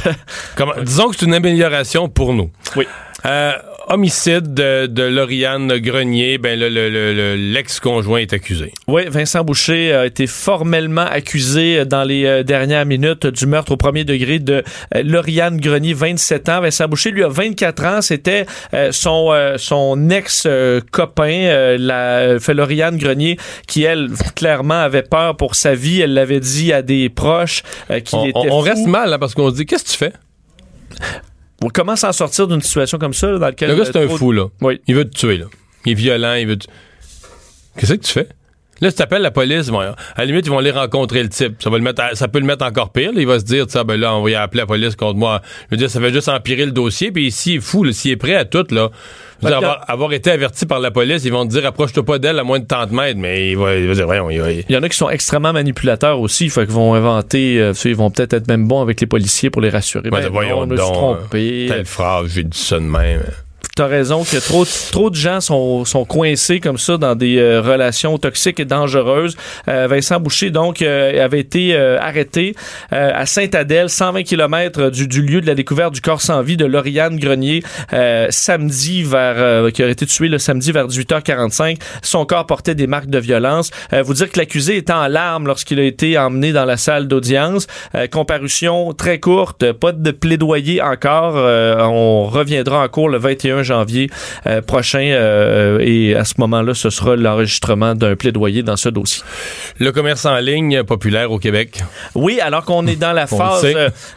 Comment- disons que c'est une amélioration pour nous. Oui. Euh, homicide de, de Lauriane Grenier, ben le- le- le- le- l'ex-conjoint est accusé. Oui, Vincent Boucher a été formellement accusé dans les euh, dernières minutes du meurtre au premier degré de euh, Lauriane Grenier, 27 ans. Vincent Boucher, lui, a 24 ans. C'était euh, son, euh, son ex-copain, euh, la Lauriane Grenier, qui, elle, clairement avait peur pour sa vie. Elle l'avait dit à des proches euh, qu'il On, était on- on fou. reste mal là, parce qu'on se dit qu'est-ce que tu fais? Comment s'en sortir d'une situation comme ça, là, dans laquelle... Le gars c'est euh, un trop- fou là. Oui. Il veut te tuer là. Il est violent, il veut. te- Qu'est-ce que tu fais? Là, si t'appelles la police, bon, à la limite, ils vont aller rencontrer le type. Ça, va le mettre à- ça peut le mettre encore pire. là. Il va se dire, ben là, on va y appeler la police contre moi. Je veux dire, ça va juste empirer le dossier. Puis s'il est fou, s'il est prêt à tout, là, dire, avoir, avoir été averti par la police, ils vont te dire, approche-toi pas d'elle à moins de 30 mètres. Mais il va, il va dire, voyons, il va- Il y en a qui sont extrêmement manipulateurs aussi, fait qu'ils vont inventer, euh, ils vont peut-être être même bons avec les policiers pour les rassurer. Ouais, Ben voyons non, je me suis donc, trompé. telle phrase, j'ai dit ça de même. T'as raison que trop, trop de gens sont, sont coincés comme ça dans des euh, relations toxiques et dangereuses. Euh, Vincent Boucher, donc, euh, avait été euh, arrêté euh, à Sainte-Adèle, 120 km du, du lieu de la découverte du corps sans vie de Lauriane Grenier, samedi vers, qui aurait été tué le samedi vers 18h45. Son corps portait des marques de violence. Vous dire que l'accusé était en larmes lorsqu'il a été emmené dans la salle d'audience. Comparution très courte, pas de plaidoyer encore. On reviendra en cours le 21 janvier euh, prochain euh, et à ce moment-là, ce sera l'enregistrement d'un plaidoyer dans ce dossier. Le commerce en ligne populaire au Québec. Oui, alors qu'on est dans la phase,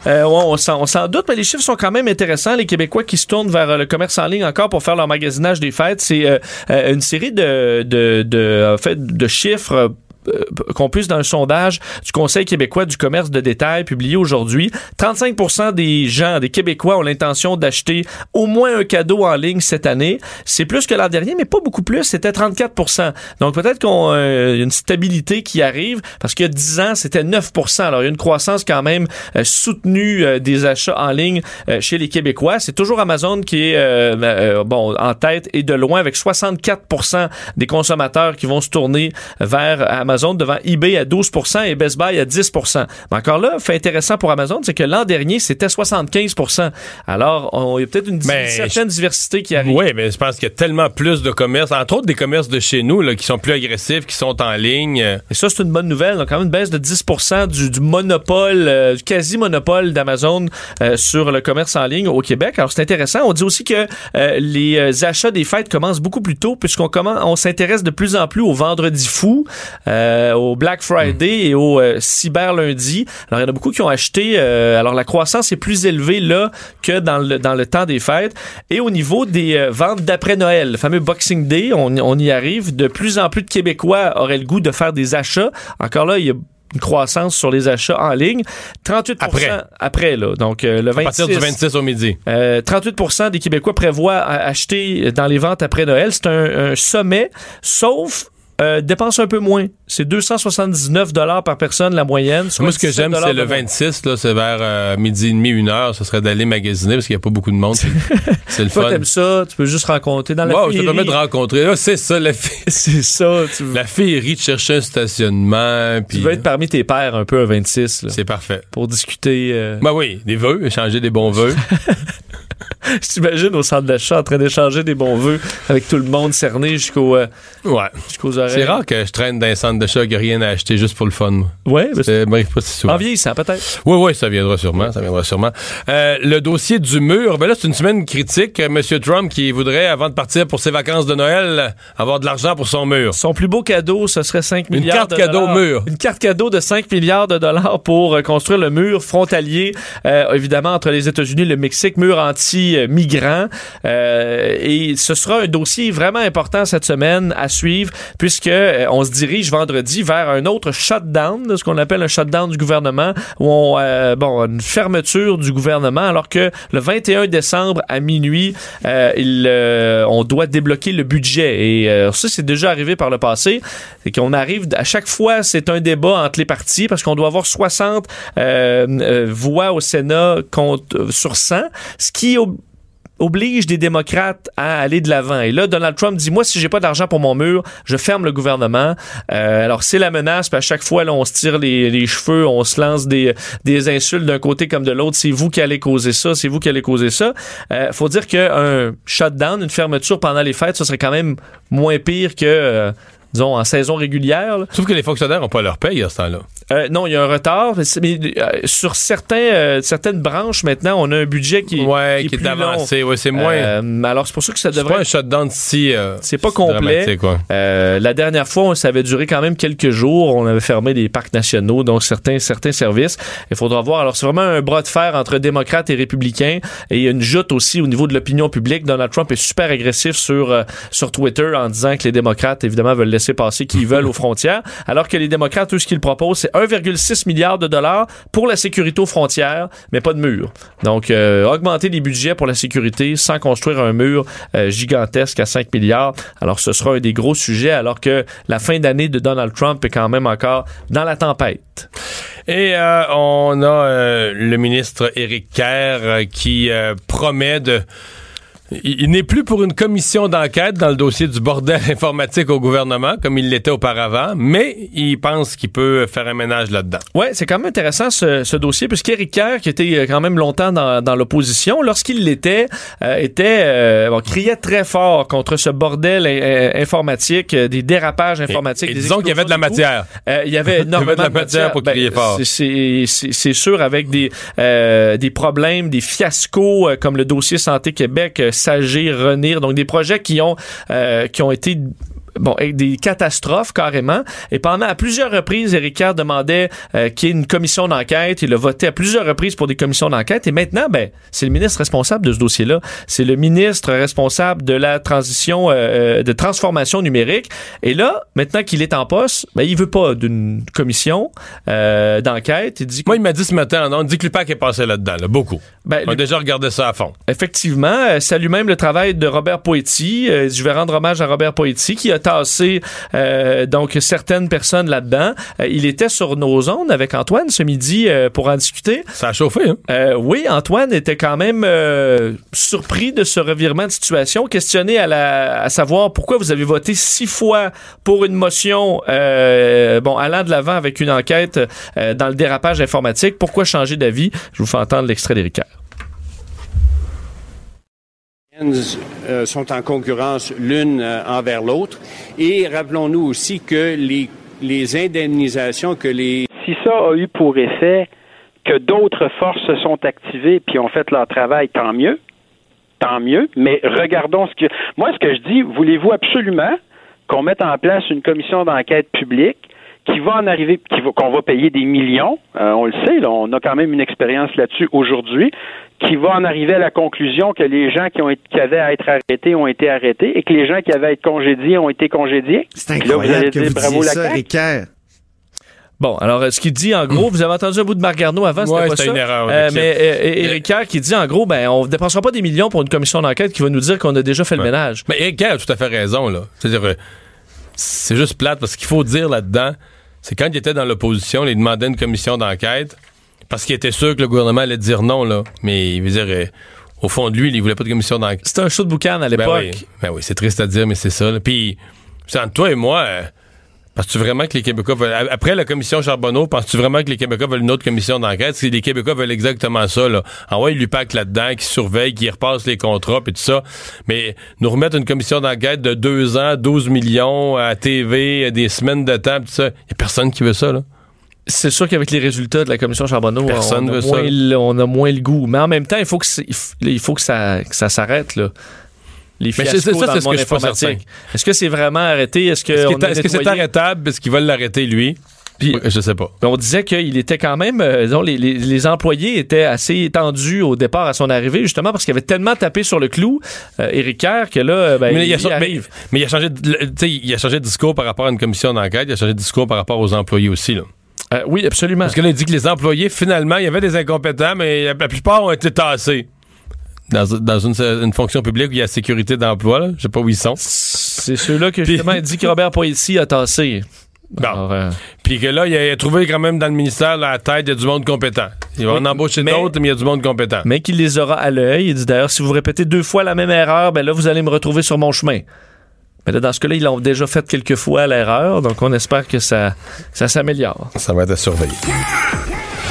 euh, on s'en on s'en doute, mais les chiffres sont quand même intéressants. Les Québécois qui se tournent vers le commerce en ligne encore pour faire leur magasinage des fêtes, c'est une série de, de, de, en fait, de chiffres. Euh, qu'on puisse dans un sondage du Conseil québécois du commerce de détail publié aujourd'hui, 35% des gens, des Québécois ont l'intention d'acheter au moins un cadeau en ligne cette année. C'est plus que l'an dernier, mais pas beaucoup plus. C'était 34% Donc peut-être qu'on euh, a une stabilité qui arrive parce qu'il y a 10 ans, c'était 9% Alors il y a une croissance quand même euh, soutenue des achats en ligne chez les Québécois. C'est toujours Amazon qui est euh, euh, bon en tête et de loin avec 64% des consommateurs qui vont se tourner vers Amazon devant eBay à 12% et Best Buy à 10% Mais encore là, fait intéressant pour Amazon, c'est que l'an dernier, c'était 75% Alors, il y a peut-être une certaine diversité qui arrive. Oui, mais je pense qu'il y a tellement plus de commerces, entre autres des commerces de chez nous, là, qui sont plus agressifs, qui sont en ligne. Et ça, c'est une bonne nouvelle. Donc, quand même une baisse de 10 du, du monopole, euh, du quasi-monopole d'Amazon euh, sur le commerce en ligne au Québec. Alors, c'est intéressant. On dit aussi que euh, les achats des fêtes commencent beaucoup plus tôt puisqu'on commence, on s'intéresse de plus en plus au vendredi fou, euh, au Black Friday et au euh, cyber lundi. Alors, il y en a beaucoup qui ont acheté. euh, alors, la croissance est plus élevée là que dans le, dans le temps des fêtes. Et au niveau des euh, ventes d'après Noël, le fameux Boxing Day, on, on y arrive. De plus en plus de Québécois auraient le goût de faire des achats. Encore là, il y a une croissance sur les achats en ligne. 38 Après. après là. Donc, euh, le à 26, partir du 26 au midi. euh, 38% des Québécois prévoient acheter dans les ventes après Noël. C'est un, un sommet, sauf euh, dépense un peu moins. C'est 279 dollars par personne la moyenne. Moi, ce que 17 j'aime, c'est le de moins. 26, là, c'est vers euh, midi et demi, une heure. Ce serait d'aller magasiner parce qu'il n'y a pas beaucoup de monde. C'est- le Toi, fun. t'aimes ça, tu peux juste rencontrer dans la Wow, féerie. permet de rencontrer. Ah, c'est ça, la, fée- C'est ça, tu, la féerie de chercher un stationnement. tu Puis veux être parmi tes pairs un peu à 26 là, c'est parfait. pour discuter. euh, Ben oui, des vœux, échanger des bons vœux. Je t'imagine au centre d'achat en train d'échanger des bons vœux avec tout le monde cerné jusqu'au, euh, Ouais. jusqu'aux oreilles. C'est rare que je traîne dans un centre de chat qui a rien à acheter juste pour le fun. moi. Ouais, Ça m'arrive pas si souvent. en vieillissant peut-être. Oui, oui, ça viendra sûrement, ça viendra sûrement. Euh, le dossier du mur, ben là, c'est une semaine critique. Euh, Monsieur Trump qui voudrait, avant de partir pour ses vacances de Noël, avoir de l'argent pour son mur. Son plus beau cadeau, ce serait 5 Une milliards carte de cadeau dollars. mur. Une carte cadeau de 5 milliards de dollars pour euh, construire le mur frontalier, évidemment, entre les États-Unis et le Mexique, mur anti-migrants. Euh, et ce sera un dossier vraiment important cette semaine à suivre, puisque euh, on se dirige vendredi vers un autre shutdown, ce qu'on appelle un shutdown du gouvernement, où on, euh, bon, une fermeture du gouvernement, alors que le 21 décembre à minuit, on doit débloquer le budget. Et ça, c'est déjà arrivé par le passé. C'est qu'on arrive, à chaque fois, c'est un débat entre les partis parce qu'on doit avoir 60 euh, euh, voix au Sénat contre, sur 100, ce qui ob- oblige des démocrates à aller de l'avant? Et là, Donald Trump dit, moi, si j'ai pas d'argent pour mon mur, je ferme le gouvernement. Euh, alors, c'est la menace, puis à chaque fois, on se tire les, cheveux, on se lance des, des insultes d'un côté comme de l'autre. C'est vous qui allez causer ça, c'est vous qui allez causer ça. Euh, faut dire qu'un shutdown, une fermeture pendant les fêtes, ça serait quand même moins pire que... euh, disons, en saison régulière. là. Sauf que les fonctionnaires n'ont pas leur paye à ce temps-là. Euh, non, il y a un retard. Mais, euh, sur certains, euh, certaines branches, maintenant, on a un budget qui, ouais, qui qui est, plus avancé. Ouais, c'est moins. Alors, c'est pour ça que ça c'est pas devrait... un shutdown si. C'est pas si complet. la dernière fois, ça avait duré quand même quelques jours. On avait fermé des parcs nationaux, donc certains, certains services. Il faudra voir. Alors, c'est vraiment un bras de fer entre démocrates et républicains. Et il y a une joute aussi au niveau de l'opinion publique. Donald Trump est super agressif sur, sur Twitter en disant que les démocrates, évidemment, veulent laisser passer qui veulent aux frontières. Alors que les démocrates, eux, ce qu'ils proposent, c'est 1,6 milliard de dollars pour la sécurité aux frontières, mais pas de mur. Donc, euh, augmenter les budgets pour la sécurité sans construire un mur euh, gigantesque à 5 milliards. Alors, ce sera un des gros sujets, alors que la fin d'année de Donald Trump est quand même encore dans la tempête. Et euh, on a le ministre Éric Kerr qui promet de. Il, il n'est plus pour une commission d'enquête dans le dossier du bordel informatique au gouvernement, comme il l'était auparavant, mais il pense qu'il peut faire un ménage là-dedans. Ouais, c'est quand même intéressant ce, ce dossier, puisqu'Éric Kerr, qui était euh, quand même longtemps dans, dans l'opposition, lorsqu'il l'était, euh, était euh, bon, criait très fort contre ce bordel euh, informatique, des dérapages informatiques. Et des disons qu'il y avait de la matière. Il y avait énormément de la matière pour crier fort. Ben, c'est- C'est sûr avec des des problèmes, des fiascos comme le dossier Santé Québec, Sagir, Renir, donc des projets qui ont euh, qui ont été Bon, des catastrophes carrément. Et pendant à plusieurs reprises, Éric Kerr demandait euh, qu'il y ait une commission d'enquête. Il a voté à plusieurs reprises pour des commissions d'enquête. Et maintenant, ben, c'est le ministre responsable de ce dossier-là. C'est le ministre responsable de la transition, euh, de transformation numérique. Et là, maintenant qu'il est en poste, ben, il veut pas d'une commission euh, d'enquête. Il dit que, Moi, il m'a dit ce matin, on dit que l'UPAC est passé là-dedans, là, beaucoup. ben, On a le- déjà regardé ça à fond. Effectivement, euh, salue même le travail de Robert Poetti. Euh, je vais rendre hommage à Robert Poetti qui a tassé euh, donc certaines personnes là-dedans. Euh, il était sur nos ondes avec Antoine ce midi euh, pour en discuter. Ça a chauffé, hein? Euh, oui, Antoine était quand même euh, surpris de ce revirement de situation, questionné à, la, à savoir pourquoi vous avez voté six fois pour une motion, euh, bon, allant de l'avant avec une enquête euh, dans le dérapage informatique. Pourquoi changer d'avis? Je vous fais entendre l'extrait d'Éric sont en concurrence l'une euh, envers l'autre. Et rappelons-nous aussi que les, les indemnisations que les Si ça a eu pour effet que d'autres forces se sont activées puis ont fait leur travail, tant mieux. Tant mieux. Mais regardons ce que. Moi, ce que je dis, voulez-vous absolument qu'on mette en place une commission d'enquête publique qui va en arriver, qui va, qu'on va payer des millions, euh, on le sait, là, on a quand même une expérience là-dessus aujourd'hui, qui va en arriver à la conclusion que les gens qui, ont été, qui avaient à être arrêtés ont été arrêtés et que les gens qui avaient à être congédiés ont été congédiés. C'est là, vous incroyable allez que dire vous bravo la ça. Ricard. Bon, alors euh, ce qu'il dit en gros, vous avez entendu un bout de Marc Garneau avant, c'était Ouais, pas c'était ça? une erreur, Euh, mais euh, Éric Kerr qui dit en gros, ben on dépensera pas des millions pour une commission d'enquête qui va nous dire qu'on a déjà fait le ménage. Mais Éric Kerr a tout à fait raison, là. C'est-à-dire, c'est juste plate parce qu'il faut dire là-dedans, c'est quand il était dans l'opposition, il demandait une commission d'enquête parce qu'il était sûr que le gouvernement allait dire non, là. Mais il veut dire, euh, au fond de lui, il voulait pas de commission d'enquête. C'était un show de boucan à l'époque. Ben oui, ben oui c'est triste à dire, mais c'est ça. là. Puis, entre toi et moi, euh, penses-tu vraiment que les Québécois veulent. Après la commission Charbonneau, penses-tu vraiment que les Québécois veulent une autre commission d'enquête? Si les Québécois veulent exactement ça, là. Envoie l'UPAC là-dedans, qui surveille, qui repasse les contrats, puis tout ça. Mais nous remettre une commission d'enquête de deux ans, 12 millions à TV, des semaines de temps, tout ça. Il a personne qui veut ça, là. C'est sûr qu'avec les résultats de la commission Charbonneau, Personne on, a moins le, on a moins le goût. Mais en même temps, faut que, il faut que ça, que ça s'arrête, là. Les Mais fiascos c'est ça, dans le monde informatique. Est-ce que c'est vraiment arrêté? Est-ce que, Est-ce que c'est arrêtable? Est-ce qu'ils veulent l'arrêter, lui? Puis- je sais pas. On disait qu'il était quand même, euh, disons, les, les- les employés étaient assez tendus au départ à son arrivée, justement parce qu'il avait tellement tapé sur le clou, euh, Éric Kerr, que là, ben, mais, il a, il mais- il a changé de, il a changé de discours par rapport à une commission d'enquête, il a changé de discours par rapport aux employés aussi. Là. Euh, oui, absolument. Parce que là, il dit que les employés, finalement, il y avait des incompétents, mais la plupart ont été tassés. Dans, dans une, une fonction publique où il y a sécurité d'emploi, je sais pas où ils sont. C'est ceux-là que justement il dit que Robert Poilsi a tassé. Bon. Alors, euh, Puis que là, il a, il a trouvé quand même dans le ministère, là, à la tête, il y a du monde compétent. Il va Oui, en embaucher d'autres, mais il y a du monde compétent. mais qu'il les aura à l'œil. Il dit d'ailleurs, si vous répétez deux fois la même erreur, ben là, vous allez me retrouver sur mon chemin. Mais là, dans ce cas-là, ils l'ont déjà fait quelques fois l'erreur, donc on espère que ça, ça s'améliore. Ça va être à surveiller.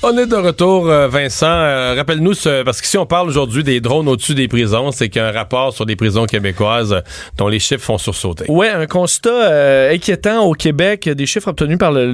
On est de retour, euh, Vincent. Euh, Rappelle-nous, ce- parce que si on parle aujourd'hui des drones au-dessus des prisons, c'est qu'il y a un rapport sur les prisons québécoises euh, dont les chiffres font sursauter. Ouais, un constat inquiétant au Québec, des chiffres obtenus par le,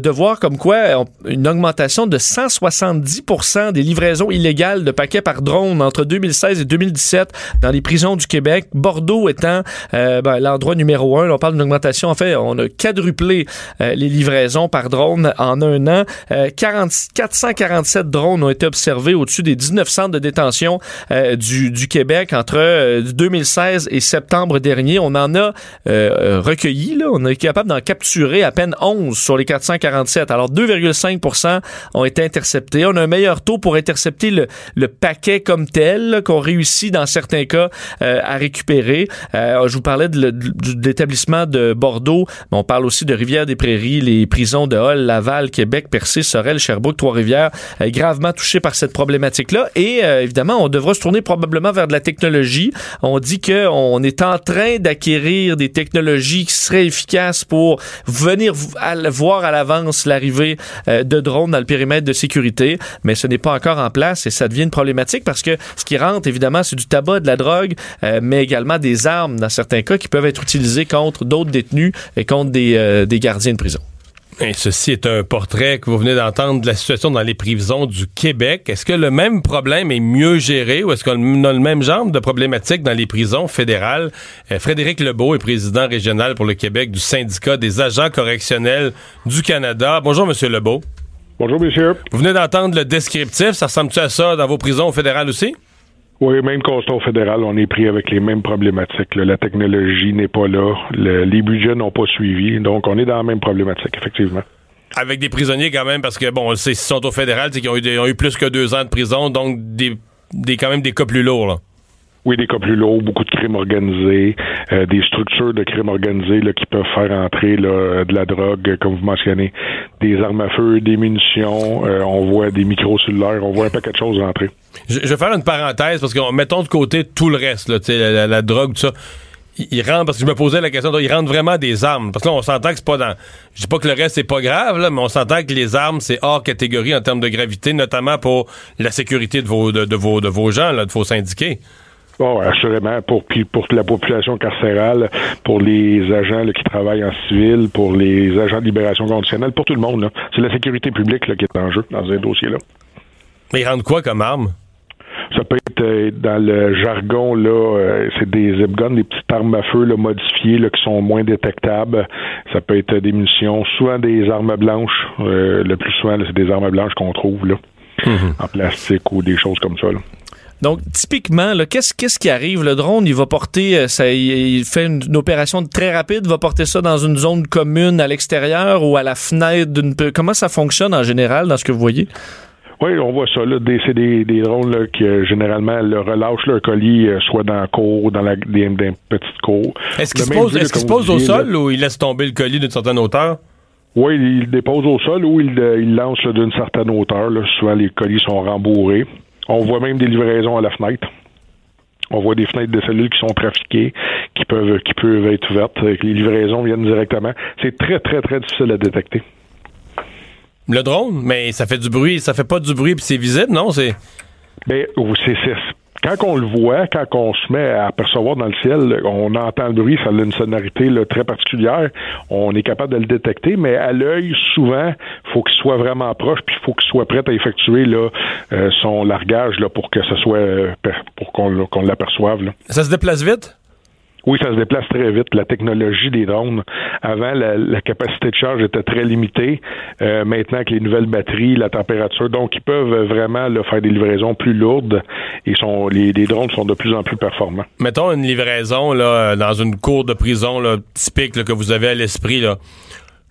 devoir comme quoi une augmentation de 170% des livraisons illégales de paquets par drone entre 2016 et 2017 dans les prisons du Québec. Bordeaux étant ben, l'endroit numéro un. On parle d'une augmentation, en fait, on a quadruplé les livraisons par drone en un an. Euh, 40 447 drones ont été observés au-dessus des 19 centres de détention euh, du, Québec entre euh, 2016 et septembre dernier. On en a euh, euh, recueilli, là. on est capable d'en capturer à peine 11 sur les 447. Alors 2,5% ont été interceptés. On a un meilleur taux pour intercepter le, le paquet comme tel qu'on réussit dans certains cas euh, à récupérer. Euh, je vous parlais de, l'établissement de Bordeaux, mais on parle aussi de Rivière-des-Prairies, les prisons de Hall, Laval, Québec, Percé, Sorel, Sherbrooke, Trois-Rivières, gravement touchés par cette problématique-là. Et euh, évidemment, on devra se tourner probablement vers de la technologie. On dit que on est en train d'acquérir des technologies qui seraient efficaces pour venir voir à l'avance l'arrivée euh, de drones dans le périmètre de sécurité, mais ce n'est pas encore en place et ça devient une problématique parce que ce qui rentre, évidemment, c'est du tabac, de la drogue, euh, mais également des armes dans certains cas qui peuvent être utilisées contre d'autres détenus et contre des, euh, des gardiens de prison. Et ceci est un portrait que vous venez d'entendre de la situation dans les prisons du Québec. Est-ce que le même problème est mieux géré ou est-ce qu'on a le même genre de problématique dans les prisons fédérales? Euh, Frédéric Lebeau est président régional pour le Québec du syndicat des agents correctionnels du Canada. Bonjour, Monsieur Lebeau. Bonjour, monsieur. Vous venez d'entendre le descriptif. Ça ressemble-tu à ça dans vos prisons fédérales aussi? Oui, même constat au fédéral, on est pris avec les mêmes problématiques. La technologie n'est pas là, le- les budgets n'ont pas suivi, donc on est dans la même problématique, effectivement. Avec des prisonniers quand même, parce que, bon, s'ils sont au fédéral, c'est qu'ils ont eu, des- ont eu plus que deux ans de prison, donc des, des quand même des cas plus lourds. Là. Oui, des cas plus lourds, beaucoup de crimes organisés, euh, des structures de crimes organisés là, qui peuvent faire entrer de la drogue, comme vous mentionnez, des armes à feu, des munitions, euh, on voit des microcellulaires, on voit un paquet de choses rentrer. Je, vais faire une parenthèse parce que mettons de côté tout le reste, la, drogue, tout ça. Il, il rentre, parce que je me posais la question, il rentre vraiment des armes. Parce que là, on s'entend que c'est pas dans. Je dis pas que le reste c'est pas grave, mais on s'entend que les armes, c'est hors catégorie en termes de gravité, notamment pour la sécurité de vos de, de vos de vos gens, là, de vos syndiqués. Bon, assurément, pour, pour la population carcérale, pour les agents là, qui travaillent en civil, pour les agents de libération conditionnelle, pour tout le monde. là. C'est la sécurité publique là, qui est en jeu dans un dossier-là. Mais ils rentrent quoi comme arme? Ça peut être euh, dans le jargon là, euh, c'est des zip guns, des petites armes à feu là, modifiées là, qui sont moins détectables. Ça peut être des munitions, souvent des armes blanches. Euh, le plus souvent, là, c'est des armes blanches qu'on trouve là, en plastique ou des choses comme ça. là. Donc, typiquement, qu'est-ce, qui arrive? Le drone, il va porter, euh, ça, il, il fait une, une opération très rapide, va porter ça dans une zone commune à l'extérieur ou à la fenêtre d'une... Comment ça fonctionne en général dans ce que vous voyez? Oui, on voit ça. Là, c'est des, des drones là, qui, euh, généralement, le relâchent leur colis euh, soit dans la cour, dans la, des, des petites cours. Est-ce qu'il se pose, au là. sol ou il laisse tomber le colis d'une certaine hauteur? Oui, il le dépose au sol ou il, il lance d'une certaine hauteur. Là. Souvent, les colis sont rembourrés. On voit même des livraisons à la fenêtre. On voit des fenêtres de cellules qui sont trafiquées, qui peuvent, qui peuvent être ouvertes. Les livraisons viennent directement. C'est très, très, très difficile à détecter. Le drone, mais ça fait du bruit, ça fait pas du bruit puis c'est visible, non? C'est. Mais oh, c'est, c'est- quand on le voit, quand on se met à apercevoir dans le ciel, on entend le bruit, ça a une sonorité très particulière. On est capable de le détecter, mais à l'œil, souvent, faut qu'il soit vraiment proche, puis faut qu'il soit prêt à effectuer là, euh, son largage pour que ce soit euh, pour qu'on, l'aperçoive. Ça se déplace vite? Oui, ça se déplace très vite. La technologie des drones, avant, la, la capacité de charge était très limitée. Euh, maintenant, avec les nouvelles batteries, la température, donc ils peuvent vraiment là, faire des livraisons plus lourdes et sont, les, les drones sont de plus en plus performants. Mettons une livraison là, dans une cour de prison là, typique que vous avez à l'esprit.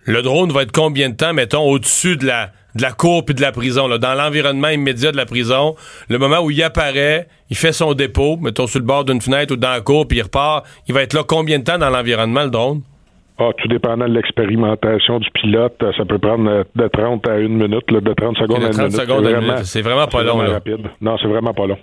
Le drone va être combien de temps, mettons, au-dessus de la, de la cour puis de la prison, là, dans l'environnement immédiat de la prison, le moment où il apparaît, il fait son dépôt, mettons sur le bord d'une fenêtre ou dans la cour, puis il repart, il va être là combien de temps dans l'environnement, le drone? Ah, tout dépendant de l'expérimentation du pilote, ça peut prendre euh, de 30 à une minute, là, de 30 secondes De à une 30 minute. secondes à une minute. C'est vraiment pas long, vraiment là. rapide. Non, c'est vraiment pas long.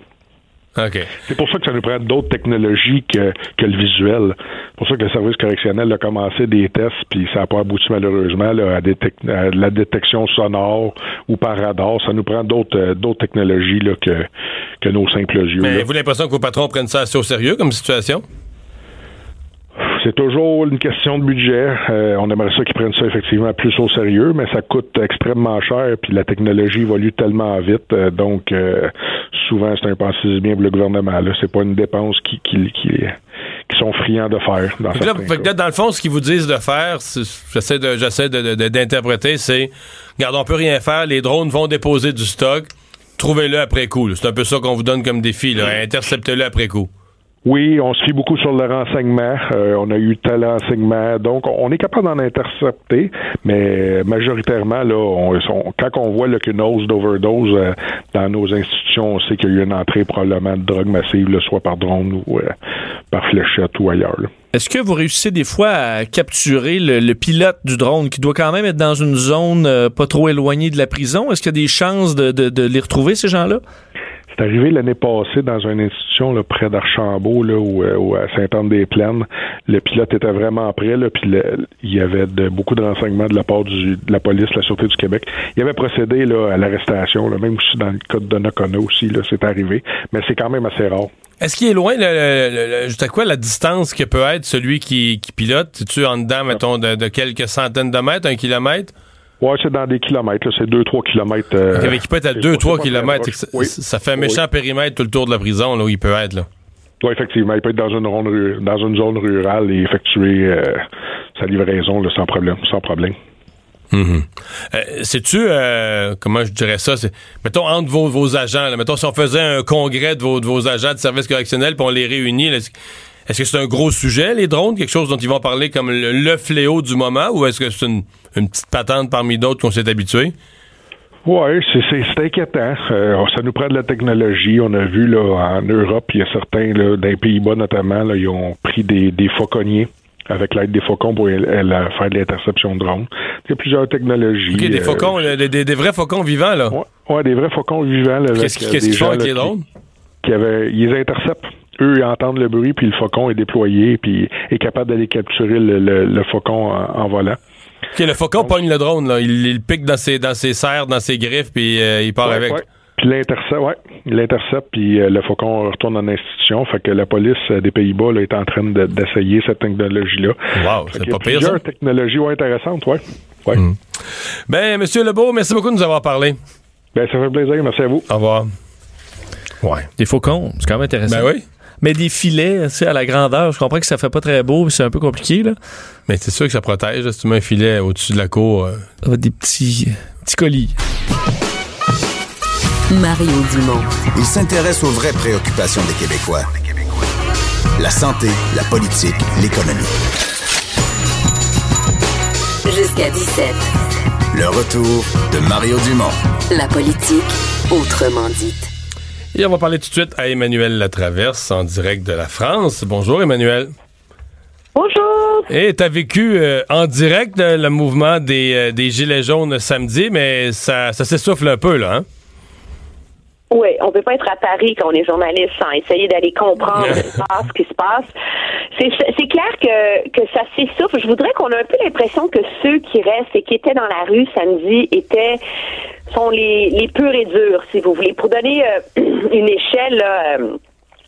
OK. C'est pour ça que ça nous prend d'autres technologies que, que le visuel. C'est pour ça que le service correctionnel a commencé des tests, puis ça n'a pas abouti malheureusement là, à, détec- à la détection sonore ou par radar. Ça nous prend d'autres euh, d'autres technologies là, que, que nos simples yeux. Mais avez-vous l'impression que vos patrons prennent ça assez au sérieux comme situation? C'est toujours une question de budget. Euh, on aimerait ça qu'ils prennent ça effectivement plus au sérieux, mais ça coûte extrêmement cher, puis la technologie évolue tellement vite. euh, donc, euh, souvent, c'est un pensée bien pour le gouvernement. Là, c'est pas une dépense qui, qui, qui, qui sont friands de faire. Dans là, là, dans le fond, ce qu'ils vous disent de faire, j'essaie de, j'essaie d'interpréter, c'est, regarde, on peut rien faire, les drones vont déposer du stock, trouvez-le après coup. C'est un peu ça qu'on vous donne comme défi, là. interceptez-le après coup. Oui, on se fie beaucoup sur le renseignement. Euh, on a eu tel renseignement. Donc, on est capable d'en intercepter, mais majoritairement, là, on, on- quand on voit là, qu'une d'overdose euh, dans nos institutions, on sait qu'il y a eu une entrée probablement de drogue massive, là, soit par drone ou euh, par fléchette ou ailleurs. Est-ce que vous réussissez des fois à capturer le, le pilote du drone qui doit quand même être dans une zone euh, pas trop éloignée de la prison? Est-ce qu'il y a des chances de, de- de les retrouver, ces gens-là? C'est arrivé l'année passée dans une institution là, près d'Archambault, là, ou, euh, ou à Sainte-Anne-des-Plaines. Le pilote était vraiment prêt, là, puis le- il y avait de, beaucoup de renseignements de la part du- de la police, la Sûreté du Québec. Il avait procédé là, à l'arrestation, là, même aussi dans le cas de Donnacona aussi, là, c'est arrivé. Mais c'est quand même assez rare. Est-ce qu'il est loin, le, quoi la distance que peut être celui qui, qui pilote? Es-tu en dedans, mettons, de, de quelques centaines de mètres, un kilomètre? Ouais, c'est dans des kilomètres, c'est 2-3 kilomètres. euh, mais qui peut être à c'est 2-3 pas- c'est pas très kilomètres. Ça, Oui. ça fait un méchant périmètre tout le tour de la prison, là, où il peut être, là. Oui, effectivement. Il peut être dans une, ronde dans une zone rurale et effectuer euh, sa livraison là, sans problème. Sans problème. Mhm. Euh, Sais-tu, euh, comment je dirais ça? Mettons, entre vos, vos agents, là, mettons, si on faisait un congrès de vos, de vos agents de service correctionnel puis on les réunit, est-ce que c'est un gros sujet, les drones? Quelque chose dont ils vont parler comme le, le fléau du moment ou est-ce que c'est une, une petite patente parmi d'autres qu'on s'est habitué? Oui, c'est, inquiétant. Euh, ça nous prend de la technologie. On a vu là, en Europe, il y a certains, là, dans les Pays-Bas notamment, là, ils ont pris des, des fauconniers avec l'aide des faucons pour elle- elle, euh, faire de l'interception de drones. Il y a plusieurs technologies. Des euh, faucons, des, des- des vrais faucons vivants, là. Ouais, ouais, des vrais faucons vivants. Qu'est-ce qu'ils qu'est-ce des qu'ils font avec les qui- drones? qui avaient, ils interceptent. Eux, ils entendent le bruit, puis le faucon est déployé, puis est capable d'aller capturer le, le- le faucon en, en volant. OK, le faucon pogne le drone, là. Il, il le pique dans ses, dans ses serres, dans ses griffes, puis euh, il part Ouais, avec. ouais. Puis l'intercepte, ouais, il l'intercepte, puis euh, le faucon retourne en institution. Fait que la police euh, des Pays-Bas là, est en train de- d'essayer cette technologie-là. Wow, Fait c'est y pas a pire, ça. plusieurs technologies ouais, intéressantes, ouais. ouais. Ben, Monsieur Lebeau, merci beaucoup de nous avoir parlé. Ben, ça fait plaisir, merci à vous. Au revoir. Ouais. Des faucons, c'est quand même intéressant. Ben oui. Mais des filets, tu sais, à la grandeur, je comprends que ça fait pas très beau, c'est un peu compliqué, là. Mais c'est sûr que ça protège. là, Si tu mets un filet au-dessus de la cour. euh. Ça va être Des petits, petits colis. Mario Dumont. Il s'intéresse aux vraies préoccupations des Québécois. La santé, la politique, l'économie. Jusqu'à 17. Le retour de Mario Dumont. La politique, autrement dite. Et on va parler tout de suite à Emmanuel Latraverse en direct de la France. Bonjour Emmanuel. Bonjour. Et tu as vécu euh, en direct euh, le mouvement des, euh, des Gilets jaunes samedi, mais ça, ça s'essouffle un peu, là, hein? Oui, on peut pas être à Paris quand on est journaliste sans essayer d'aller comprendre ce qui se passe, ce qui se passe. C'est, c'est clair que, que ça s'essouffle. Je voudrais qu'on ait un peu l'impression que ceux qui restent et qui étaient dans la rue samedi étaient sont les, les purs et durs, si vous voulez. Pour donner euh, une échelle, là, euh,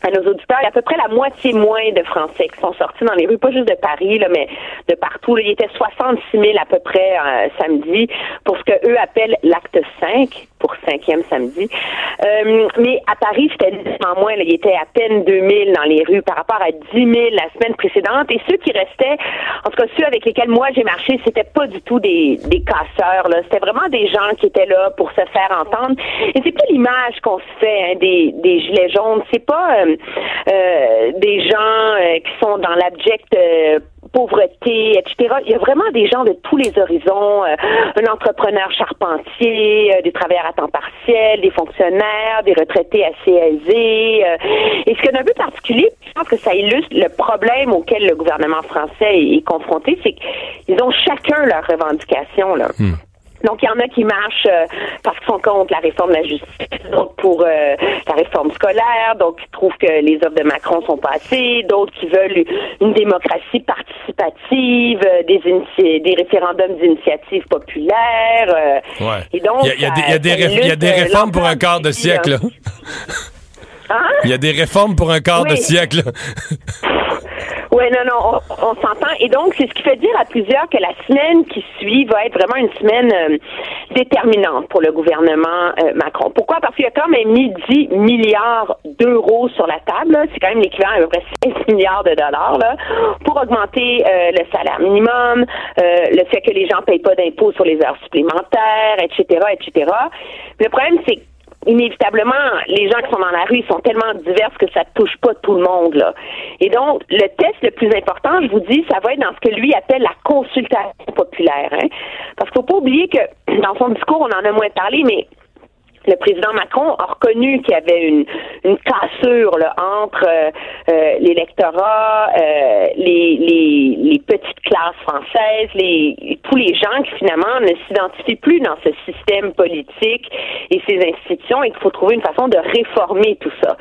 à nos auditeurs, il y a à peu près la moitié moins de Français qui sont sortis dans les rues, pas juste de Paris, là, mais de partout. Il y était 66 000 à peu près euh, samedi pour ce que eux appellent l'acte 5 pour cinquième samedi. Euh, mais à Paris, c'était nettement moins. Là. Il était à peine 2000 dans les rues par rapport à 10 000 la semaine précédente. Et ceux qui restaient, en tout cas ceux avec lesquels moi j'ai marché, c'était pas du tout des, des casseurs. C'était vraiment des gens qui étaient là pour se faire entendre. Et c'est pas l'image qu'on se fait hein, des, des gilets jaunes. C'est pas euh, des gens euh, qui sont dans l'abject euh, pauvreté, etc. Il y a vraiment des gens de tous les horizons, euh, un entrepreneur charpentier, euh, des travailleurs à temps partiel, des fonctionnaires, des retraités assez aisés. euh. et ce qui est un peu particulier, je pense que ça illustre le problème auquel le gouvernement français est, confronté, c'est qu'ils ont chacun leurs revendications. Là. Donc, il y en a qui marchent euh, parce qu'ils sont contre la réforme de la justice, d'autres pour euh, la réforme scolaire, d'autres qui trouvent que les offres de Macron sont pas assez, d'autres qui veulent une démocratie participative, euh, des, des référendums d'initiative populaire. Ouais. et donc, Il y a, il y a des- il y a des, réformes pour un quart de siècle, là. Hein? Il y a des réformes pour un quart de siècle. Oui, non, non, on, s'entend. Et donc, c'est ce qui fait dire à plusieurs que la semaine qui suit va être vraiment une semaine euh, déterminante pour le gouvernement euh, Macron. Pourquoi? Parce qu'il a quand même mis 10 milliards d'euros sur la table. C'est quand même l'équivalent à peu près 5 milliards de dollars là, pour augmenter euh, le salaire minimum, euh, le fait que les gens payent pas d'impôts sur les heures supplémentaires, etc., etc. Le problème, c'est inévitablement, les gens qui sont dans la rue ils sont tellement divers que ça touche pas tout le monde. Là. Et donc, le test le plus important, je vous dis, ça va être dans ce que lui appelle la consultation populaire. Hein? Parce qu'il faut pas oublier que dans son discours, on en a moins parlé, mais le président Macron a reconnu qu'il y avait une, une cassure là, entre euh, euh, l'électorat, euh, les, les, les petites classes françaises, les, tous les gens qui finalement ne s'identifient plus dans ce système politique et ces institutions et qu'il faut trouver une façon de réformer tout ça.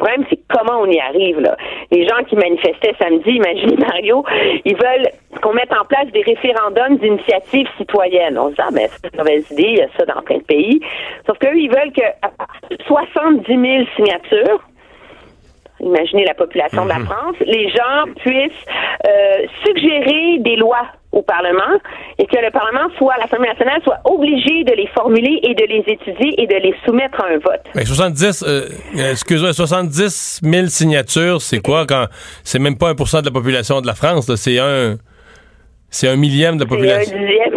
Le problème, c'est comment on y arrive, là. Les gens qui manifestaient samedi, imaginez Mario, ils veulent qu'on mette en place des référendums d'initiative citoyenne. On se dit, ah, ben, c'est une mauvaise idée, il y a ça dans plein de pays. Sauf qu'eux, ils veulent que à partir de 70 000 signatures, imaginez la population de la France, les gens puissent euh, suggérer des lois au Parlement et que le Parlement soit, l'Assemblée nationale soit obligé de les formuler et de les étudier et de les soumettre à un vote. Ben, 70, euh, euh, excuse-moi, 70 000 signatures, c'est quoi quand c'est même pas 1% de la population de la France, c'est un, c'est un millième de la C'est un population. dixième.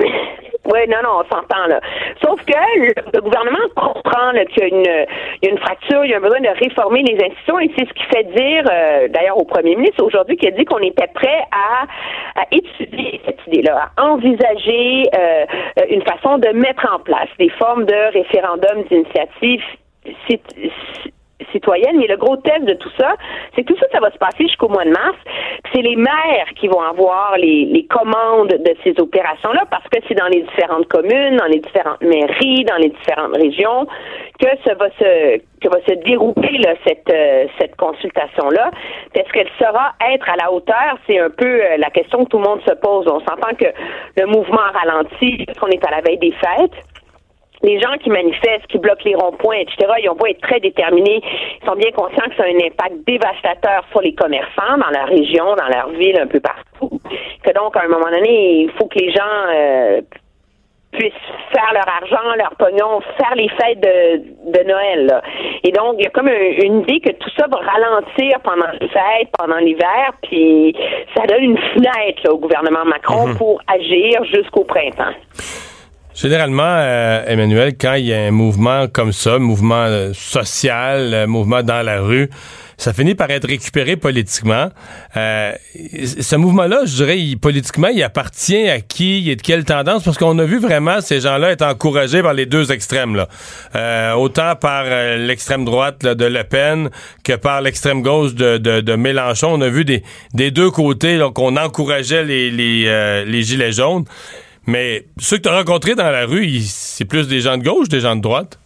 Oui, non, non, on s'entend là. Sauf que le, gouvernement comprend qu'il y a, une, fracture, il y a un besoin de réformer les institutions et c'est ce qui fait dire, euh, d'ailleurs, au premier ministre aujourd'hui, qui a dit qu'on était prêt à, étudier cette idée-là, à envisager euh, une façon de mettre en place des formes de référendum d'initiative citoyenne. Mais le gros test de tout ça, c'est que tout ça, ça va se passer jusqu'au mois de mars. C'est les maires qui vont avoir les, les commandes de ces opérations-là parce que c'est dans les différentes communes, dans les différentes mairies, dans les différentes régions que ça va se que va se dérouler là, cette euh, cette consultation-là. Est-ce qu'elle saura être à la hauteur? C'est un peu euh, la question que tout le monde se pose. On s'entend que le mouvement ralentit, qu'on est à la veille des fêtes les gens qui manifestent, qui bloquent les ronds-points, etc., ils ont beau être très déterminés, ils sont bien conscients que ça a un impact dévastateur sur les commerçants dans leur région, dans leur ville, un peu partout. Que donc, à un moment donné, il faut que les gens euh, puissent faire leur argent, leur pognon, faire les fêtes de, de Noël. là. Et donc, il y a comme un- une idée que tout ça va ralentir pendant les fêtes, pendant l'hiver, puis ça donne une fenêtre là, au gouvernement Macron pour agir jusqu'au printemps. Généralement, euh, Emmanuel, quand il y a un mouvement comme ça, mouvement euh, social, euh, mouvement dans la rue, ça finit par être récupéré politiquement. ce mouvement-là, je dirais, politiquement, il appartient à qui, il est de quelle tendance, parce qu'on a vu vraiment ces gens-là être encouragés par les deux extrêmes, là. autant par l'extrême droite de Le Pen que par l'extrême gauche de, de, Mélenchon. On a vu des, des deux côtés qu'on encourageait les, les, les gilets jaunes. Mais ceux que tu as rencontrés dans la rue, c'est plus des gens de gauche, des gens de droite?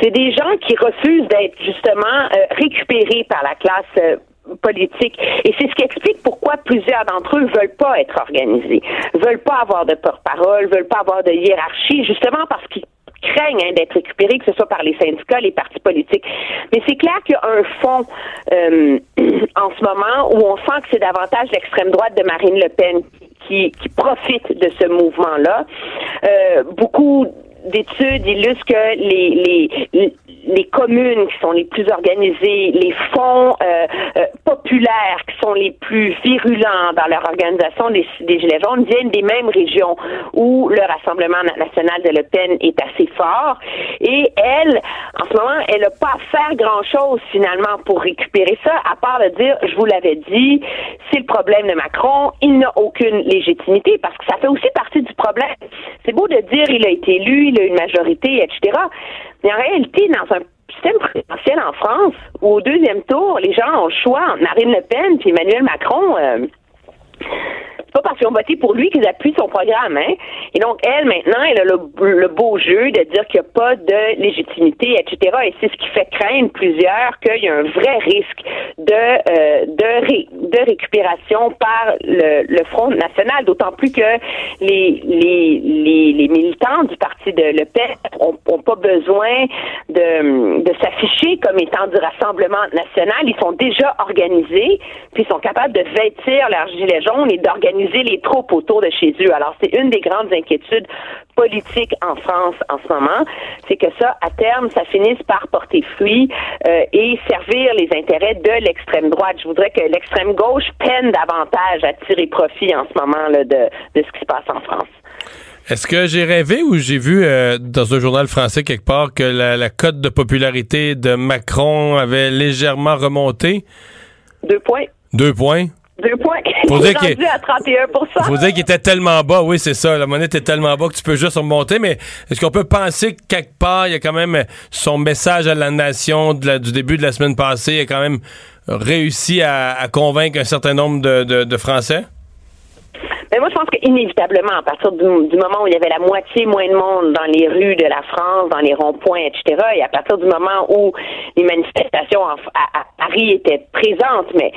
C'est des gens qui refusent d'être justement euh, récupérés par la classe euh, politique. Et c'est ce qui explique pourquoi plusieurs d'entre eux veulent pas être organisés, veulent pas avoir de porte-parole, veulent pas avoir de hiérarchie, justement parce qu'ils craignent hein, d'être récupérés, que ce soit par les syndicats, les partis politiques. Mais c'est clair qu'il y a un fond euh, en ce moment où on sent que c'est davantage l'extrême droite de Marine Le Pen qui, qui profite de ce mouvement-là. Euh, beaucoup d'études illustrent que les, les, les communes qui sont les plus organisées, les fonds euh, euh, populaires qui sont les plus virulents dans leur organisation des, des Gilets jaunes viennent des mêmes régions où le Rassemblement national de Le Pen est assez fort. Et elle, en ce moment, elle n'a pas à faire grand-chose finalement pour récupérer ça, à part de dire, je vous l'avais dit, c'est le problème de Macron, il n'a aucune légitimité, parce que ça fait aussi partie du problème. C'est beau dire, il a été élu, il a une majorité, etc. Mais en réalité, dans un système présidentiel en France, où au deuxième tour, les gens ont le choix entre Marine Le Pen et Emmanuel Macron, euh, c'est pas parce qu'ils ont voté pour lui qu'ils appuient son programme, hein. Et donc, elle, maintenant, elle a le, beau jeu de dire qu'il n'y a pas de légitimité, etc. Et c'est ce qui fait craindre plusieurs qu'il y a un vrai risque de, euh, de, récupération par le, Front national, d'autant plus que les, militants du parti de Le Pen ont, pas besoin de, de s'afficher comme étant du Rassemblement national. Ils sont déjà organisés, puis ils sont capables de vêtir leur gilet jaune et d'organiser les troupes autour de chez eux. Alors, c'est une des grandes inquiétudes politiques en France en ce moment, c'est que ça, à terme, ça finisse par porter fruit euh, et servir les intérêts de l'extrême droite. Je voudrais que l'extrême gauche peine davantage à tirer profit en ce moment là, de, de ce qui se passe en France. Est-ce que j'ai rêvé ou j'ai vu euh, dans un journal français quelque part que la, la cote de popularité de Macron avait légèrement remonté? Deux points. Deux points? Deux points. Faut dire qu'il à 31 Faut dire qu'il était tellement bas. Oui, c'est ça. La monnaie était tellement bas que tu peux juste remonter. Mais est-ce qu'on peut penser que quelque part, il y a quand même son message à la nation du début de la semaine passée, il a quand même réussi à, convaincre un certain nombre de, Français? Mais moi, je pense qu'inévitablement, à partir du, moment où il y avait la moitié moins de monde dans les rues de la France, dans les ronds-points, etc., et à partir du moment où les manifestations à Paris étaient présentes, mais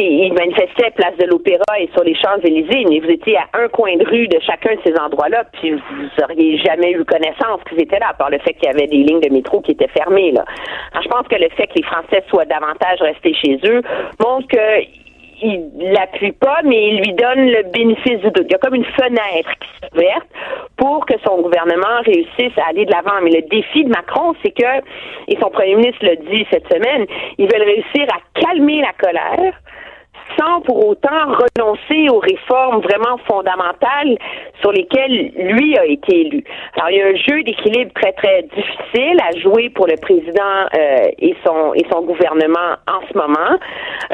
il manifestait place de l'Opéra et sur les Champs-Élysées, mais vous étiez à un coin de rue de chacun de ces endroits-là, puis vous auriez jamais eu connaissance qu'ils étaient là, par le fait qu'il y avait des lignes de métro qui étaient fermées. Là. Alors, je pense que le fait que les Français soient davantage restés chez eux montre que il l'appuie pas, mais il lui donne le bénéfice du doute. Il y a comme une fenêtre qui s'ouvre pour que son gouvernement réussisse à aller de l'avant. Mais le défi de Macron, c'est que, et son premier ministre l'a dit cette semaine, ils veulent réussir à calmer la colère, sans pour autant renoncer aux réformes vraiment fondamentales sur lesquelles lui a été élu. Alors il y a un jeu d'équilibre très très difficile à jouer pour le président euh, et son et son gouvernement en ce moment.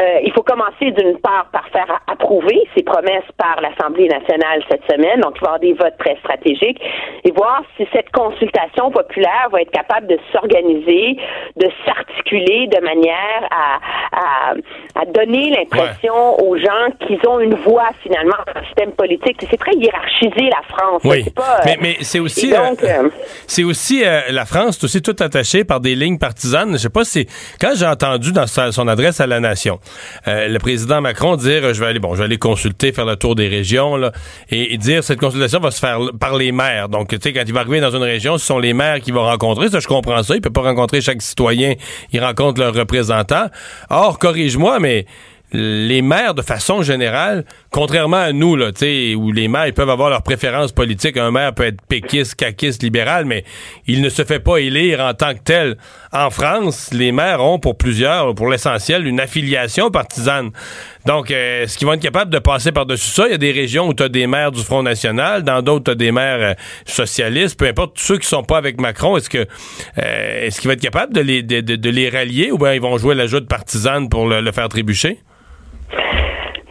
Euh, il faut commencer d'une part par faire approuver ses promesses par l'Assemblée nationale cette semaine, donc il va y avoir des votes très stratégiques et voir si cette consultation populaire va être capable de s'organiser, de s'articuler de manière à, à, à donner l'impression aux gens qu'ils ont une voix finalement dans le système politique. C'est très hiérarchisé la France. Oui, mais, mais c'est aussi, euh, euh, c'est aussi euh, la France, c'est aussi tout attaché par des lignes partisanes. Je sais pas si quand j'ai entendu dans son adresse à la nation, le président Macron dire je vais aller bon, je vais aller consulter, faire le tour des régions là, et, dire cette consultation va se faire par les maires. Donc tu sais quand il va arriver dans une région, ce sont les maires qui vont rencontrer. Ça je comprends ça. Il peut pas rencontrer chaque citoyen. Il rencontre leurs représentants. Or corrige-moi, mais les maires, de façon générale, contrairement à nous, là, où les maires peuvent avoir leurs préférences politiques, un maire peut être péquiste, caquiste, libéral, mais il ne se fait pas élire en tant que tel en France, les maires ont pour plusieurs, pour l'essentiel, une affiliation partisane. Donc, euh, est-ce qu'ils vont être capables de passer par-dessus ça? Il y a des régions où tu as des maires du Front National, dans d'autres, tu as des maires euh, socialistes, peu importe, ceux qui sont pas avec Macron, est-ce que euh, est-ce qu'ils vont être capables de les, de, de- les rallier ou bien ils vont jouer la joute partisane pour le faire trébucher?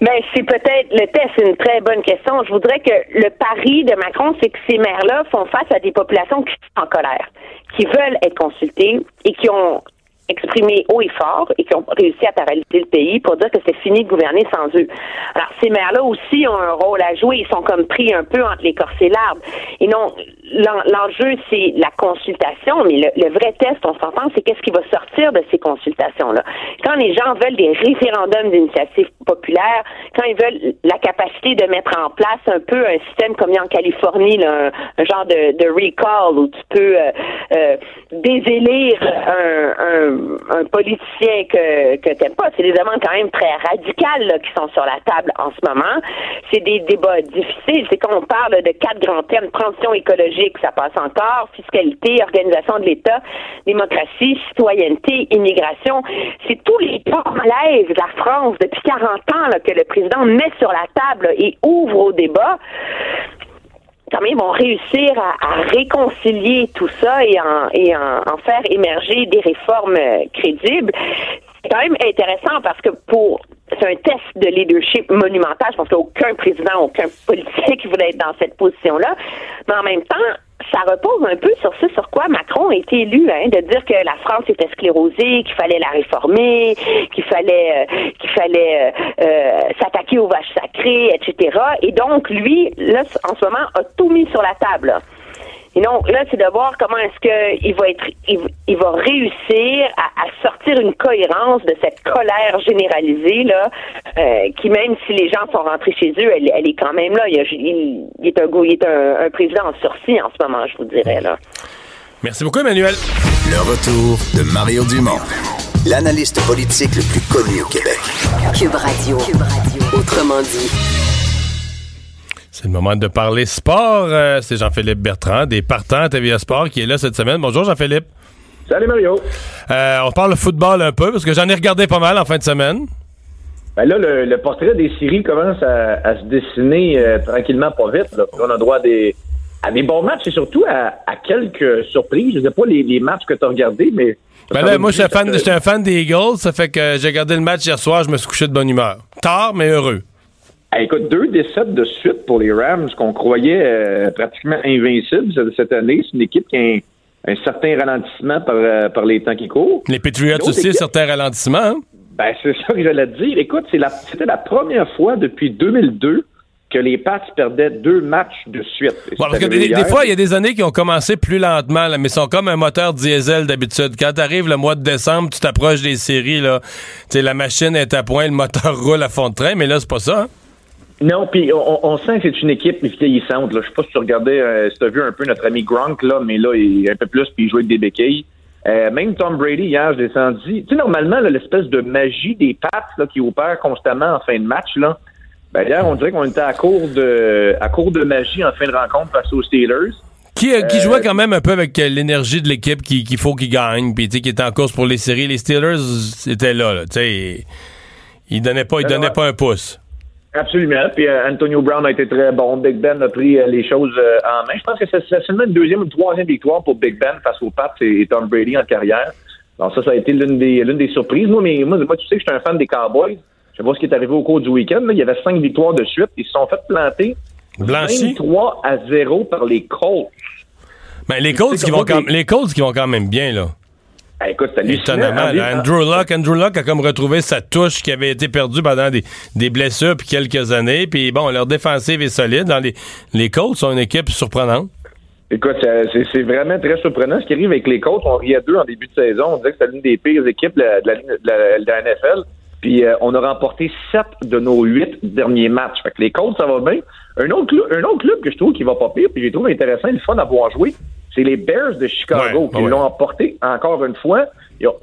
Ben, c'est peut-être le test, c'est une très bonne question. Je voudrais que le pari de Macron, c'est que ces maires-là font face à des populations qui sont en colère, qui veulent être consultées et qui ont exprimé haut et fort et qui ont réussi à paralyser le pays pour dire que c'est fini de gouverner sans eux. Alors, ces maires-là aussi ont un rôle à jouer. Ils sont comme pris un peu entre les corses et l'arbre. Et non, l'en- l'enjeu, c'est la consultation, mais le, vrai test, on s'entend, c'est qu'est-ce qui va sortir de ces consultations-là. Quand les gens veulent des référendums d'initiative populaire, quand ils veulent la capacité de mettre en place un peu un système comme il y a en Californie, là, un, genre de, de recall où tu peux euh, euh, désélire un, un, un politicien que, que t'aimes pas. C'est des demandes quand même très radicales qui sont sur la table en ce moment. C'est des débats difficiles. C'est quand on parle de quatre grands thèmes, transition écologique, ça passe encore, fiscalité, organisation de l'État, démocratie, citoyenneté, immigration. C'est tous les ports malaises de la France depuis 40 ans que le président met sur la table et ouvre au débat quand même vont réussir à, réconcilier tout ça et en, et en, faire émerger des réformes euh, crédibles. C'est quand même intéressant parce que pour c'est un test de leadership monumental. Je pense qu'aucun président, aucun politicien qui voulait être dans cette position-là. Mais en même temps, ça repose un peu sur ce sur quoi Macron a été élu, hein, de dire que la France était sclérosée, qu'il fallait la réformer, qu'il fallait euh, qu'il fallait euh, euh, s'attaquer aux vaches sacrées, etc. Et donc lui, là, en ce moment, a tout mis sur la table. Et donc là, c'est de voir comment est-ce que il va être, il, il va réussir à, à sortir une cohérence de cette colère généralisée là, euh, qui même si les gens sont rentrés chez eux, elle, elle est quand même là. Il, y a- il- il est un il est un, un président en sursis en ce moment, je vous dirais là. Merci beaucoup, Emmanuel. Le retour de Mario Dumont, l'analyste politique le plus connu au Québec. Cube Radio. Cube Radio. Autrement dit. C'est le moment de parler sport. Euh, c'est Jean-Philippe Bertrand, des partants à TVA Sport, qui est là cette semaine. Bonjour, Jean-Philippe. Salut Mario. Euh, on parle de football un peu, parce que j'en ai regardé pas mal en fin de semaine. Ben là, le, le portrait des séries commence à, à se dessiner euh, tranquillement, pas vite. Là. On a droit à des, à des bons matchs et surtout à, à quelques surprises. Je sais pas les, les matchs que tu as regardés, mais. Ben là, moi, fan, j'étais un fan des Eagles. Ça fait que j'ai regardé le match hier soir, je me suis couché de bonne humeur. Tard, mais heureux. Écoute, deux décaites de suite pour les Rams qu'on croyait euh, pratiquement invincibles cette- année. C'est une équipe qui a un, un certain ralentissement par, euh, par les temps qui courent. Les Patriots aussi, équipe- certains ralentissements. hein? Ben, c'est ça que j'allais te dire. Écoute, c'est la, c'était la première fois depuis 2002 que les Pats perdaient deux matchs de suite. Ouais, parce que des, fois, il y a des années qui ont commencé plus lentement, là, mais sont comme un moteur diesel d'habitude. Quand t'arrives le mois de décembre, tu t'approches des séries, là, la machine est à point, le moteur roule à fond de train, mais là, c'est pas ça. hein? Non, puis on, on sent que c'est une équipe vieillissante. Là. Je sais pas si tu regardais, euh, si tu as vu un peu notre ami Gronk, là, mais là, il est un peu plus, puis il joue avec des béquilles. Euh, même Tom Brady, hier, je senti. Tu sais, normalement, là, l'espèce de magie des Pats là, qui opère constamment en fin de match, là, ben, hier, on dirait qu'on était à court de à court de magie en fin de rencontre face aux Steelers. Qui, euh, qui Euh, jouait quand même un peu avec l'énergie de l'équipe qui- qu'il faut qu'il gagne, puis tu sais, qui était en course pour les séries. Les Steelers étaient là, là tu sais. Ils donnaient pas, ils Ben donnaient pas un pouce. Absolument. Puis euh, Antonio Brown a été très bon. Big Ben a pris euh, les choses euh, en main. Je pense que c'est seulement une deuxième ou une troisième victoire pour Big Ben face aux Pats et, et Tom Brady en carrière. Alors ça, ça a été l'une des l'une des surprises. Moi, mais moi, moi, tu sais que je suis un fan des Cowboys. Je pas ce qui est arrivé au cours du week-end. là. Il y avait cinq victoires de suite. Ils se sont fait planter Blanchi? 23 à 0 par les Colts. Mais les Colts qui vont comment quand, des- les Colts qui vont quand même bien, là. Ah, écoute, c'est. Étonnamment. En- là. Andrew Luck, Andrew Luck a comme retrouvé sa touche qui avait été perdue pendant des, des blessures puis quelques années. Puis bon, leur défensive est solide. Dans les, les Colts sont une équipe surprenante. Écoute, c'est- vraiment très surprenant. Ce qui arrive avec les Colts, on riait d'eux en début de saison. On disait que c'était l'une des pires équipes de la, de la, ligne- de la- de la NFL. Puis euh, on a remporté sept de nos huit derniers matchs. Fait que les Colts, ça va bien. Un autre, club, un autre club que je trouve qui va pas pire, puis j'ai trouvé intéressant le fun à voir jouer, c'est les Bears de Chicago Ouais, qui ouais. l'ont emporté encore une fois.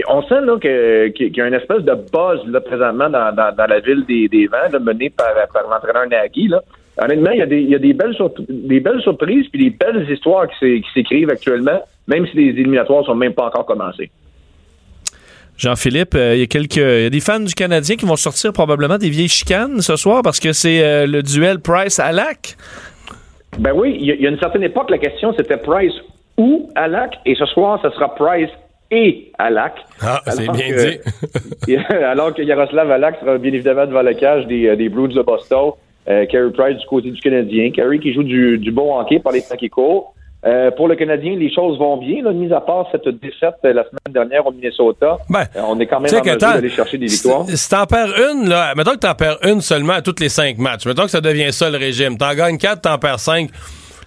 On- sent là, que- qu'il y a une espèce de buzz là, présentement dans, dans, dans la ville des, des Vents, là, menée par, par l'entraîneur Nagy. Là. Honnêtement, il y a des, il y a des, belles, surp- des belles surprises puis des belles histoires qui s'é- qui s'écrivent actuellement, même si les éliminatoires sont même pas encore commencés. Jean-Philippe, euh, il y a quelques, y a des fans du Canadien qui vont sortir probablement des vieilles chicanes ce soir parce que c'est euh, le duel Price-Alak. Ben oui, il y, y a une certaine époque, la question c'était Price ou Alak, et ce soir, ce sera Price et Alak. Ah, c'est bien que- dit. Alors que Yaroslav Alak sera bien évidemment devant la cage des, euh, des Blues de Boston. Euh, Carey Price du côté du Canadien. Carey qui joue du, du bon hockey par les temps qui courent. Euh, pour le Canadien, les choses vont bien, là, mis à part cette défaite euh, la semaine dernière au Minnesota. Ben, Euh, on est quand même en mesure d'aller chercher des victoires. Si, t'en perds une, là, mettons que t'en perds une seulement à tous les cinq matchs. Mettons que ça devient ça le régime. T'en gagnes quatre, t'en perds cinq.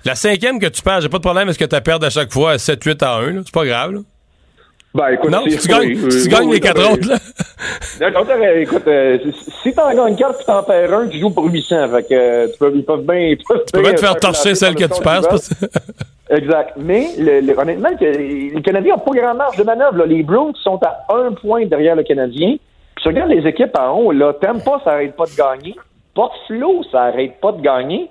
La cinquième que tu perds, j'ai pas de problème, est-ce que tu perds à chaque fois 7-8 à 1, là? C'est pas grave, là. Ben, écoute, Non, si tu gagnes, oui, si tu gagnes oui, les quatre autres, là. Non, écoute, euh, si- t'en gagnes 4 puis t'en perds un, tu joues pour 800. Fait que, euh, tu peux, ils peuvent bien. Ils peuvent Tu peux bien te faire torcher celle que tu perds. Exact. Mais le- le- honnêtement, que les Canadiens n'ont pas grand marge de manœuvre. là. Les Bruins sont à un point derrière le Canadien. Puis tu regardes les équipes en haut, là, Tampa, ça arrête pas de gagner. Buffalo, ça arrête pas de gagner.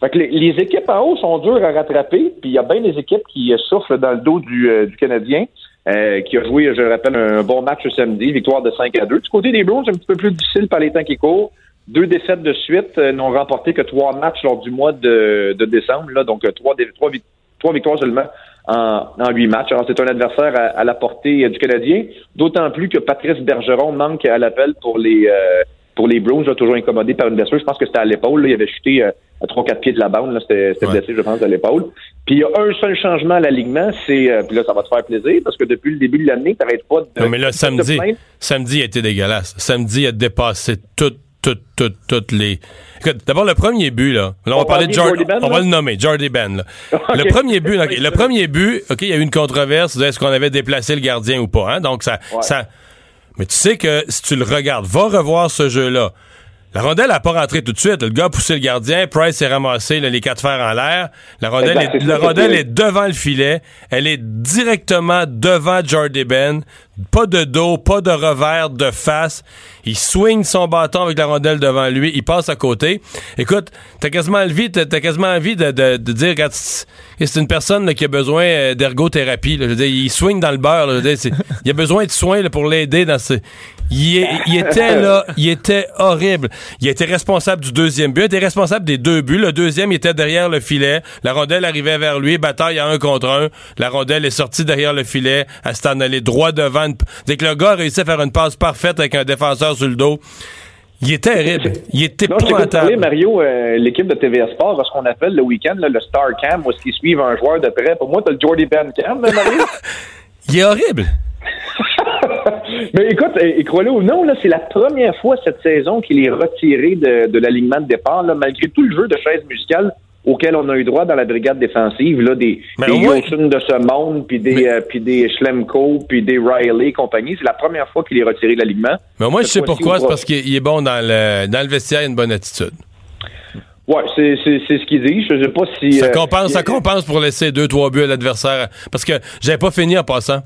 Fait que les, les équipes en haut sont dures à rattraper, puis il y a bien des équipes qui soufflent dans le dos du, euh, du Canadien, euh, qui a joué, je le rappelle, un bon match ce samedi, victoire de 5 à 2. Du côté des Bruins, c'est un petit peu plus difficile par les temps qui courent. Deux défaites de suite, euh, n'ont remporté que trois matchs lors du mois de, de décembre, là, donc euh, trois, trois, vic- trois victoires seulement en, en huit matchs. Alors, c'est un adversaire à, à la portée du Canadien, d'autant plus que Patrice Bergeron manque à l'appel pour les euh, pour les Bruins, là, toujours incommodé par une blessure. Je pense que c'était à l'épaule. Il avait chuté à 3-4 pieds de la bande. là. C'était Ouais. blessé, je pense, à l'épaule. Puis il y a un seul changement à l'alignement, c'est euh, puis là, ça va te faire plaisir, parce que depuis le début de l'année, t'arrêtes pas de. Non, mais là, de samedi, samedi a été dégueulasse. Samedi a dépassé toutes, toutes, toutes, toutes les. Écoute, d'abord, le premier but, là. Là, on, On va parler de de Jordan. Jordy Ben, on va là? le nommer, Jordy Ben, là. Le premier but, le premier but, OK, il y a eu une controverse. Est-ce qu'on avait déplacé le gardien ou pas, hein? Donc, ça, Ouais. ça. Mais tu sais que si tu le regardes, va revoir ce jeu-là. La rondelle n'a pas rentré tout de suite. Le gars a poussé le gardien. Price s'est ramassé là, les quatre fers en l'air. La rondelle, est, la rondelle est devant le filet. Elle est directement devant Jordy Ben. Pas de dos, pas de revers, de face. Il swing son bâton avec la rondelle devant lui. Il passe à côté. Écoute, t'as quasiment envie, t'as quasiment envie de, dire que c'est une personne qui a besoin euh, d'ergothérapie. Je il swing dans le beurre. Je il a besoin de soins pour l'aider dans ce. Il était là, il était horrible. Il était responsable du deuxième but, il était responsable des deux buts. Le deuxième, il était derrière le filet. La rondelle arrivait vers lui, bataille à un contre un. La rondelle est sortie derrière le filet. Elle s'est en allée droit devant. Une- Dès que le gars a réussi à faire une passe parfaite avec un défenseur sur le dos, il est terrible. Il est Non, épouvantable. Mario, euh, l'équipe de TVA Sport, a ce qu'on appelle le week-end, le Star Cam, où est-ce qu'ils suivent un joueur de près. Pour moi, t'as le Jordy Ben Cam, hein, Mario? Il est horrible. Mais écoute, et, et crois-le ou non, là, c'est la première fois cette saison qu'il est retiré de, de l'alignement de départ, là, malgré tout le jeu de chaise musicale auquel on a eu droit dans la brigade défensive, là, des, Mais des au moins- de ce monde, puis des, Mais- euh, puis des Schlemko, puis des Riley et compagnie. C'est la première fois qu'il est retiré de l'alignement. Mais moi, je sais pourquoi. C'est parce qu'il il est bon dans le, dans le vestiaire, il a une bonne attitude. Ouais, c'est, ce qu'il dit. Je sais pas si... Ça euh, compense, ça compense pour laisser deux, trois buts à l'adversaire. Parce que j'avais pas fini en passant.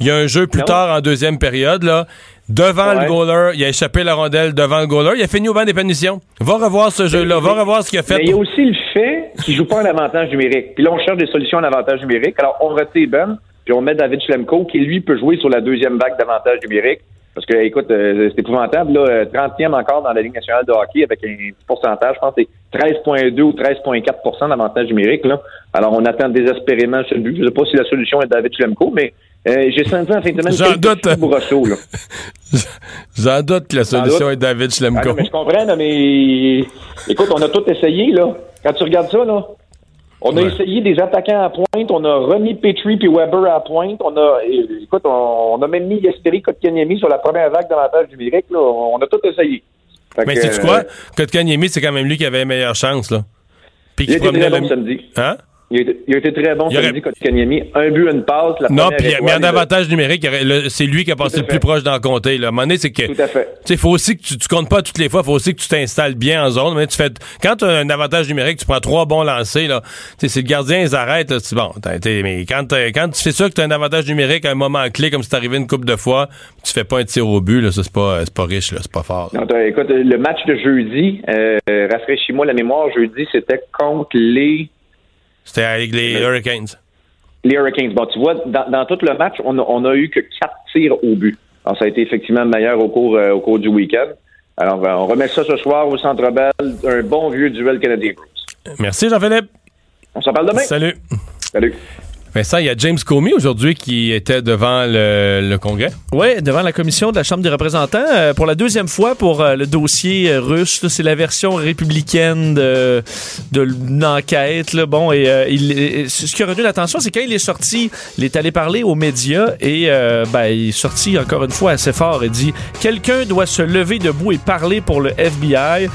Il y a un jeu plus Non. tard en deuxième période, là. Devant Ouais. le goaler, il a échappé la rondelle devant le goaler. Il a fini au banc des punitions. Va revoir ce jeu-là. Va revoir ce qu'il a fait. Mais il y a aussi le fait qu'il joue pas en avantage numérique. Puis là, on cherche des solutions en avantage numérique. Alors, on retire Ben, puis on met David Schlemko, qui lui peut jouer sur la deuxième vague d'avantage numérique. Parce que, écoute, euh, c'est épouvantable, là, euh, 30e encore dans la Ligue nationale de hockey avec un pourcentage, je pense que c'est 13,2 ou 13,4% d'avantage numérique. Là. Alors, on attend désespérément ce but. Je sais pas si la solution est David Schlemko, mais euh, j'ai senti en fin de semaine J'en doute. J'en doute que la solution doute. est David Ah Schlemko. mais je comprends, mais écoute, on a tout essayé, là. Quand tu regardes ça, là, on a Ouais. essayé des attaquants à pointe, on a remis Petrie puis Weber à pointe, on a, é- écoute, on, on a même mis Yesperi Kotkaniemi sur la première vague d'avantage numérique, là. On a tout essayé. Fait mais sais-tu euh, quoi? Kotkaniemi, c'est quand même lui qui avait les meilleures chances, là. Puis qui promenait le... samedi. Hein? Il a, été, il a été très bon Il aurait- samedi, Kotkaniemi. Un but, une passe, la Non, puis mais en a- avantage numérique, aurait- c'est lui qui a passé le plus proche d'en compter. Là. À un moment donné, c'est que. Tout à fait. Tu sais, faut aussi que tu, tu comptes pas toutes les fois, faut aussi que tu t'installes bien en zone. Mais tu fais, quand tu as un avantage numérique, tu prends trois bons lancers, là. Tu sais, si le gardien, ils arrêtent, c'est bon. mais quand, quand tu fais ça, que tu as un avantage numérique à un moment clé, comme c'est arrivé une couple de fois, tu fais pas un tir au but, là, ça, c'est pas, c'est pas riche, c'est pas fort. Non, écoute, le match de jeudi, euh, rafraîchis-moi la mémoire, jeudi, c'était contre les C'était avec les Hurricanes. les Hurricanes. Bon, tu vois, dans, dans tout le match, on a, on a eu que quatre tirs au but. Alors, ça a été effectivement meilleur au cours, euh, au cours du week-end. Alors, euh, on remet ça ce soir au Centre Bell, un bon vieux duel canadien Bruce. Merci, Jean-Philippe. On s'en parle demain. Salut. Salut. Vincent, il y a James Comey aujourd'hui qui était devant le, le Congrès. Oui, devant la commission de la Chambre des représentants euh, pour la deuxième fois pour euh, le dossier euh, russe. C'est la version républicaine de, de l'enquête. Bon, et ce qui a retenu l'attention, c'est quand il est sorti, il est allé parler aux médias et ben, il est sorti encore une fois assez fort et dit quelqu'un doit se lever debout et parler pour le FBI.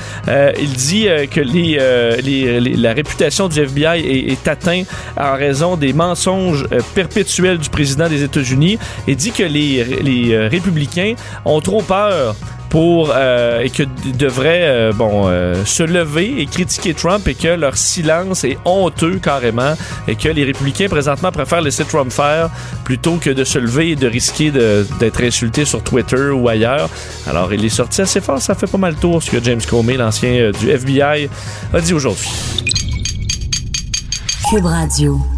Il dit que les- les- la réputation du FBI est, est atteinte en raison des mensonges euh, perpétuels du président des États-Unis et dit que les, les euh, républicains ont trop peur pour euh, et que devraient bon se lever et critiquer Trump et que leur silence est honteux carrément et que les républicains présentement préfèrent laisser Trump faire plutôt que de se lever et de risquer d'être insulté sur Twitter ou ailleurs. Alors il est sorti assez fort, ça fait pas mal tour ce que James Comey, l'ancien du FBI, a dit aujourd'hui. Cube Radio.